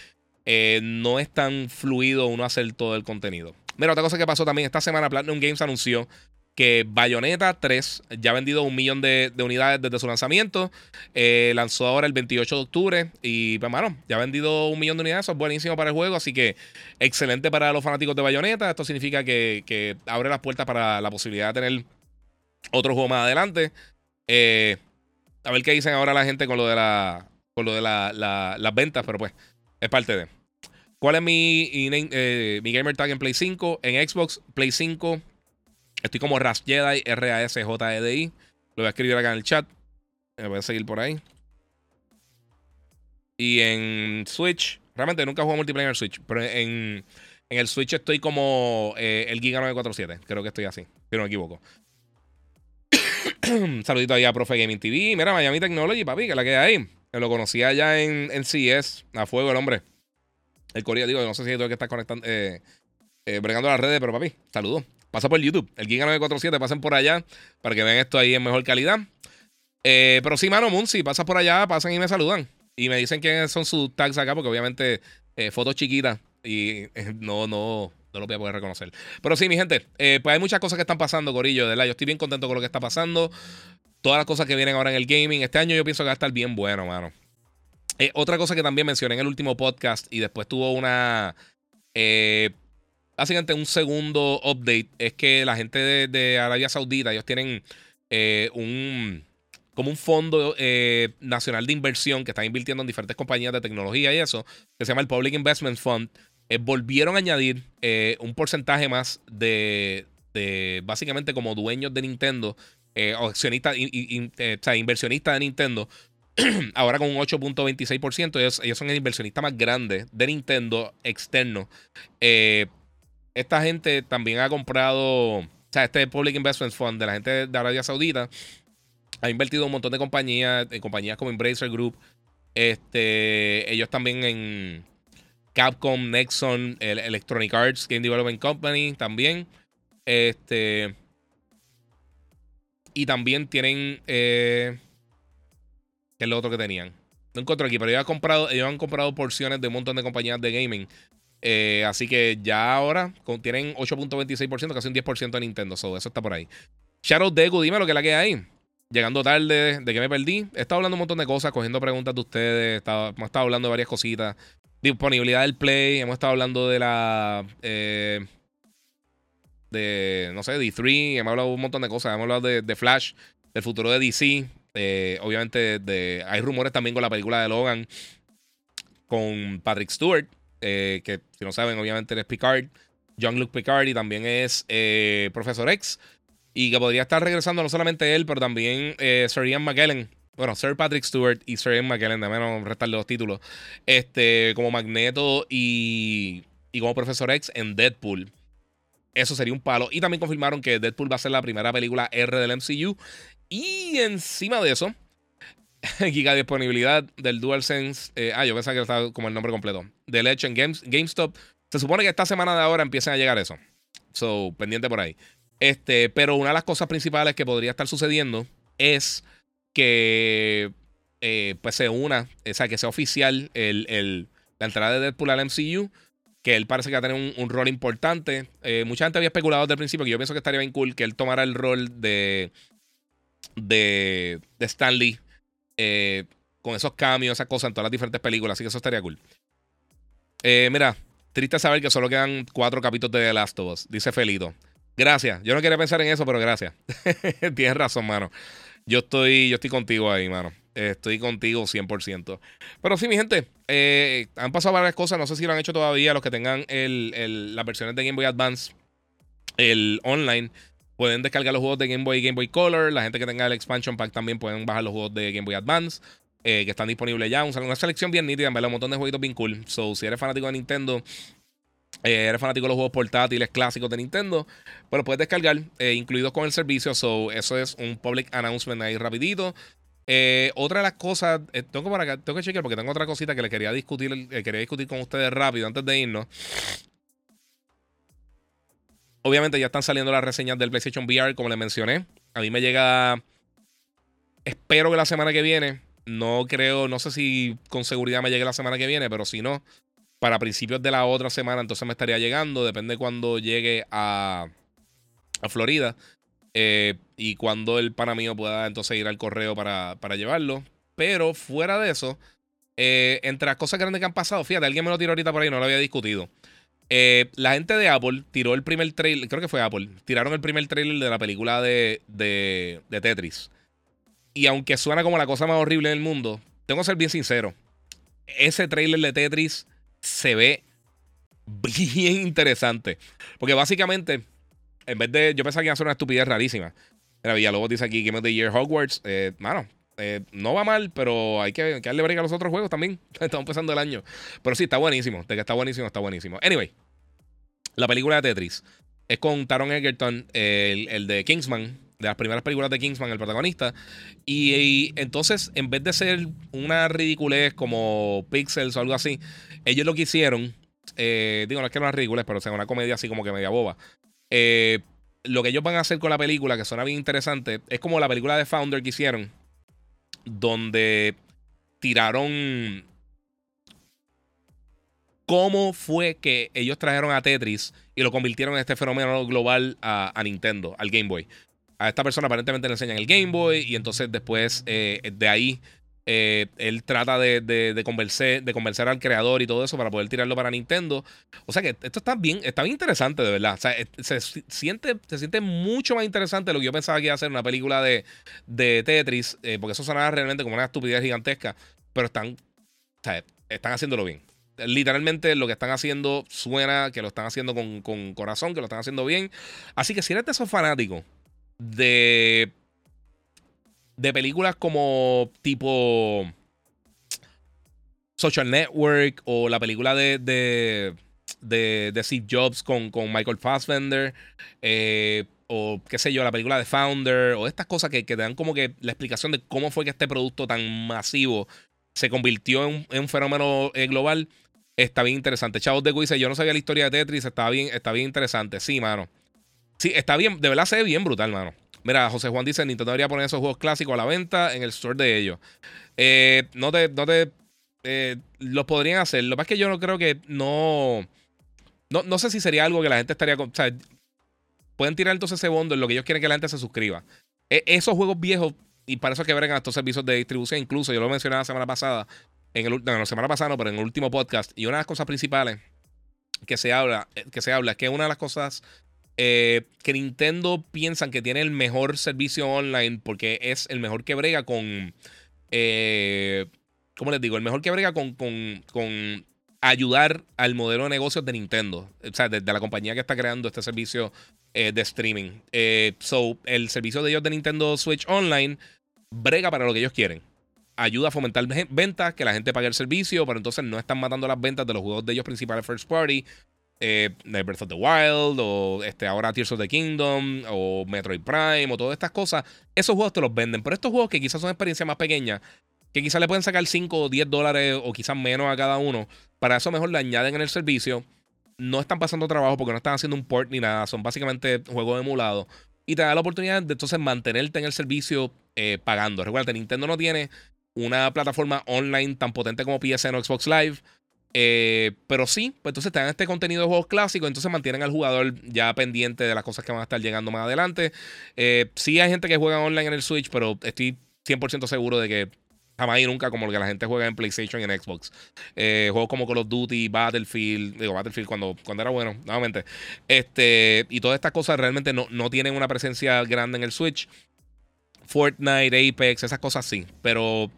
eh, no es tan fluido uno hacer todo el contenido. Mira, otra cosa que pasó también esta semana, Platinum Games anunció que Bayonetta 3 ya ha vendido un millón de, unidades desde su lanzamiento. Eh, lanzó ahora el 28 de octubre y, pues, ya ha vendido un millón de unidades. Eso es buenísimo para el juego, así que excelente para los fanáticos de Bayonetta. Esto significa que, abre las puertas para la posibilidad de tener otro juego más adelante. Eh, a ver qué dicen ahora la gente con lo de, la, con lo de las ventas, pero pues es parte de. ¿Cuál es mi, eh, mi gamer tag en Play 5? En Xbox, Play 5 Estoy como Ras Jedi, R-A-S-J-E-D-I. Lo voy a escribir acá en el chat. Me voy a seguir por ahí. Y en Switch, realmente nunca juego multiplayer en Switch, pero en, en el Switch estoy como eh, el Giga 947. Creo que estoy así, si no me equivoco. Saludito ahí a Profe Gaming TV. Mira, Miami Technology, papi, que la queda ahí. Me lo conocía allá en, en CS, a fuego el hombre. El Corea, digo, no sé si es que está conectando, eh, eh, bregando las redes, pero papi, saludos. Pasa por YouTube, el Giga 947, pasen por allá para que vean esto ahí en mejor calidad. Eh, pero sí, mano, Munsi, pasa por allá, pasan y me saludan. Y me dicen quiénes son sus tags acá, porque obviamente eh, fotos chiquitas y eh, no, no, no lo voy a poder reconocer. Pero sí, mi gente, pues hay muchas cosas que están pasando, Corillo, ¿verdad? Yo estoy bien contento con lo que está pasando. Todas las cosas que vienen ahora en el gaming. Este año yo pienso que va a estar bien bueno, mano. otra cosa que también mencioné en el último podcast y después tuvo una básicamente un segundo update es que la gente de, Arabia Saudita, ellos tienen eh, un como un fondo eh, nacional de inversión que están invirtiendo en diferentes compañías de tecnología y eso, que se llama el Public Investment Fund. Eh, volvieron a añadir un porcentaje más de, básicamente como dueños de Nintendo, o accionistas, o sea, inversionistas de Nintendo, ahora con un 8.26%. Ellos, ellos, son el inversionista más grande de Nintendo externo. Esta gente también ha comprado, o sea, este Public Investment Fund de la gente de Arabia Saudita ha invertido un montón de compañías, en compañías como Embracer Group. Este, ellos también en Capcom, Nexon, Electronic Arts, Game Development Company también. Este. Y también tienen. Eh, ¿Qué es lo otro que tenían? No encuentro aquí, pero ellos han comprado, ellos han comprado porciones de un montón de compañías de gaming. Eh, así que ya ahora tienen 8.26%, casi un 10% de Nintendo. eso está por ahí. Shadow Deku, dime lo que la que hay. Llegando tarde, de que me perdí. He estado hablando un montón de cosas, cogiendo preguntas de ustedes. hemos estado hablando de varias cositas. Disponibilidad del Play. Hemos estado hablando de la. Eh, de. No sé, D3. Hemos hablado un montón de cosas. Hemos hablado de, Flash, del futuro de DC. Eh, obviamente, de, hay rumores también con la película de Logan. Con Patrick Stewart. Eh, que si no saben, obviamente es Picard, Jean-Luc Picard y también es eh, Profesor X. Y que podría estar regresando no solamente él, pero también eh, Sir Ian McKellen. Bueno, Sir Patrick Stewart y Sir Ian McKellen, de menos restarle los títulos. Este, como Magneto y, y como Profesor X en Deadpool. Eso sería un palo. Y también confirmaron que Deadpool va a ser la primera película R del MCU. Y encima de eso, giga disponibilidad del DualSense. Eh, ah, yo pensaba que estaba como el nombre completo. De Legend Games, GameStop. Se supone que esta semana de ahora empiecen a llegar eso. So, pendiente por ahí. Este, pero una de las cosas principales que podría estar sucediendo es que eh, pues se una, o sea, que sea oficial el, la entrada de Deadpool al MCU, que él parece que va a tener un, rol importante. Eh, mucha gente había especulado desde el principio que yo pienso que estaría bien cool que él tomara el rol de, de, de Stan eh, con esos cambios, esas cosas en todas las diferentes películas. Así que eso estaría cool. Eh, mira, triste saber que solo quedan cuatro capítulos de The Last of Us, dice Felito. Gracias. Yo no quería pensar en eso, pero gracias. Tienes razón, mano. Yo estoy, yo estoy contigo ahí, mano. Estoy contigo 100%. Pero sí, mi gente, eh, han pasado varias cosas. No sé si lo han hecho todavía los que tengan el, las versiones de Game Boy Advance, el online Pueden descargar los juegos de Game Boy y Game Boy Color. La gente que tenga el expansion pack también pueden bajar los juegos de Game Boy Advance. Eh, que están disponibles ya. Una selección bien nítida, en verdad, un montón de jueguitos bien cool. So, si eres fanático de Nintendo, eh, eres fanático de los juegos portátiles clásicos de Nintendo, pues puedes descargar, eh, incluidos con el servicio. So, eso es un public announcement ahí rapidito. otra de las cosas, tengo, para acá, tengo que chequear porque tengo otra cosita que le quería discutir, quería discutir con ustedes rápido antes de irnos. Obviamente ya están saliendo las reseñas del PlayStation VR, como les mencioné. A mí me llega. Espero que la semana que viene. No creo, no sé si con seguridad me llegue la semana que viene, pero si no, para principios de la otra semana, entonces me estaría llegando. Depende cuando llegue a, a Florida. Eh, y cuando el pana mío pueda entonces ir al correo para, para llevarlo. Pero fuera de eso, eh, entre las cosas grandes que han pasado, fíjate, alguien me lo tiró ahorita por ahí, no lo había discutido. Eh, la gente de Apple tiró el primer trailer, creo que fue Apple, tiraron el primer trailer de la película de, de, Tetris. Y aunque suena como la cosa más horrible del mundo, tengo que ser bien sincero. Ese trailer de Tetris se ve bien interesante. Porque básicamente, en vez de. Yo pensaba que iba a ser una estupidez rarísima. Mira, Villalobos dice aquí Game of the Year Hogwarts. Eh, mano, eh, no va mal, pero hay que, darle break a los otros juegos también. Estamos empezando el año. Pero sí, está buenísimo. De que está buenísimo, está buenísimo. Anyway, la película de Tetris es con Taron Egerton, el, el de Kingsman de las primeras películas de Kingsman, el protagonista. Y, entonces, en vez de ser una ridiculez como Pixels o algo así, ellos lo que hicieron, eh, digo, no es que no es ridiculez, pero sea una comedia así como que media boba. Eh, lo que ellos van a hacer con la película, que suena bien interesante, es como la película de Founder que hicieron, donde tiraron cómo fue que ellos trajeron a Tetris y lo convirtieron en este fenómeno global a Nintendo, al Game Boy. A esta persona aparentemente le enseñan el Game Boy y entonces después eh, de ahí eh, él trata de, de, de convencer al creador y todo eso para poder tirarlo para Nintendo. O sea que esto está bien, está bien interesante de verdad. O sea, se siente, se siente mucho más interesante de lo que yo pensaba que iba a ser una película de, Tetris, eh, porque eso sonaba realmente como una estupidez gigantesca, pero están, están haciéndolo bien. Literalmente lo que están haciendo suena que lo están haciendo con corazón, que lo están haciendo bien. Así que si eres de esos fanáticos de, de películas como tipo Social Network o la película de, de, de, Steve Jobs con, con Michael Fassbender. Eh, o qué sé yo, la película de Founder, o estas cosas que, te dan como que la explicación de cómo fue que este producto tan masivo se convirtió en, un fenómeno eh, global, está bien interesante. Chavos de dice, yo no sabía la historia de Tetris, está bien, está bien interesante. Sí, mano. Sí, está bien, de verdad se ve bien brutal, mano. Mira, José Juan dice, Nintendo debería poner esos juegos clásicos a la venta en el store de ellos. Eh, no te, no te, eh, los podrían hacer. Lo que pasa es que yo no creo que no, no, no sé si sería algo que la gente estaría, o sea, pueden tirar entonces ese bondo en lo que ellos quieren que la gente se suscriba. E, esos juegos viejos, y para eso que verán estos servicios de distribución, incluso yo lo mencioné la semana pasada, en el, no, la semana pasada no, pero en el último podcast, y una de las cosas principales que se habla, eh, que se habla es que una de las cosas eh, que Nintendo piensan que tiene el mejor servicio online porque es el mejor que brega con. Eh, ¿Cómo les digo? El mejor que brega con, con, ayudar al modelo de negocios de Nintendo. O sea, de, la compañía que está creando este servicio eh, de streaming. so, el servicio de ellos de Nintendo Switch Online brega para lo que ellos quieren. Ayuda a fomentar ventas, que la gente pague el servicio, pero entonces no están matando las ventas de los juegos de ellos principales first party eh, Breath of the Wild, o este, ahora Tears of the Kingdom, o Metroid Prime, o todas estas cosas, esos juegos te los venden. Pero estos juegos que quizás son experiencias más pequeñas, que quizás le pueden sacar 5 o 10 dólares o quizás menos a cada uno, para eso mejor le añaden en el servicio. No están pasando trabajo porque no están haciendo un port ni nada, son básicamente juegos emulados. Y te da la oportunidad de entonces mantenerte en el servicio eh, pagando. Recuerda, Nintendo no tiene una plataforma online tan potente como PSN o Xbox Live. Eh, pero sí, pues entonces te dan este contenido de juegos clásicos, entonces mantienen al jugador ya pendiente de las cosas que van a estar llegando más adelante. Eh, sí hay gente que juega online en el Switch, pero estoy 100% seguro de que jamás y nunca como lo que la gente juega en PlayStation y en Xbox. Eh, juegos como Call of Duty, Battlefield, digo Battlefield cuando, cuando era bueno, nuevamente. Este, y todas estas cosas realmente no, no tienen una presencia grande en el Switch. Fortnite, Apex, esas cosas sí, pero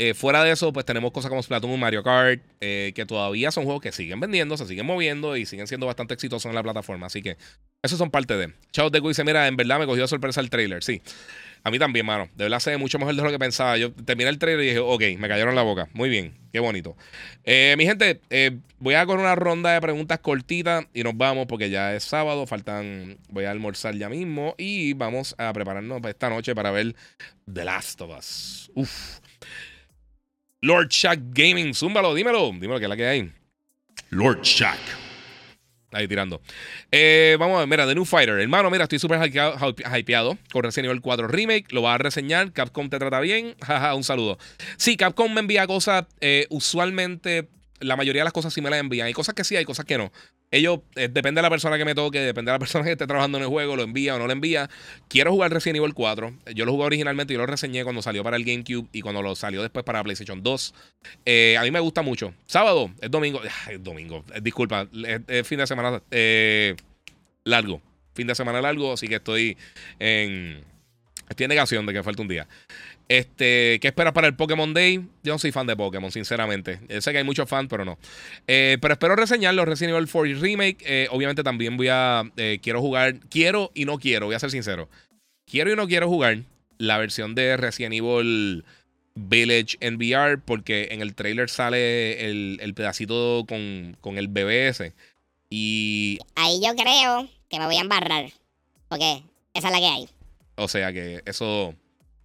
eh, fuera de eso, pues tenemos cosas como Splatoon, Mario Kart, eh, que todavía son juegos que siguen vendiendo, se siguen moviendo y siguen siendo bastante exitosos en la plataforma. Así que Esos son parte de. Chao de dice: Mira, en verdad me cogió sorpresa el trailer. Sí. A mí también, mano. De verdad se ve mucho mejor de lo que pensaba. Yo terminé el trailer y dije, ok, me cayeron la boca. Muy bien, qué bonito. Eh, mi gente, voy a con una ronda de preguntas cortitas y nos vamos porque ya es sábado. Faltan, voy a almorzar ya mismo y vamos a prepararnos para esta noche para ver The Last of Us. Uf. Lord Shack Gaming, zúmbalo, dímelo. Dímelo que es la que hay. Lord Shack. Ahí tirando. Eh, vamos a ver, mira, The New Fighter. Hermano, mira, estoy súper hypeado con Resident Evil 4 Remake. Lo va a reseñar. Capcom te trata bien. Jaja, un saludo. Sí, Capcom me envía cosas. Eh, usualmente, la mayoría de las cosas sí me las envían. Hay cosas que sí, hay cosas que no. Ellos, eh, depende de la persona que me toque, depende de la persona que esté trabajando en el juego, lo envía o no lo envía. Quiero jugar Resident Evil 4. Yo lo jugué originalmente, yo lo reseñé cuando salió para el GameCube y cuando lo salió después para PlayStation 2. Eh, a mí me gusta mucho. Sábado, es domingo. Es domingo, eh, disculpa, es, fin de semana largo. Fin de semana largo, así que estoy en. En negación de que falta un día. Este, ¿Qué esperas para el Pokémon Day? Yo no soy fan de Pokémon, sinceramente. sé que hay muchos fans, pero no. Eh, pero espero reseñarlo. Resident Evil 4 Remake. Eh, obviamente también voy a. Eh, quiero jugar. Quiero y no quiero, voy a ser sincero. Quiero y no quiero jugar la versión de Resident Evil Village en VR. Porque en el trailer sale el, pedacito con, con el BBS. Y. Ahí yo creo que me voy a embarrar. Porque esa es la que hay. O sea que eso.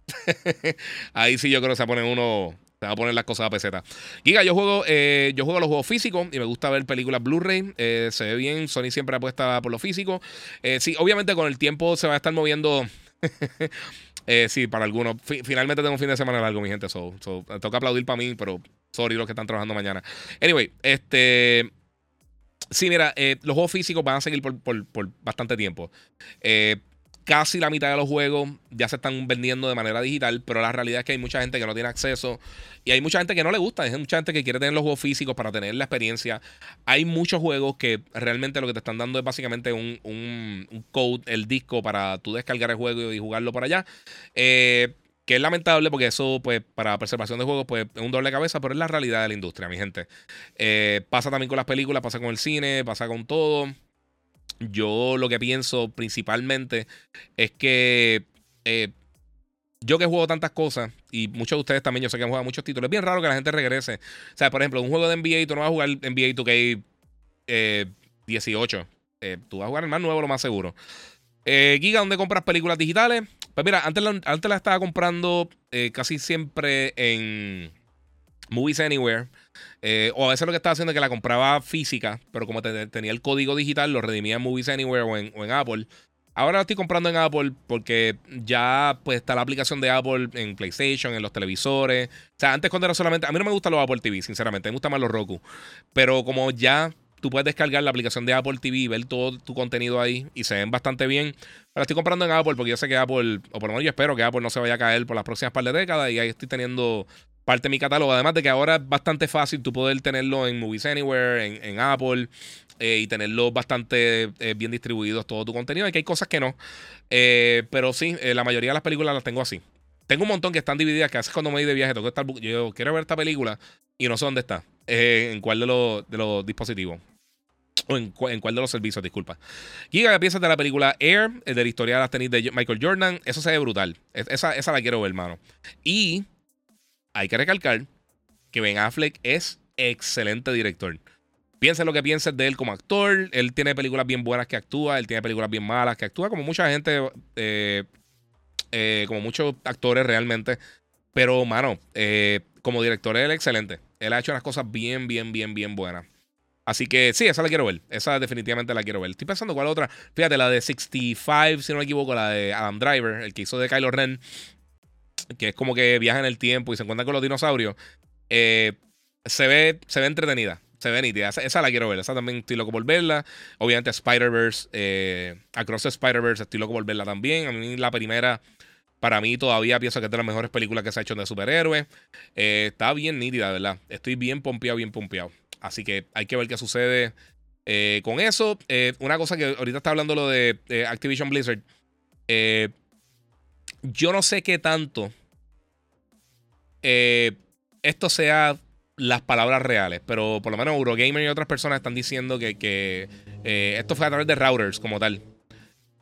Ahí sí yo creo que se pone uno. Se va a poner las cosas a peseta. Giga, yo juego, eh, yo juego los juegos físicos y me gusta ver películas Blu-ray. Eh, se ve bien. Sony siempre apuesta por lo físico. Eh, sí, obviamente con el tiempo se va a estar moviendo. sí, para algunos. finalmente tengo un fin de semana largo, mi gente. So, toca aplaudir para mí, pero sorry los que están trabajando mañana. Anyway, este. Sí, mira, los juegos físicos van a seguir por, por, por bastante tiempo. Eh, casi la mitad de los juegos ya se están vendiendo de manera digital, pero la realidad es que hay mucha gente que no tiene acceso y hay mucha gente que no le gusta, hay mucha gente que quiere tener los juegos físicos para tener la experiencia. Hay muchos juegos que realmente lo que te están dando es básicamente un, un, code, el disco para tú descargar el juego y jugarlo por allá. Eh, que es lamentable porque eso, pues, para preservación de juegos, pues, es un doble cabeza, pero es la realidad de la industria, mi gente. Eh, pasa también con las películas, pasa con el cine, pasa con todo. Yo lo que pienso principalmente es que eh, yo que juego tantas cosas, y muchos de ustedes también, yo sé que han jugado muchos títulos, es bien raro que la gente regrese. O sea, por ejemplo, un juego de NBA, tú no vas a jugar NBA 2K eh, 18. Eh, tú vas a jugar el más nuevo, lo más seguro. Eh, Giga, ¿dónde compras películas digitales? Pues mira, antes la, antes la estaba comprando casi siempre en Movies Anywhere. Eh, o a veces lo que estaba haciendo es que la compraba física, pero como tenía el código digital, lo redimía en Movies Anywhere o en, Apple. Ahora lo estoy comprando en Apple porque ya pues está la aplicación de Apple en PlayStation, en los televisores. O sea, antes cuando era solamente... A mí no me gustan los Apple TV, sinceramente. Me gustan más los Roku. Pero como ya tú puedes descargar la aplicación de Apple TV y ver todo tu contenido ahí y se ven bastante bien. La estoy comprando en Apple porque yo sé que Apple, o por lo menos yo espero que Apple no se vaya a caer por las próximas par de décadas y ahí estoy teniendo parte de mi catálogo. Además de que ahora es bastante fácil tú poder tenerlo en Movies Anywhere, en, Apple, eh, y tenerlo bastante eh, bien distribuidos todo tu contenido. Y que hay cosas que no. Eh, pero sí, la mayoría de las películas las tengo así. Tengo un montón que están divididas, que haces cuando me voy de viaje, tengo que estar, yo quiero ver esta película y no sé dónde está. en cuál de los, de los dispositivos. O en, cuál de los servicios, disculpa. Giga, ¿qué piensas de la película Air, de la historia de las tenis de Michael Jordan? Eso se ve brutal. Esa, esa la quiero ver, hermano. Y hay que recalcar que Ben Affleck es excelente director. Piensa lo que pienses de él como actor. Él tiene películas bien buenas que actúa, él tiene películas bien malas que actúa, como mucha gente, eh, eh, como muchos actores realmente. Pero, mano, eh, como director él es excelente. Él ha hecho unas cosas bien, bien, bien, bien buenas. Así que sí, esa la quiero ver. Esa definitivamente la quiero ver. Estoy pensando cuál otra. Fíjate, la de 65, si no me equivoco, la de Adam Driver, el que hizo de Kylo Ren que es como que viaja en el tiempo y se encuentra con los dinosaurios, eh, se, ve, se ve entretenida. Se ve nítida. Esa, la quiero ver. Esa también estoy loco por verla. Obviamente Spider-Verse, eh, Across Spider-Verse, estoy loco por verla también. A mí la primera, para mí todavía pienso que es de las mejores películas que se ha hecho de superhéroes. Eh, está bien nítida, ¿verdad? Estoy bien pompeado, bien pompeado. Así que hay que ver qué sucede con eso. una cosa que ahorita está hablando lo de Activision Blizzard. Eh, yo no sé qué tanto eh, esto sea las palabras reales, pero por lo menos Eurogamer y otras personas están diciendo que, eh, esto fue a través de routers como tal.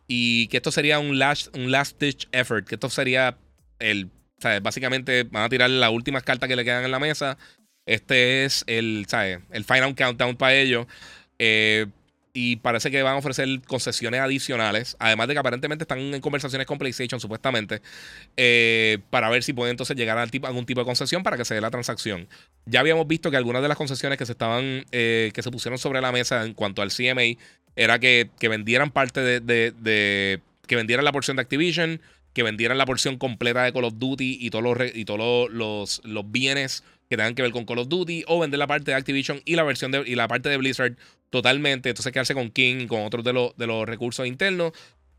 y que esto sería un last, un last ditch effort, que esto sería el, básicamente van a tirar las últimas cartas que le quedan en la mesa. Este es el, ¿sabes? El final countdown para ellos. Eh, y parece que van a ofrecer concesiones adicionales. Además de que aparentemente están en conversaciones con PlayStation, supuestamente, eh, para ver si pueden entonces llegar a algún tipo de concesión para que se dé la transacción. Ya habíamos visto que algunas de las concesiones que se estaban, eh, que se pusieron sobre la mesa en cuanto al CMA, era que, vendieran parte de, que vendieran la porción de Activision, que vendieran la porción completa de Call of Duty y todos los, y todos los, los bienes que tengan que ver con Call of Duty o vender la parte de Activision y la versión de, y la parte de Blizzard totalmente. Entonces quedarse con King y con otros de, los, de los recursos internos.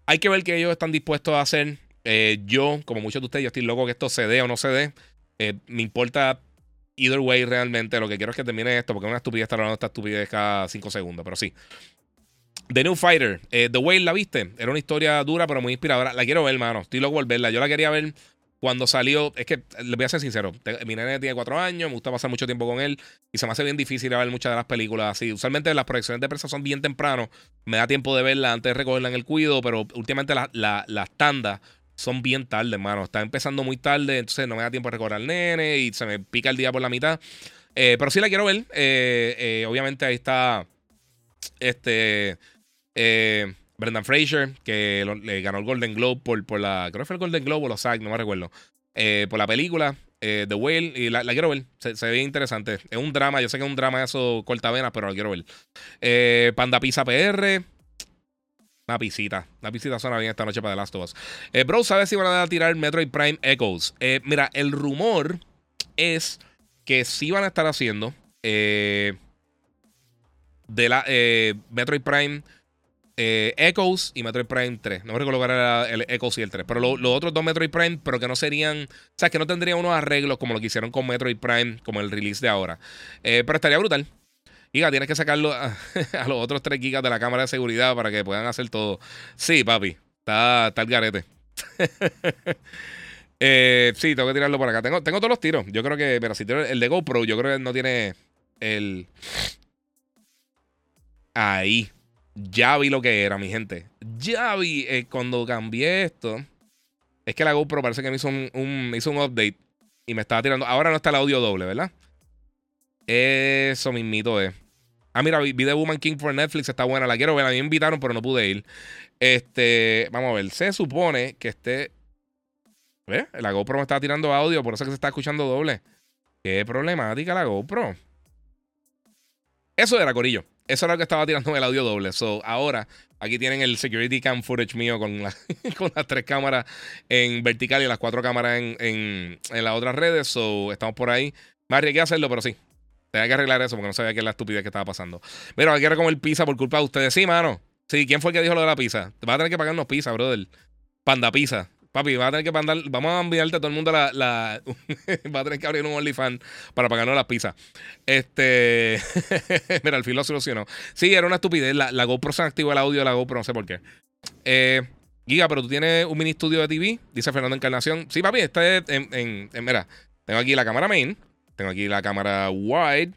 Hay que ver qué ellos están dispuestos a hacer. Eh, yo, como muchos de ustedes, yo estoy loco que esto se dé o no se dé. Eh, me importa either way realmente. Lo que quiero es que termine esto porque es una estupidez estar hablando de esta estupidez cada 5 segundos. Pero sí. The New Fighter. Eh, The Whale, ¿la viste? Era una historia dura pero muy inspiradora. La quiero ver, hermano. Estoy loco por verla. Yo la quería ver cuando salió, es que les voy a ser sincero, mi nene tiene cuatro años, me gusta pasar mucho tiempo con él y se me hace bien difícil ver muchas de las películas así. Usualmente las proyecciones de prensa son bien temprano, me da tiempo de verla antes de recogerla en el cuido, pero últimamente las tandas son bien tarde, hermano. Está empezando muy tarde, entonces no me da tiempo de recoger al nene y se me pica el día por la mitad. Eh, pero sí la quiero ver. Eh, eh, obviamente ahí está este... Brendan Fraser, que le ganó el Golden Globe por, por la. Creo que fue el Golden Globe o los SAG, no me recuerdo. Eh, por la película eh, The Whale. Y la, quiero ver. Se, ve interesante. Es un drama. Yo sé que es un drama eso cortavenas, pero la quiero ver. Eh, Panda Pizza PR. Una pisita. Una pisita suena bien esta noche para The Last of Us. bro, ¿sabes si van a tirar Metroid Prime Echoes? mira, el rumor es que sí van a estar haciendo. de la Metroid Prime eh, Echoes y Metroid Prime 3. No me recuerdo el Echoes y el 3. Pero los otros dos Metroid Prime, pero que no serían. O sea, que no tendrían unos arreglos como lo que hicieron con Metroid Prime, como el release de ahora. Eh, pero estaría brutal. Giga, tienes que sacarlo a, los otros 3 gigas de la cámara de seguridad para que puedan hacer todo. Sí, papi. Está, está el garete. eh, sí, tengo que tirarlo por acá. Tengo, tengo todos los tiros. Yo creo que, mira, si tiro el de GoPro, yo creo que no tiene el. Ahí. Ya vi lo que era, mi gente. Ya vi eh, cuando cambié esto. Es que la GoPro parece que me hizo un, hizo un update y me estaba tirando. Ahora no está el audio doble, ¿verdad? Eso mismito es. Ah, mira, vi, The Woman King por Netflix, está buena, la quiero ver. A mí me invitaron, pero no pude ir. Este, vamos a ver. Se supone que esté. ¿Ves? La GoPro me está tirando audio, por eso que se está escuchando doble. Qué problemática la GoPro. Eso era, Corillo. Eso era lo que estaba tirando el audio doble. So, ahora, aquí tienen el security cam footage mío con, con las tres cámaras en vertical y las cuatro cámaras en, en, las otras redes. So, estamos por ahí. Me arriesgué a hacerlo, pero sí. Tenía que arreglar eso porque no sabía qué es la estupidez que estaba pasando. Mira, hay que comer pizza por culpa de ustedes. Sí, mano. Sí, ¿quién fue el que dijo lo de la pizza? Te vas a tener que pagarnos pizza, brother. Panda pizza. Papi, va a tener que mandar, vamos a enviarte a todo el mundo la, va a tener que abrir un OnlyFans para pagarnos las pizzas. Este, mira, al fin lo solucionó. Sí, era una estupidez. La, la GoPro se activó el audio de la GoPro, no sé por qué. Eh, Giga, pero tú tienes un mini estudio de TV, dice Fernando Encarnación. Sí, papi, este es en, en, en, mira, tengo aquí la cámara main, tengo aquí la cámara wide,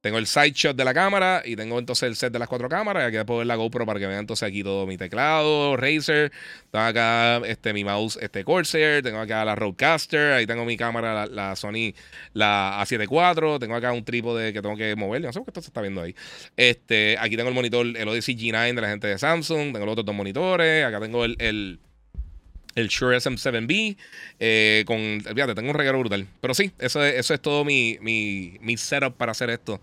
tengo el side shot de la cámara y tengo entonces el set de las cuatro cámaras. Y aquí puedo ver la GoPro para que vean entonces aquí todo mi teclado, Razer. Tengo acá este, mi mouse este Corsair. Tengo acá la Rodecaster. Ahí tengo mi cámara, la, Sony, la A7 IV. Tengo acá un trípode que tengo que mover. No sé por qué esto se está viendo ahí. Este, aquí tengo el monitor, el Odyssey G9 de la gente de Samsung. Tengo los otros dos monitores. Acá tengo el el Shure SM7B. Eh, con, fíjate, tengo un regalo brutal. Pero sí, eso es, eso es todo mi, mi, mi setup para hacer esto.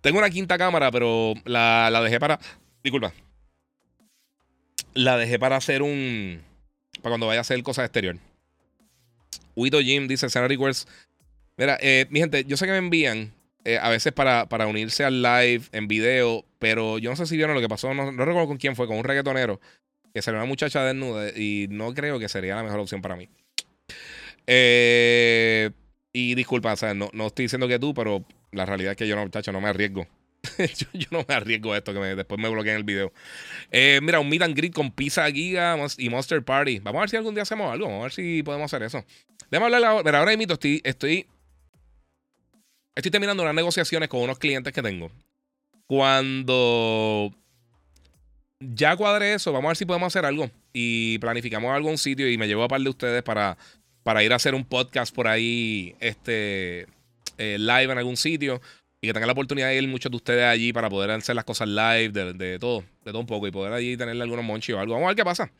Tengo una quinta cámara, pero la, la, dejé para. Disculpa. La dejé para hacer un. Para cuando vaya a hacer cosas exterior. Wito Jim dice: Sanity Request. Mira, eh, mi gente, yo sé que me envían eh, a veces para, para, unirse al live en video, pero yo no sé si vieron lo que pasó. No, no recuerdo con quién fue, con un reggaetonero que sería una muchacha desnuda y no creo que sería la mejor opción para mí. Eh, y disculpa, o sea, no, no, estoy diciendo que tú, pero la realidad es que yo no, muchacho, no me arriesgo. yo, no me arriesgo a esto, que después me bloqueen el video. Eh, mira, un meet and greet con Pizza Giga y Monster Party. Vamos a ver si algún día hacemos algo. Vamos a ver si podemos hacer eso. Déjame hablar ahora. Mira, ahora mismo estoy, estoy, estoy terminando unas negociaciones con unos clientes que tengo. Cuando ya cuadré eso. Vamos a ver si podemos hacer algo. Y planificamos algún sitio y me llevo a par de ustedes para, para ir a hacer un podcast por ahí, este, eh, live en algún sitio. Y que tengan la oportunidad de ir muchos de ustedes allí para poder hacer las cosas live, de, de todo, de todo un poco. Y poder allí tenerle algunos monchis o algo. Vamos a ver qué pasa.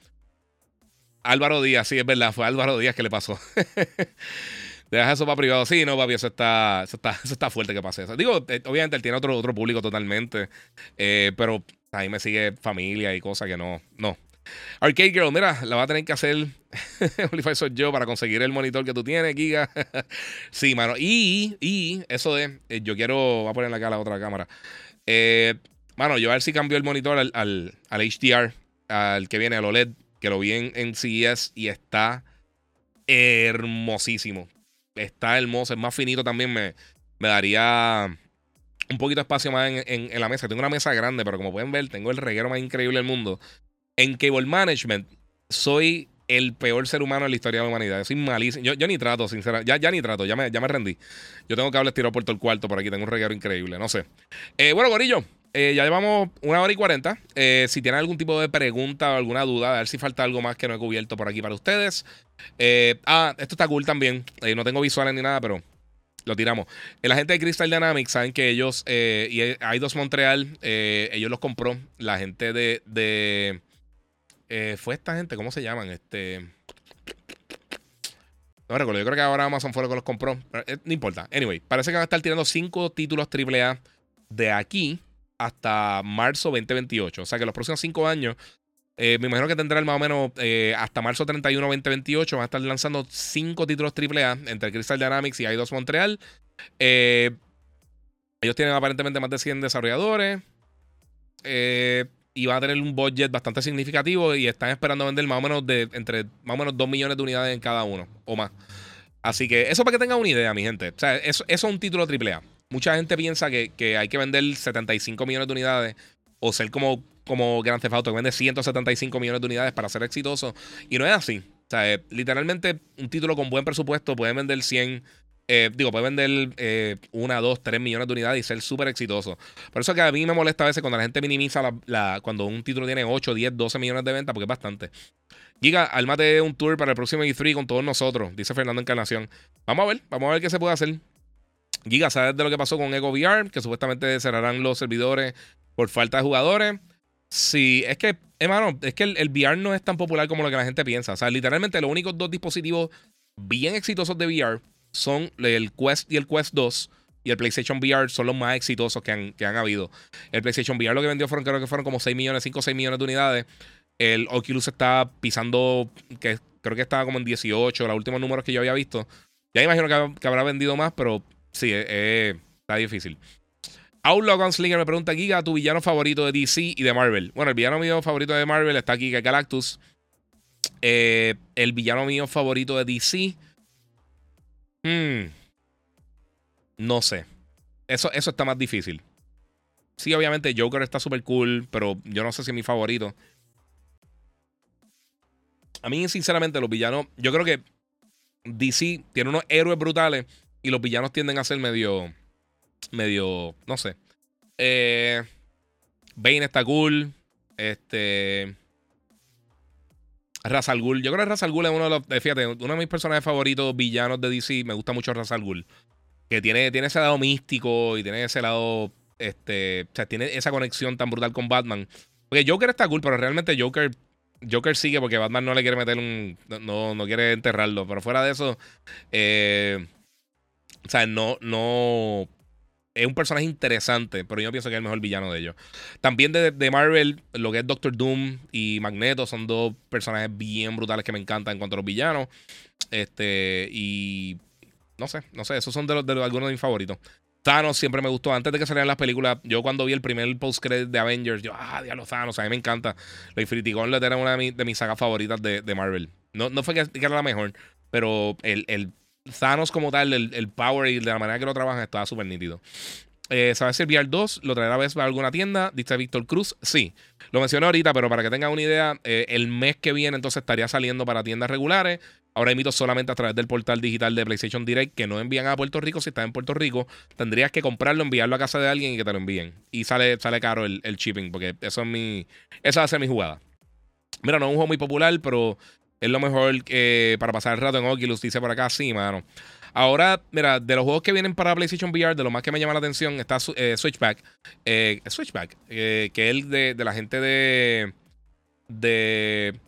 Álvaro Díaz, sí, es verdad, fue Álvaro Díaz que le pasó. Deja eso para privado. Sí, no, papi, eso está, eso está, eso está fuerte que pase eso. Digo, eh, obviamente él tiene otro, otro público totalmente. Eh, pero ahí me sigue familia y cosas que no. No. Arcade Girl, mira, la va a tener que hacer Olify soy yo para conseguir el monitor que tú tienes, Giga. sí, mano. Y, y eso de, eh, yo quiero, voy a poner acá la otra cámara. mano, yo a ver si cambio el monitor al, al, al HDR, al que viene, al OLED, que lo vi en, en CES y está hermosísimo está hermoso, es más finito también, me, me daría un poquito de espacio más en, la mesa. Tengo una mesa grande, pero como pueden ver, tengo el reguero más increíble del mundo. En Cable Management, soy el peor ser humano en la historia de la humanidad. soy malísimo. Yo, ni trato, sinceramente. Ya, ya ni trato, ya me, ya me rendí. Yo tengo cables tirados por todo el cuarto por aquí. Tengo un reguero increíble, no sé. Eh, bueno, Gorillo, eh, ya llevamos una hora y cuarenta. Eh, si tienen algún tipo de pregunta o alguna duda, a ver si falta algo más que no he cubierto por aquí para ustedes. Eh, ah, esto está cool también. no tengo visuales ni nada, pero lo tiramos. La gente de Crystal Dynamics saben que ellos, y hay dos Montreal, ellos los compró. La gente de. de fue esta gente, ¿cómo se llaman? Este. No recuerdo, yo creo que ahora Amazon fue lo que los compró. no importa. Anyway, parece que van a estar tirando cinco títulos AAA de aquí hasta marzo 2028. O sea que los próximos cinco años, eh, me imagino que tendrán más o menos eh, hasta marzo 31, 2028. Van a estar lanzando cinco títulos AAA entre Crystal Dynamics y i2 Montreal. Eh, ellos tienen aparentemente más de 100 desarrolladores. y van a tener un budget bastante significativo. Y están esperando vender más o menos de entre más o menos 2 millones de unidades en cada uno o más. Así que eso para que tengan una idea, mi gente. O sea, eso, eso es un título AAA mucha gente piensa que, hay que vender 75 millones de unidades o ser como, como Grand Theft que vende 175 millones de unidades para ser exitoso. Y no es así. O sea, eh, literalmente un título con buen presupuesto puede vender 100, eh, digo, puede vender eh, 1, 2, 3 millones de unidades y ser súper exitoso. Por eso que a mí me molesta a veces cuando la gente minimiza la, cuando un título tiene 8, 10, 12 millones de ventas, porque es bastante. Giga, armate un tour para el próximo E3 con todos nosotros, dice Fernando Encarnación. Vamos a ver, vamos a ver qué se puede hacer. Giga, ¿sabes de lo que pasó con Ego VR? Que supuestamente cerrarán los servidores por falta de jugadores. Sí, es que, hermano, es que el, VR no es tan popular como lo que la gente piensa. O sea, literalmente los únicos dos dispositivos bien exitosos de VR son el Quest y el Quest 2. Y el PlayStation VR son los más exitosos que han, habido. El PlayStation VR lo que vendió fueron, creo que fueron como 6 millones, 5 o 6 millones de unidades. El Oculus está pisando, que creo que estaba como en 18, los últimos números que yo había visto. Ya imagino que habrá vendido más, pero Sí, eh, eh, está difícil. Outlaw Gunslinger me pregunta, Giga, tu villano favorito de DC y de Marvel. Bueno, el villano mío favorito de Marvel está aquí, que Galactus. Eh, el villano mío favorito de DC. Hmm, no sé. Eso, eso está más difícil. Sí, obviamente Joker está súper cool, pero yo no sé si es mi favorito. A mí, sinceramente, los villanos. Yo creo que DC tiene unos héroes brutales y los villanos tienden a ser medio. Medio. No sé. Eh, Bane está cool. Este. Razal Ghul. Yo creo que Razal Ghul es uno de los. Eh, fíjate, uno de mis personajes favoritos villanos de DC. Me gusta mucho Razal Ghul. Que tiene, tiene ese lado místico y tiene ese lado. Este. O sea, tiene esa conexión tan brutal con Batman. Porque Joker está cool, pero realmente Joker. Joker sigue porque Batman no le quiere meter un. No, no quiere enterrarlo. Pero fuera de eso. Eh, o sea, no, no. Es un personaje interesante, pero yo pienso que es el mejor villano de ellos. También de, Marvel, lo que es Doctor Doom y Magneto son dos personajes bien brutales que me encantan en cuanto a los villanos. Este, y. No sé, no sé, esos son de, de algunos de mis favoritos. Thanos siempre me gustó. Antes de que salieran las películas, yo cuando vi el primer post-credit de Avengers, yo, ah, diablo, Thanos, a mí me encanta. La Infinity Gauntlet era una de, mis, sagas favoritas de, Marvel. No, no fue que, era la mejor, pero el, el Thanos como tal, el, power y de la manera que lo trabajan estaba súper nítido. Eh, ¿Sabes el VR 2 lo traerá a vez a alguna tienda? Dice Víctor Cruz. Sí, lo mencioné ahorita, pero para que tengan una idea, eh, el mes que viene entonces estaría saliendo para tiendas regulares. Ahora invito solamente a través del portal digital de PlayStation Direct que no envían a Puerto Rico. Si estás en Puerto Rico, tendrías que comprarlo, enviarlo a casa de alguien y que te lo envíen. Y sale, sale caro el, el shipping, porque eso es mi. Esa va a ser mi jugada. Mira, no es un juego muy popular, pero es lo mejor eh, para pasar el rato en Oculus, dice por acá. Sí, mano. Ahora, mira, de los juegos que vienen para PlayStation VR, de lo más que me llama la atención está eh, Switchback. Eh, Switchback, que es el de, de, la gente de. De.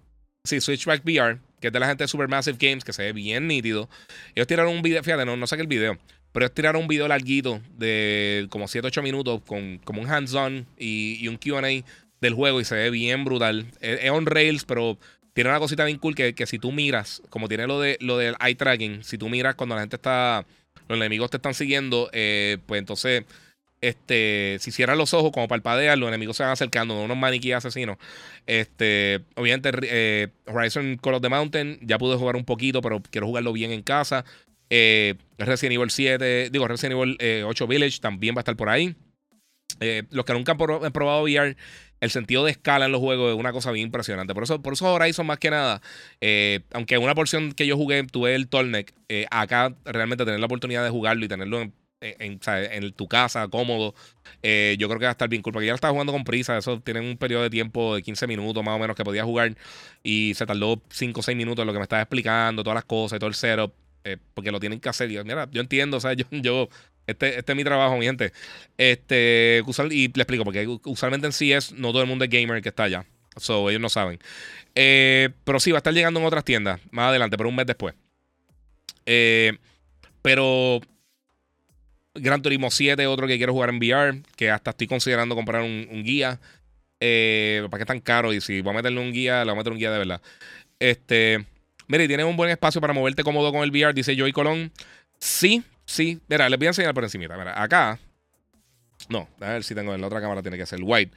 Sí, Switchback VR, que es de la gente de Supermassive Games, que se ve bien nítido. Ellos tiraron un video, fíjate, no, no saqué el video, pero ellos tiraron un video larguito de como 7-8 minutos con como un hands-on y, y, un QA del juego y se ve bien brutal. Es on rails, pero tiene una cosita bien cool que, que, si tú miras, como tiene lo, de, lo del eye tracking, si tú miras cuando la gente está, los enemigos te están siguiendo, eh, pues entonces, este, si cierras los ojos como parpadeas, los enemigos se van acercando, unos maniquíes asesinos. Este, obviamente, eh, Horizon Call of the Mountain, ya pude jugar un poquito, pero quiero jugarlo bien en casa. Eh, Resident Evil 7, digo, Resident Evil 8 Village también va a estar por ahí. Los que nunca han probado VR el sentido de escala en los juegos es una cosa bien impresionante. Por eso, por eso Horizon, más que nada, eh, aunque una porción que yo jugué tuve el Tolnec, eh, acá realmente tener la oportunidad de jugarlo y tenerlo en, en tu casa, cómodo, eh, yo creo que va a estar bien cool. Porque ya lo estaba jugando con prisa. Eso tiene un periodo de tiempo de 15 minutos más o menos que podía jugar. Y se tardó 5 o 6 minutos en lo que me estaba explicando, todas las cosas todo el setup. porque lo tienen que hacer. yo, mira, yo entiendo, o sea, yo este, este, es mi trabajo, mi gente. Este, y le explico, porque usualmente en es no todo el mundo es gamer que está allá. So, ellos no saben. Eh, pero sí, va a estar llegando en otras tiendas más adelante, pero un mes después. Eh, pero Gran Turismo 7, otro que quiero jugar en VR, que hasta estoy considerando comprar un, guía. Eh, ¿Para qué es tan caro? Y si voy a meterle un guía, le voy a meter un guía de verdad. Este, mire, tienes un buen espacio para moverte cómodo con el VR, dice Joy Colón. Sí, Sí, mira, les voy a enseñar por encima. Mira, acá. No, a ver si tengo en la otra cámara, tiene que ser white.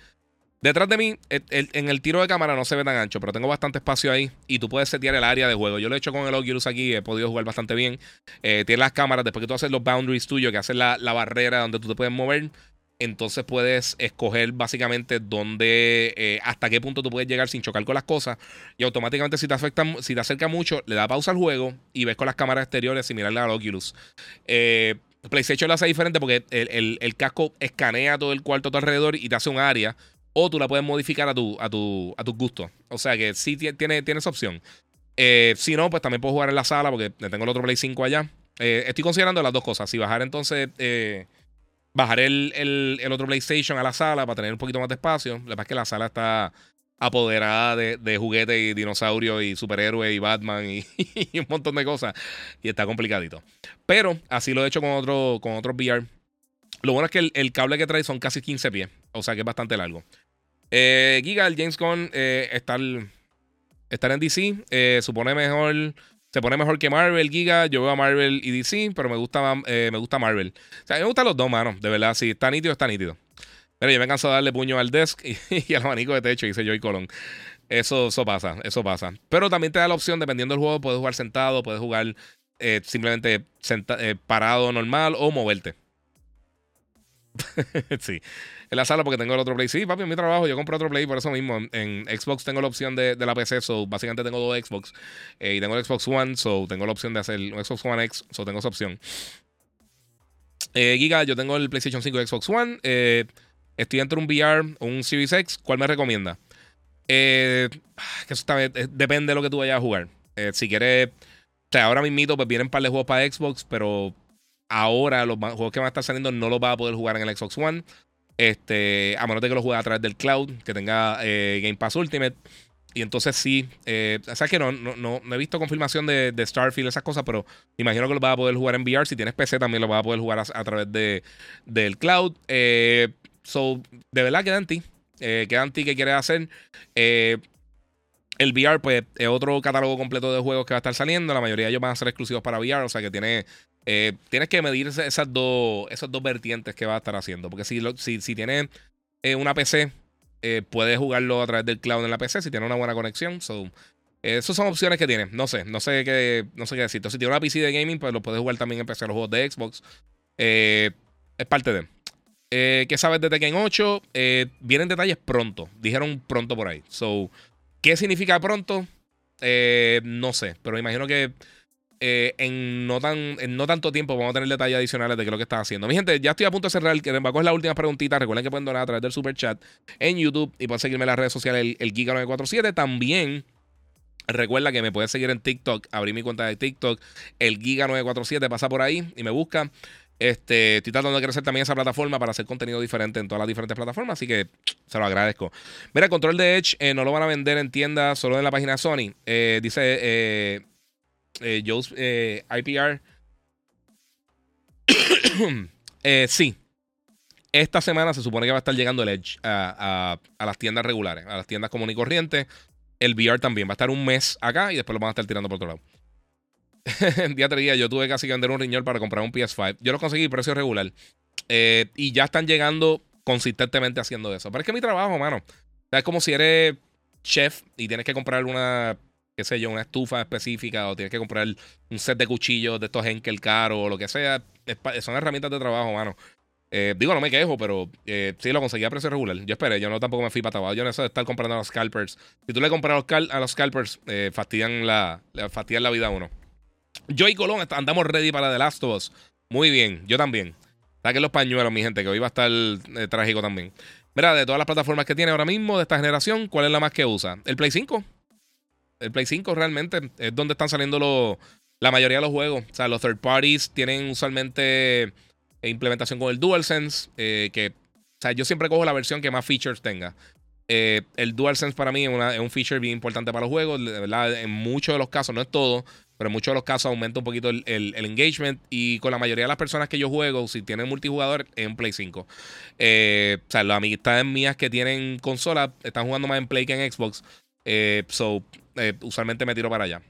Detrás de mí, en el tiro de cámara no se ve tan ancho, pero tengo bastante espacio ahí y tú puedes setear el área de juego. Yo lo he hecho con el Oculus aquí, he podido jugar bastante bien. Eh, tiene las cámaras, después que tú haces los boundaries tuyos, que haces la, la barrera donde tú te puedes mover, entonces puedes escoger básicamente dónde, eh, hasta qué punto tú puedes llegar sin chocar con las cosas. Y automáticamente, si te afecta, si te acerca mucho, le da pausa al juego y ves con las cámaras exteriores similar al Oculus. Eh, PlayStation lo hace diferente porque el, casco escanea todo el cuarto a tu alrededor y te hace un área. O tú la puedes modificar a tu, a tu, a tus gustos. O sea que sí tiene, tiene esa opción. Eh, si no, pues también puedo jugar en la sala porque tengo el otro Play 5 allá. estoy considerando las dos cosas. Si bajar entonces bajar el, otro PlayStation a la sala para tener un poquito más de espacio. La verdad es que la sala está apoderada de, de juguetes y dinosaurios y superhéroes y Batman y, un montón de cosas. Y está complicadito. Pero así lo he hecho con otro, con otros VR. Lo bueno es que el, cable que trae son casi 15 pies. O sea que es bastante largo. Eh, Giga, el James Gunn, eh, estar, estar en DC, eh, supone mejor se pone mejor que Marvel, Giga. Yo veo a Marvel y DC, pero me gusta, eh, me gusta Marvel. O sea, me gustan los dos, mano. De verdad, si está nítido, está nítido. Pero yo me canso de darle puño al desk y, al abanico de techo, dice Joy Colón. Eso, eso pasa, eso pasa. Pero también te da la opción, dependiendo del juego, puedes jugar sentado, puedes jugar eh, simplemente eh, parado normal o moverte. sí en la sala porque tengo el otro Play. Sí, papi, en mi trabajo yo compro otro Play por eso mismo. En, Xbox tengo la opción de, la PC, so básicamente tengo dos Xbox. Eh, y tengo el Xbox One, so tengo la opción de hacer un Xbox One X, so tengo esa opción. Eh, Giga, yo tengo el PlayStation 5 y Xbox One. Eh, estoy entre un VR o un Series X. ¿Cuál me recomienda? que eso está, depende de lo que tú vayas a jugar. si quieres. O sea, ahora mismo pues vienen un par de juegos para Xbox, pero ahora los juegos que van a estar saliendo no los vas a poder jugar en el Xbox One. Este, a menos de que lo juegue a través del cloud, que tenga eh, Game Pass Ultimate. Y entonces sí, eh, sea que no, no, no, he visto confirmación de, de, Starfield, esas cosas, pero imagino que lo vas a poder jugar en VR. Si tienes PC también lo vas a poder jugar a, través de, del cloud. Eh, so, de verdad queda en ti. Eh, queda en ti qué quieres hacer. el VR, pues, es otro catálogo completo de juegos que va a estar saliendo. La mayoría de ellos van a ser exclusivos para VR, o sea que tiene eh, tienes que medir esas dos, esas dos vertientes que va a estar haciendo. Porque si, si, si tienes eh, una PC, eh, puedes jugarlo a través del cloud en la PC si tiene una buena conexión. So, esas son opciones que tienes. No sé, no sé qué, no sé qué decir. si tienes una PC de gaming, pues lo puedes jugar también en PC, los juegos de Xbox. es parte de. Eh, ¿Qué sabes de Tekken 8? Eh, vienen detalles pronto. Dijeron pronto por ahí. So, ¿qué significa pronto? No sé, pero imagino que en, no tan, no tanto tiempo vamos a tener detalles adicionales de qué es lo que están haciendo. Mi gente, ya estoy a punto de cerrar. Que va a coger la última preguntita. Recuerden que pueden donar a través del super chat en YouTube y pueden seguirme en las redes sociales, el, el Giga947. También Recuerda que me puedes seguir en TikTok, abrí mi cuenta de TikTok, el Giga947, pasa por ahí y me busca. Este, estoy tratando de crecer también esa plataforma para hacer contenido diferente en todas las diferentes plataformas, así que se lo agradezco. Mira, el control de Edge eh, no lo van a vender en tiendas, solo en la página Sony. Eh, dice eh, eh Joe's IPR. sí. Esta semana se supone que va a estar llegando el Edge a, a las tiendas regulares, a las tiendas común y corriente. El VR también va a estar un mes acá y después lo van a estar tirando por otro lado. día 3 días yo tuve casi que vender un riñón para comprar un PS5. Yo lo conseguí precio regular. Eh, y ya están llegando consistentemente haciendo eso. Pero es que mi trabajo, mano. es como si eres chef y tienes que comprar una, qué sé yo, una estufa específica o tienes que comprar un set de cuchillos de estos Henkel caro o lo que sea. son herramientas de trabajo, mano. Eh, digo, no me quejo, pero eh, sí lo conseguí a precio regular. Yo esperé, yo no tampoco me fui para abajo. Yo no sé de estar comprando a los scalpers. Si tú le compras a los, scalpers, fastidian, la, la vida a uno. Yo y Colón andamos ready para The Last of Us. Muy bien, yo también. Saquen los pañuelos, mi gente, que hoy va a estar eh, trágico también. Mira, de todas las plataformas que tiene ahora mismo de esta generación, ¿cuál es la más que usa? El Play 5. El Play 5 realmente es donde están saliendo la mayoría de los juegos. O sea, los third parties tienen usualmente implementación con el DualSense, eh, que, o sea, yo siempre cojo la versión que más features tenga. Eh, el DualSense para mí es, es, un feature bien importante para los juegos, verdad, en muchos de los casos, no es todo, pero en muchos de los casos aumenta un poquito el, engagement. Y con la mayoría de las personas que yo juego, si tienen multijugador, es en Play 5. Eh, o sea, las amistades mías que tienen consola están jugando más en Play que en Xbox. Eh, so, eh, usualmente me tiro para allá.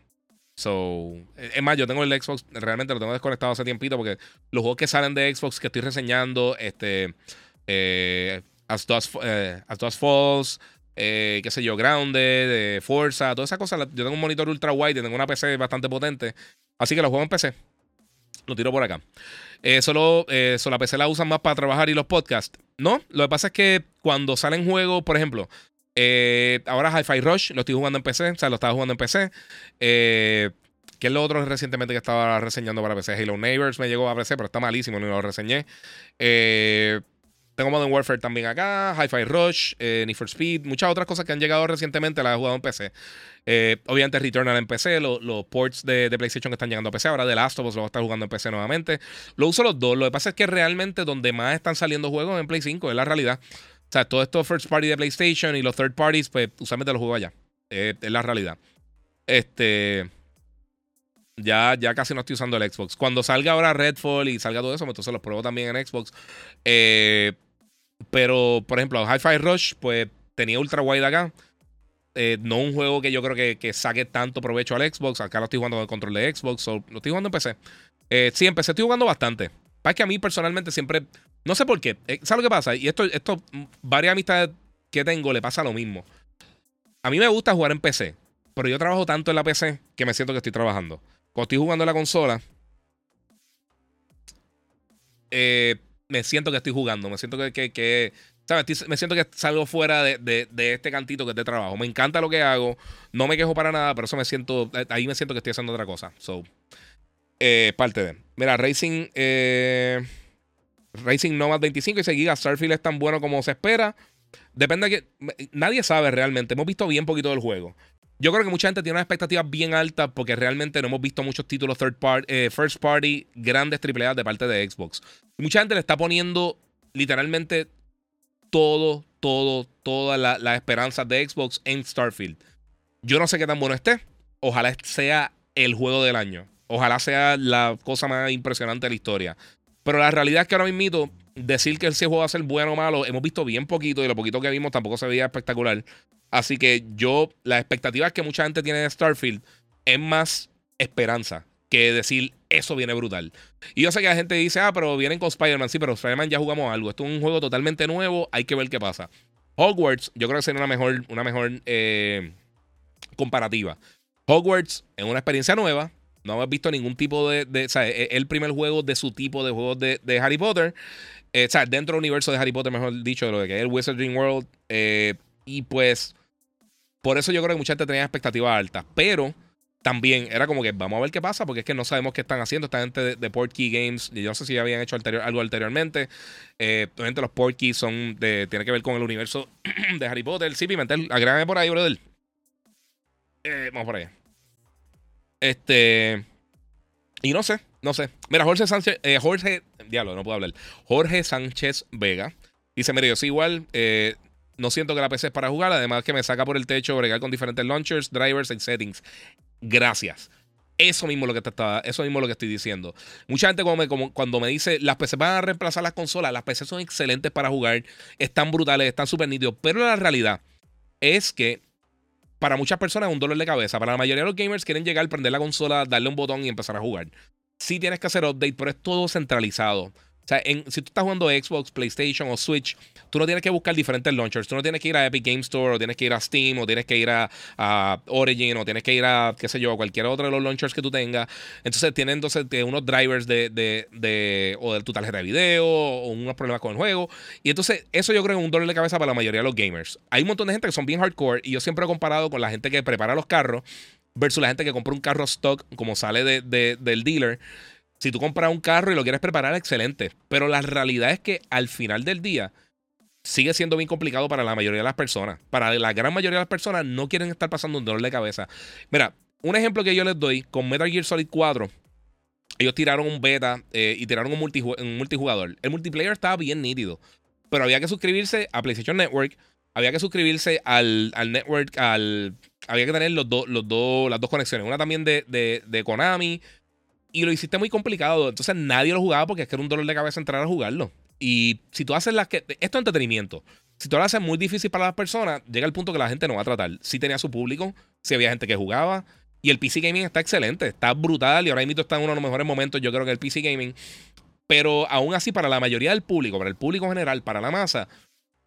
So, es más, yo tengo el Xbox, realmente lo tengo desconectado hace tiempito porque los juegos que salen de Xbox que estoy reseñando, este, As Dust Falls, eh, qué sé yo, Grounded, de Forza, todas esas cosas. Yo tengo un monitor ultra wide, tengo una PC bastante potente. Así que los juego en PC. Lo tiro por acá. Eh, solo, eh, la PC la usan más para trabajar y los podcasts. No, lo que pasa es que cuando salen juegos, por ejemplo, eh, ahora Hi-Fi Rush lo estoy jugando en PC, o sea, lo estaba jugando en PC. Eh, que es lo otro recientemente que estaba reseñando para PC? Halo Neighbors me llegó a PC, pero está malísimo, no lo reseñé. Eh, tengo Modern Warfare también acá, Hi-Fi Rush, eh, Need for Speed, muchas otras cosas que han llegado recientemente las he jugado en PC. Obviamente Returnal en PC, los ports de, PlayStation que están llegando a PC. Ahora The Last of Us lo va a estar jugando en PC nuevamente. Lo uso los dos. Lo que pasa es que realmente donde más están saliendo juegos en Play 5 es la realidad. O sea, todo esto first party de PlayStation y los third parties, pues usualmente los juego allá. es la realidad. Este. Ya, ya casi no estoy usando el Xbox. Cuando salga ahora Redfall y salga todo eso, pues entonces los pruebo también en Xbox. Eh, pero, por ejemplo, Hi-Fi Rush, pues tenía ultra wide acá. Eh, no un juego que yo creo que, saque tanto provecho al Xbox. Acá lo estoy jugando con el control de Xbox. lo estoy jugando en PC. Eh, sí, en PC estoy jugando bastante. Es que a mí personalmente siempre. No sé por qué. Eh, ¿Sabes lo que pasa? Y esto, esto, varias amistades que tengo le pasa lo mismo. A mí me gusta jugar en PC. Pero yo trabajo tanto en la PC que me siento que estoy trabajando. Cuando estoy jugando en la consola. Eh me siento que estoy jugando, me siento que, ¿sabes? Me siento que salgo fuera de, este cantito que es de trabajo. Me encanta lo que hago, no me quejo para nada, pero eso me siento, ahí me siento que estoy haciendo otra cosa. So, eh, parte de. Mira, Racing, eh, Racing Nomad 25 y seguida Starfield es tan bueno como se espera. Depende de que. Nadie sabe realmente. Hemos visto bien poquito del juego. Yo creo que mucha gente tiene una expectativa bien alta porque realmente no hemos visto muchos títulos third party, eh, first party grandes AAA de parte de Xbox. mucha gente le está poniendo literalmente todo, todo, todas las esperanzas de Xbox en Starfield. Yo no sé qué tan bueno esté. Ojalá sea el juego del año. Ojalá sea la cosa más impresionante de la historia. Pero la realidad es que ahora mismo decir que ese juego va a ser bueno o malo, hemos visto bien poquito y lo poquito que vimos tampoco se veía espectacular. Así que yo, la expectativa que mucha gente tiene de Starfield es más esperanza que decir eso viene brutal. Y yo sé que la gente dice, ah, pero vienen con Spider-Man. Sí, pero Spider-Man ya jugamos algo. Esto es un juego totalmente nuevo. Hay que ver qué pasa. Hogwarts, yo creo que sería una mejor, una mejor eh, comparativa. Hogwarts es una experiencia nueva. No hemos visto ningún tipo de. o sea, es el primer juego de su tipo de juegos de, Harry Potter. o sea, dentro del universo de Harry Potter, mejor dicho, de lo que es el Wizarding World. y pues, por eso yo creo que mucha gente tenía expectativas altas. Pero también era como que vamos a ver qué pasa, porque es que no sabemos qué están haciendo esta gente de, de Portkey Games. Yo no sé si habían hecho algo anteriormente. Eh, obviamente los Portkey son de, tiene que ver con el universo de Harry Potter. Sí, Pimentel, agrégame por ahí, brother. Eh, vamos por ahí. Este. Y no sé, no sé. Mira, Jorge Sánchez, eh, Jorge, diablo, no puedo hablar. Jorge Sánchez Vega dice: Mira, yo soy igual. Eh, no siento que la PC es para jugar, además que me saca por el techo bregar con diferentes launchers, drivers y settings. Gracias. Eso mismo lo que te estaba, eso mismo lo que estoy diciendo. Mucha gente cuando me, como, cuando me dice las PC van a reemplazar las consolas, las PC son excelentes para jugar, están brutales, están súper nítidos, pero la realidad es que para muchas personas es un dolor de cabeza. Para la mayoría de los gamers quieren llegar, prender la consola, darle un botón y empezar a jugar. Sí tienes que hacer update, pero es todo centralizado. O sea, si tú estás jugando Xbox, PlayStation o Switch, tú no tienes que buscar diferentes launchers. Tú no tienes que ir a Epic Game Store o tienes que ir a Steam o tienes que ir a, Origin o tienes que ir a, qué sé yo, cualquier otro de los launchers que tú tengas. Entonces tienen entonces unos drivers de, de, o de tu tarjeta de video o unos problemas con el juego. Y entonces eso yo creo que es un dolor de cabeza para la mayoría de los gamers. Hay un montón de gente que son bien hardcore y yo siempre he comparado con la gente que prepara los carros versus la gente que compra un carro stock como sale del dealer. Si tú compras un carro y lo quieres preparar, excelente. Pero la realidad es que al final del día sigue siendo bien complicado para la mayoría de las personas. Para la gran mayoría de las personas no quieren estar pasando un dolor de cabeza. Mira, un ejemplo que yo les doy con Metal Gear Solid 4. Ellos tiraron un beta eh, y tiraron un, multijugador. El multiplayer estaba bien nítido. Pero había que suscribirse a PlayStation Network. Había que suscribirse al, network, al. Había que tener los los las dos conexiones. Una también de, de, de Konami y lo hiciste muy complicado. Entonces nadie lo jugaba porque es que era un dolor de cabeza entrar a jugarlo. Y si tú haces las que. Esto es entretenimiento. Si tú lo haces muy difícil para las personas, llega el punto que la gente no va a tratar. Si tenía su público, si había gente que jugaba. Y el PC Gaming está excelente, está brutal. Y ahora mismo está en uno de los mejores momentos, yo creo que el PC Gaming. Pero aún así, para la mayoría del público, para el público general, para la masa,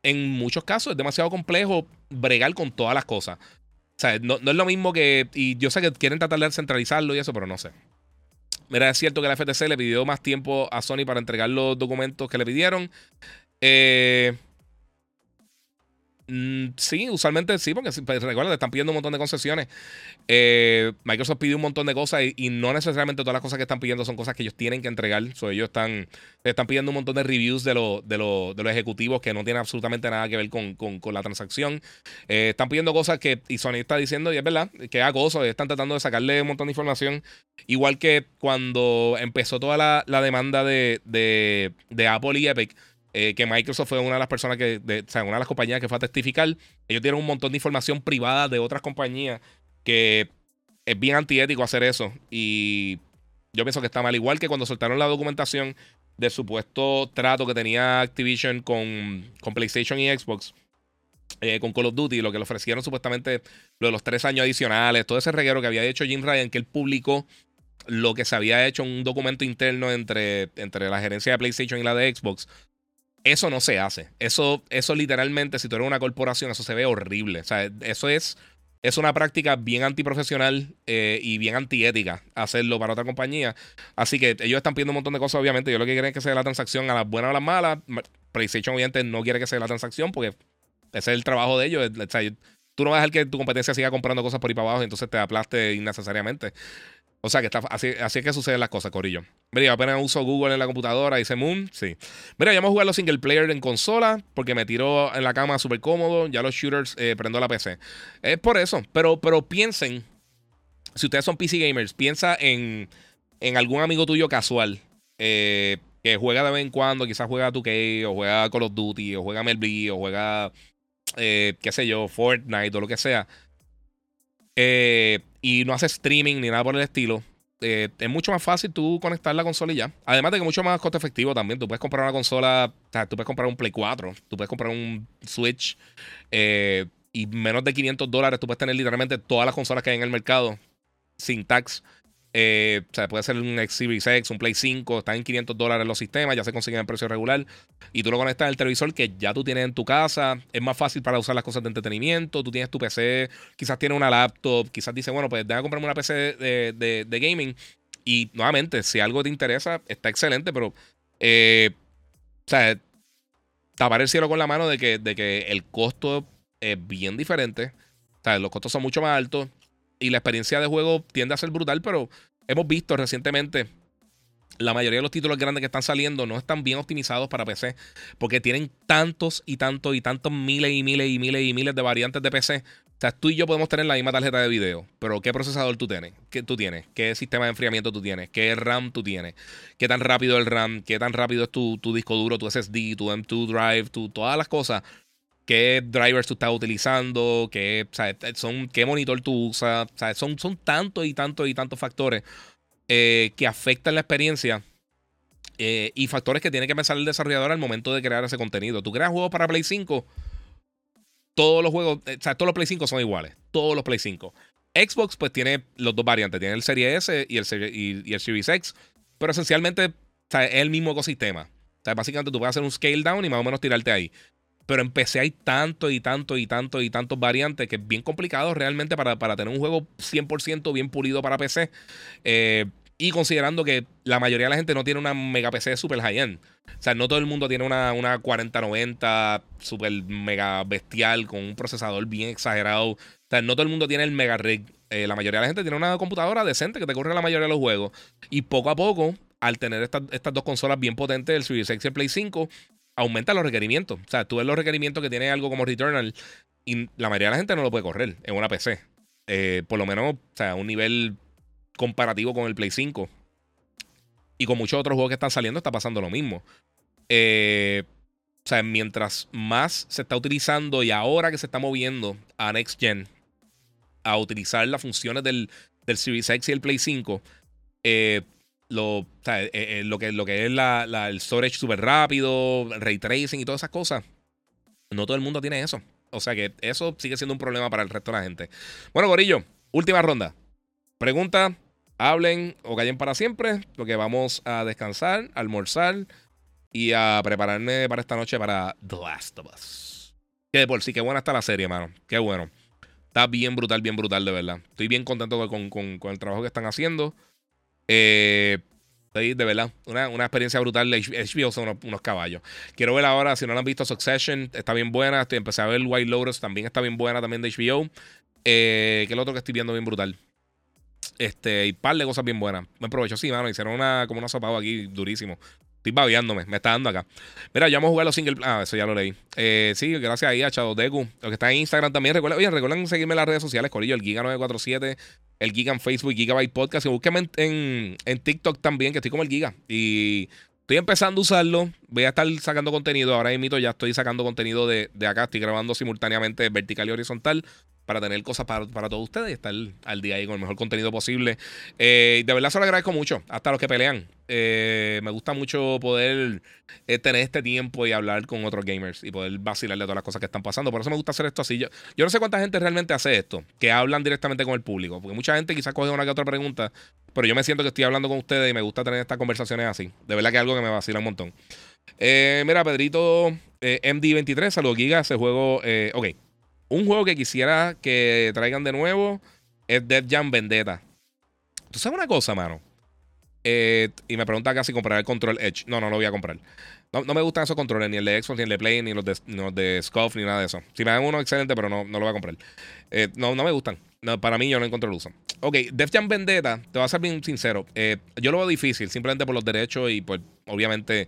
en muchos casos es demasiado complejo bregar con todas las cosas. O sea, no, no es lo mismo que. Y yo sé que quieren tratar de centralizarlo y eso, pero no sé. Mira, es cierto que la FTC le pidió más tiempo a Sony para entregar los documentos que le pidieron. Eh, Mm, sí, usualmente sí, porque pues, recuerda, están pidiendo un montón de concesiones. Eh, Microsoft pidió un montón de cosas y, no necesariamente todas las cosas que están pidiendo son cosas que ellos tienen que entregar. ellos están, están pidiendo un montón de reviews de, de, de los ejecutivos que no tienen absolutamente nada que ver con, la transacción. Eh, están pidiendo cosas que, y Sony está diciendo, y es verdad, que es acoso, están tratando de sacarle un montón de información. Igual que cuando empezó toda la, demanda de, de Apple y Epic. Eh, que Microsoft fue una de las personas que, o sea, una de las compañías que fue a testificar. Ellos tienen un montón de información privada de otras compañías que es bien antiético hacer eso. Y yo pienso que está mal. Igual que cuando soltaron la documentación del supuesto trato que tenía Activision con, con PlayStation y Xbox. Eh, con Call of Duty, lo que le ofrecieron supuestamente lo de los tres años adicionales, todo ese reguero que había hecho Jim Ryan, que él publicó lo que se había hecho en un documento interno entre, entre la gerencia de PlayStation y la de Xbox, eso no se hace. Eso, eso literalmente, si tú eres una corporación, eso se ve horrible. O sea, eso es, es una práctica bien antiprofesional eh, y bien antiética hacerlo para otra compañía. Así que ellos están pidiendo un montón de cosas, obviamente. Yo lo que quieren es que sea la transacción a las buenas o a las malas. PlayStation, obviamente, no quiere que sea la transacción porque ese es el trabajo de ellos. O sea, tú no vas a dejar que tu competencia siga comprando cosas por ahí para abajo y entonces te aplaste innecesariamente. O sea que está, así, así es que suceden las cosas, Corillo. Mira, apenas uso Google en la computadora, dice Moon. Sí. Mira, ya hemos jugado los single player en consola porque me tiro en la cama súper cómodo. Ya los shooters eh, prendo la PC. Es por eso. Pero, pero piensen, si ustedes son PC gamers, piensa en, en algún amigo tuyo casual eh, que juega de vez en cuando, quizás juega 2K o juega Call of Duty o juega MLB o juega, eh, qué sé yo, Fortnite o lo que sea. Eh, y no hace streaming ni nada por el estilo, eh, es mucho más fácil tú conectar la consola y ya. Además de que mucho más costo efectivo también. Tú puedes comprar una consola, o sea, tú puedes comprar un Play 4, tú puedes comprar un Switch eh, y menos de 500 dólares tú puedes tener literalmente todas las consolas que hay en el mercado sin tax. Eh, o sea, puede ser un Series X, un Play 5, están en 500 dólares los sistemas, ya se consiguen en precio regular. Y tú lo conectas al televisor que ya tú tienes en tu casa. Es más fácil para usar las cosas de entretenimiento. Tú tienes tu PC, quizás tienes una laptop, quizás dices, bueno, pues déjame comprarme una PC de, gaming. Y nuevamente, si algo te interesa, está excelente, pero eh, sea, tapar el cielo con la mano de que, de que el costo es bien diferente. O sea, los costos son mucho más altos y la experiencia de juego tiende a ser brutal, pero hemos visto recientemente la mayoría de los títulos grandes que están saliendo no están bien optimizados para PC porque tienen tantos y tantos y tantos miles y miles y miles y miles de variantes de PC. O sea, tú y yo podemos tener la misma tarjeta de video, pero ¿qué procesador tú tienes? ¿Qué tú tienes? ¿Qué sistema de enfriamiento tú tienes? ¿Qué RAM tú tienes? ¿Qué tan rápido el RAM? ¿Qué tan rápido es tu, tu disco duro, tu SSD, tu M2 Drive, tu, todas las cosas? ¿Qué drivers tú estás utilizando? ¿Qué, son, ¿qué monitor tú usas? Son, son tantos y tantos y tantos factores eh, que afectan la experiencia eh, y factores que tiene que pensar el desarrollador al momento de crear ese contenido. Tú creas juegos para Play 5, todos los juegos, eh, o sea, todos los Play 5 son iguales, todos los Play 5. Xbox pues tiene los dos variantes, tiene el Series S y el, y, el Series X, pero esencialmente es el mismo ecosistema. O básicamente tú puedes hacer un scale down y más o menos tirarte ahí. Pero en PC hay tanto y tanto y tanto y tantos variantes que es bien complicado realmente para, para tener un juego 100% bien pulido para PC. Eh, y considerando que la mayoría de la gente no tiene una mega PC super high-end. O sea, no todo el mundo tiene una, una 4090 super mega bestial con un procesador bien exagerado. O sea, no todo el mundo tiene el mega rig. Eh, la mayoría de la gente tiene una computadora decente que te corre la mayoría de los juegos. Y poco a poco, al tener estas, dos consolas bien potentes, el Series y el Play 5, aumenta los requerimientos. O sea, tú ves los requerimientos que tiene algo como Returnal y la mayoría de la gente no lo puede correr en una PC. Eh, por lo menos, o sea, un nivel comparativo con el Play 5. Y con muchos otros juegos que están saliendo está pasando lo mismo. Eh, o sea, mientras más se está utilizando y ahora que se está moviendo a Next Gen a utilizar las funciones del, del Series X y el Play 5, eh, lo, eh, eh, lo, que, lo que es la, el storage súper rápido, ray tracing y todas esas cosas. No todo el mundo tiene eso. O sea que eso sigue siendo un problema para el resto de la gente. Bueno, Gorillo, última ronda. Pregunta, hablen o callen para siempre, porque vamos a descansar, almorzar y a prepararme para esta noche para The Last of Us. Que por sí, qué buena está la serie, mano. Qué bueno. Está bien brutal, bien brutal, de verdad. Estoy bien contento con, con, con el trabajo que están haciendo. Eh, de verdad, una, experiencia brutal. HBO son unos, caballos. Quiero ver ahora, si no lo han visto, Succession está bien buena. Estoy, empecé a ver White Lotus, también está bien buena, también de HBO. Eh, que es lo otro que estoy viendo bien brutal. Este, y par de cosas bien buenas. Me aprovecho, sí, mano. Hicieron una, como una sopado aquí durísimo. Estoy babeándome, me está dando acá. Mira, ya vamos a jugar los single. Ah, eso ya lo leí. Eh, sí, gracias ahí a Chado Deku. Lo que está en Instagram también. Recuerden, oye, recuerden seguirme en las redes sociales, Corillo, el Giga947, el Giga en Facebook, Gigabyte Podcast. Y búsquenme en, en, TikTok también, que estoy como el Giga. Y estoy empezando a usarlo. Voy a estar sacando contenido. Ahora mismo ya estoy sacando contenido de, de acá. Estoy grabando simultáneamente vertical y horizontal para tener cosas para, todos ustedes y estar al día ahí con el mejor contenido posible. Eh, de verdad se lo agradezco mucho, hasta los que pelean. Eh, me gusta mucho poder eh, tener este tiempo y hablar con otros gamers y poder vacilarle todas las cosas que están pasando. Por eso me gusta hacer esto así. Yo, no sé cuánta gente realmente hace esto, que hablan directamente con el público, porque mucha gente quizás coge una que otra pregunta, pero yo me siento que estoy hablando con ustedes y me gusta tener estas conversaciones así. De verdad que es algo que me vacila un montón. mira, Pedrito MD23, saludos Giga, ese juego, ok. Un juego que quisiera que traigan de nuevo es Death Jam Vendetta. ¿Tú sabes una cosa, mano? Eh, y me pregunta acá si comprar el Control Edge. No, no lo voy a comprar. No, me gustan esos controles, ni el de Xbox, ni el de Play, ni los de, ni de Scuff, ni nada de eso. Si me dan uno, excelente, pero no, no lo voy a comprar. Eh, no, no me gustan. para mí, yo no encuentro el uso. Ok, Death Jam Vendetta, te voy a ser bien sincero. Eh, yo lo veo difícil, simplemente por los derechos y, pues, obviamente,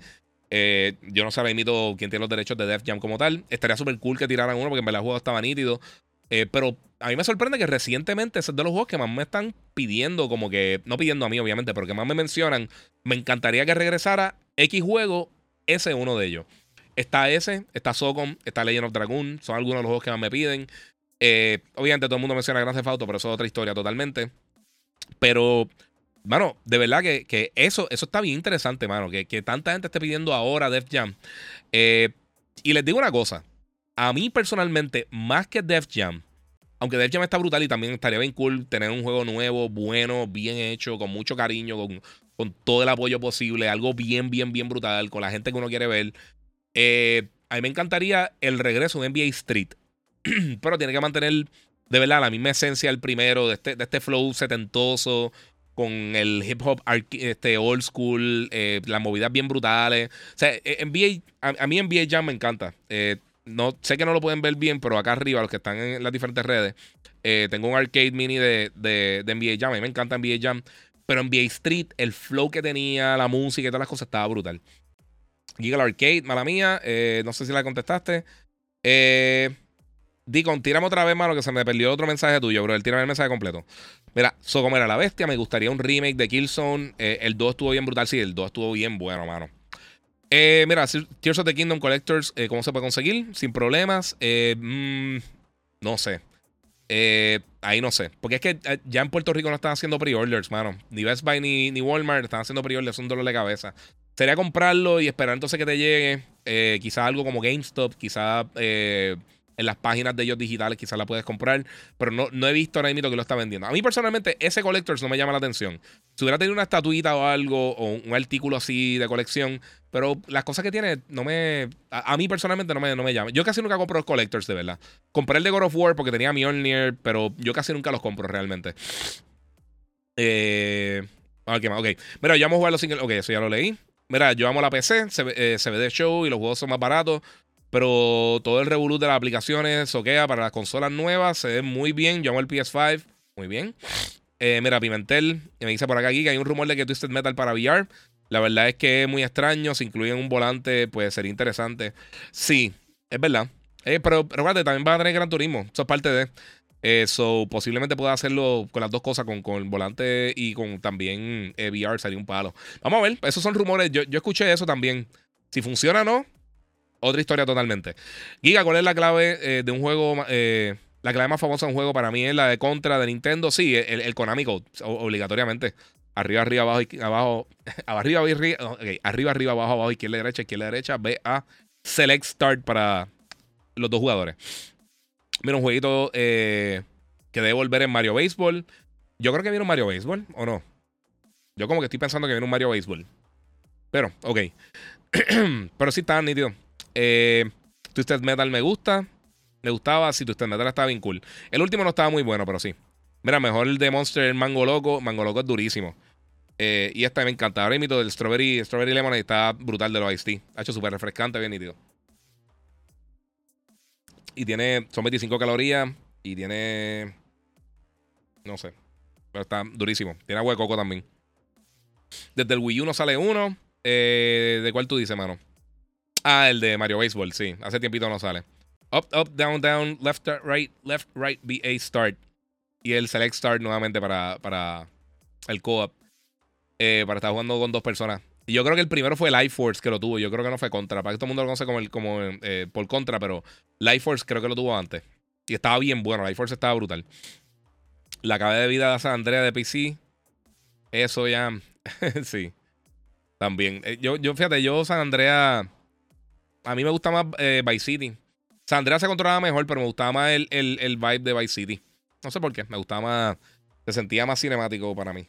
eh, yo no sé ahora quién tiene los derechos de Def Jam como tal. Estaría súper cool que tiraran uno porque en verdad el juego estaba nítido. Eh, pero a mí me sorprende que recientemente es de los juegos que más me están pidiendo, como que, no pidiendo a mí obviamente, pero que más me mencionan. Me encantaría que regresara X juego, ese es uno de ellos. Está ese, está Socom, está Legend of Dragoon, son algunos de los juegos que más me piden. Eh, obviamente todo el mundo menciona Grand Theft pero eso es otra historia totalmente. Pero Mano, de verdad que, eso, eso está bien interesante, mano. Que, tanta gente esté pidiendo ahora Def Jam. Eh, y les digo una cosa. A mí personalmente, más que Def Jam, aunque Def Jam está brutal y también estaría bien cool tener un juego nuevo, bueno, bien hecho, con mucho cariño, con, todo el apoyo posible, algo bien, bien, bien brutal, con la gente que uno quiere ver. Eh, a mí me encantaría el regreso de NBA Street. Pero tiene que mantener de verdad la misma esencia del primero, de este, este flow setentoso, con el hip hop este, old school, eh, las movidas bien brutales. O sea, eh, NBA, a, mí NBA Jam me encanta. No, sé que no lo pueden ver bien, pero acá arriba, los que están en las diferentes redes, tengo un arcade mini de, de, de NBA Jam. A mí me encanta NBA Jam. Pero NBA Street, el flow que tenía, la música y todas las cosas estaba brutal. Giga Arcade, mala mía. no sé si la contestaste. Eh. Dicon, tírame otra vez, mano, que se me perdió otro mensaje tuyo, bro. Tírame el mensaje completo. Mira, So como era la bestia, me gustaría un remake de Killzone. Eh, el 2 estuvo bien brutal, sí, el 2 estuvo bien bueno, mano. Eh, mira, Tears of the Kingdom Collectors, eh, ¿cómo se puede conseguir? Sin problemas. Mm, no sé. ahí no sé. Porque es que ya en Puerto Rico no están haciendo pre-orders, mano. Ni Best Buy ni, Walmart están haciendo pre-orders, es un dolor de cabeza. Sería comprarlo y esperar entonces que te llegue. quizá algo como GameStop, quizá en las páginas de ellos digitales quizás la puedes comprar, pero no, no he visto ahora mismo que lo está vendiendo. A mí personalmente ese Collectors no me llama la atención. Si hubiera tenido una estatuita o algo, o un, artículo así de colección, pero las cosas que tiene no me... A, mí personalmente no me, no me llama. Yo casi nunca compro los Collectors, de verdad. Compré el de God of War porque tenía Mjolnir, pero yo casi nunca los compro realmente. Eh... Ok, ok. Mira, ya vamos a jugar los singles. Ok, eso ya lo leí. Mira, yo amo la PC, se, eh, se ve de show y los juegos son más baratos. Pero todo el revolut de las aplicaciones soquea para las consolas nuevas. Se ve muy bien. Yo amo el PS5. Muy bien. Eh, mira, Pimentel me dice por acá aquí que hay un rumor de que Twisted Metal para VR. La verdad es que es muy extraño. Si incluyen un volante, pues sería interesante. Sí, es verdad. Eh, pero, pero también va a tener Gran Turismo. Eso es parte de. Eso posiblemente pueda hacerlo con las dos cosas, con, con el volante y con también eh, VR, sería un palo. Vamos a ver, esos son rumores. Yo, yo escuché eso también. Si funciona o no, otra historia totalmente. Giga, ¿cuál es la clave eh, de un juego? Eh, la clave más famosa de un juego para mí es la de Contra de Nintendo. Sí, el, el Konami Code, obligatoriamente. Arriba, arriba, abajo, abajo, arriba, arriba, okay. arriba, arriba, abajo, abajo, izquierda, derecha, izquierda, derecha, B, A, Select Start para los dos jugadores. Mira, un jueguito eh, que debe volver en Mario Baseball. Yo creo que viene un Mario Baseball, ¿o no? Yo como que estoy pensando que viene un Mario Baseball. Pero, ok. Pero sí está nítido. Eh, Twisted Metal me gusta. Me gustaba. Si Twisted Metal estaba bien cool. El último no estaba muy bueno, pero sí. Mira, mejor el de Monster Mango Loco. Mango Loco es durísimo. Eh, y este me encanta. Ahora imito del Strawberry, Strawberry Lemon está brutal de los Ice Tea. Ha hecho súper refrescante, bien nítido. Y tiene. Son 25 calorías. Y tiene. No sé. Pero está durísimo. Tiene agua de coco también. Desde el Wii U no sale uno. Eh, ¿De cuál tú dices, mano? Ah, el de Mario Baseball, sí. Hace tiempito no sale. Up, up, down, down, left, right, left, right, BA, start. Y el select start nuevamente para, para el co-op. Eh, para estar jugando con dos personas. Y yo creo que el primero fue Life Force que lo tuvo. Yo creo que no fue Contra. Para que todo el mundo lo conoce como, el, como eh, por Contra, pero Life Force creo que lo tuvo antes. Y estaba bien bueno. Life Force estaba brutal. La cabeza de vida de San Andrea de PC. Eso ya. sí. También. Eh, yo, yo, fíjate, yo San Andrea a mí me gusta más eh, Vice City. Sandra se controlaba mejor, pero me gustaba más el, el, vibe de Vice City. No sé por qué. Me gustaba más. Se sentía más cinemático para mí.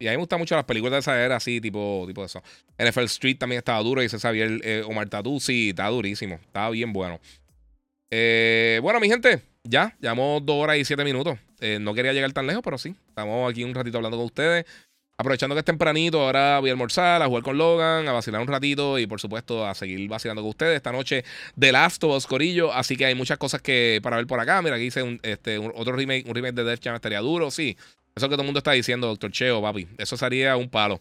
Y a mí me gustan mucho las películas de esa era, así, tipo, tipo eso. NFL Street también estaba duro. Y se sabía el eh, Omar Tatu, sí, estaba durísimo. Estaba bien bueno. Eh, bueno, mi gente, ya. Llevamos dos horas y siete minutos. no quería llegar tan lejos, pero sí. Estamos aquí un ratito hablando con ustedes. Aprovechando que es tempranito, ahora voy a almorzar, a jugar con Logan, a vacilar un ratito y por supuesto a seguir vacilando con ustedes esta noche de Last of Us Corillo. Así que hay muchas cosas que para ver por acá. Mira, aquí dice un, este, otro remake, un remake de Death Jam estaría duro, sí. Eso que todo el mundo está diciendo, Doctor Cheo, papi. Eso sería un palo.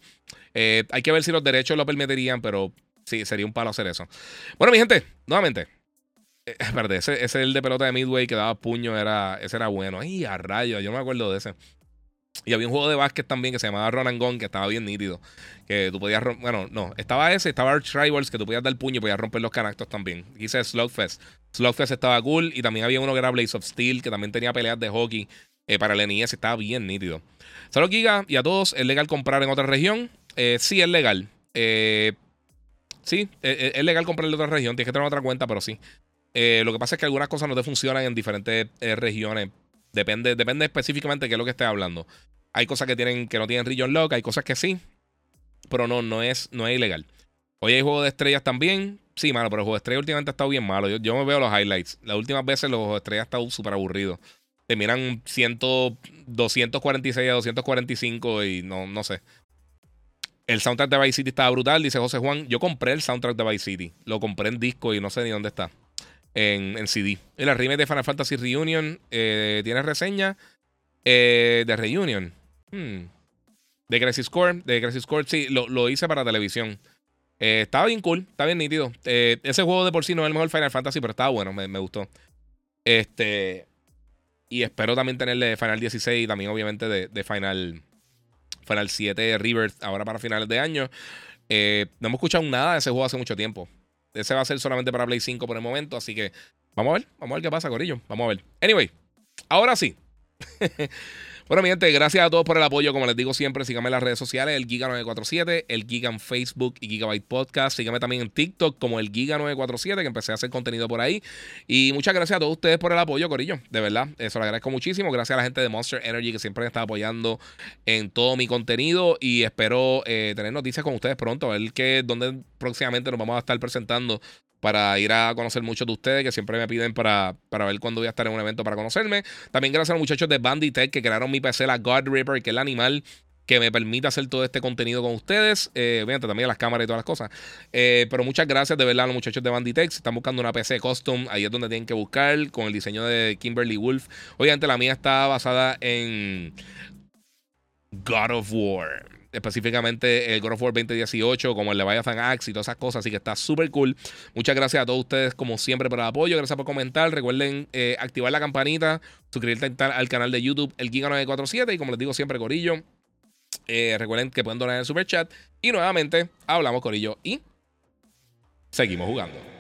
Eh, hay que ver si los derechos lo permitirían, pero sí, sería un palo hacer eso. Bueno, mi gente, nuevamente. Eh, ese, es el de pelota de Midway que daba puño, era, ese era bueno. Ay, a rayos, yo no me acuerdo de ese. Y había un juego de básquet también que se llamaba Run and Gun, que estaba bien nítido. Que tú podías Bueno, no, estaba ese, estaba Arch Rivals, que tú podías dar puño y podías romper los canastos también. Hice Slugfest. Slugfest estaba cool. Y también había uno que era Blaze of Steel, que también tenía peleas de hockey eh, para el NES. Estaba bien nítido. Saludos, Giga, y a todos. ¿Es legal comprar en otra región? Eh, sí, es legal. Eh, sí, es legal comprar en otra región. Tienes que tener otra cuenta, pero sí. lo que pasa es que algunas cosas no te funcionan en diferentes regiones Depende, depende específicamente de qué es lo que esté hablando. Hay cosas que tienen que no tienen region lock, hay cosas que sí, pero no, no es, no es ilegal. Hoy hay juego de estrellas también. Sí, mano, pero el juego de estrellas últimamente ha estado bien malo. Yo, me veo los highlights. Las últimas veces los juegos de estrellas han estado súper aburridos. terminan 100, 246 a 245 y no, no sé. El soundtrack de Vice City estaba brutal, dice José Juan. Yo compré el soundtrack de Vice City. Lo compré en disco y no sé ni dónde está. En, CD. Y la remake de Final Fantasy Reunion eh, tiene reseña eh, de Reunion. Hmm. De Crisis Core. De Crisis Core, sí, lo, hice para televisión. Eh, estaba bien cool, está bien nítido. ese juego de por sí no es el mejor Final Fantasy, pero estaba bueno, me, me gustó. Este. Y espero también tenerle Final 16 y también, obviamente, de, Final, Final 7 Rebirth ahora para finales de año. No hemos escuchado nada de ese juego hace mucho tiempo. Ese va a ser solamente para Play 5 por el momento, así que vamos a ver, vamos a ver qué pasa, Corillo. Vamos a ver. Anyway, ahora sí. Bueno, mi gente, gracias a todos por el apoyo. Como les digo siempre, síganme en las redes sociales, el Giga947, el Giga en Facebook y Gigabyte Podcast. Síganme también en TikTok como el Giga947, que empecé a hacer contenido por ahí. Y muchas gracias a todos ustedes por el apoyo, Corillo. De verdad, eso lo agradezco muchísimo. Gracias a la gente de Monster Energy que siempre me está apoyando en todo mi contenido. Y espero eh, tener noticias con ustedes pronto, a ver que, dónde próximamente nos vamos a estar presentando para ir a conocer muchos de ustedes que siempre me piden para, para ver cuándo voy a estar en un evento para conocerme. También gracias a los muchachos de Banditech que crearon mi PC, la God Ripper, que es el animal que me permite hacer todo este contenido con ustedes. Eh, obviamente también las cámaras y todas las cosas. Eh, pero muchas gracias de verdad a los muchachos de Banditech. Si están buscando una PC custom, ahí es donde tienen que buscar con el diseño de Kimberly Wolf. Obviamente la mía está basada en God of War específicamente el God of War 2018, como el Leviathan Axe y todas esas cosas. Así que está súper cool. Muchas gracias a todos ustedes, como siempre, por el apoyo. Gracias por comentar. Recuerden eh, activar la campanita, suscribirte al canal de YouTube, el Giga947. Y como les digo siempre, Corillo, eh, recuerden que pueden donar en el super chat. Y nuevamente, hablamos, Corillo, y seguimos jugando.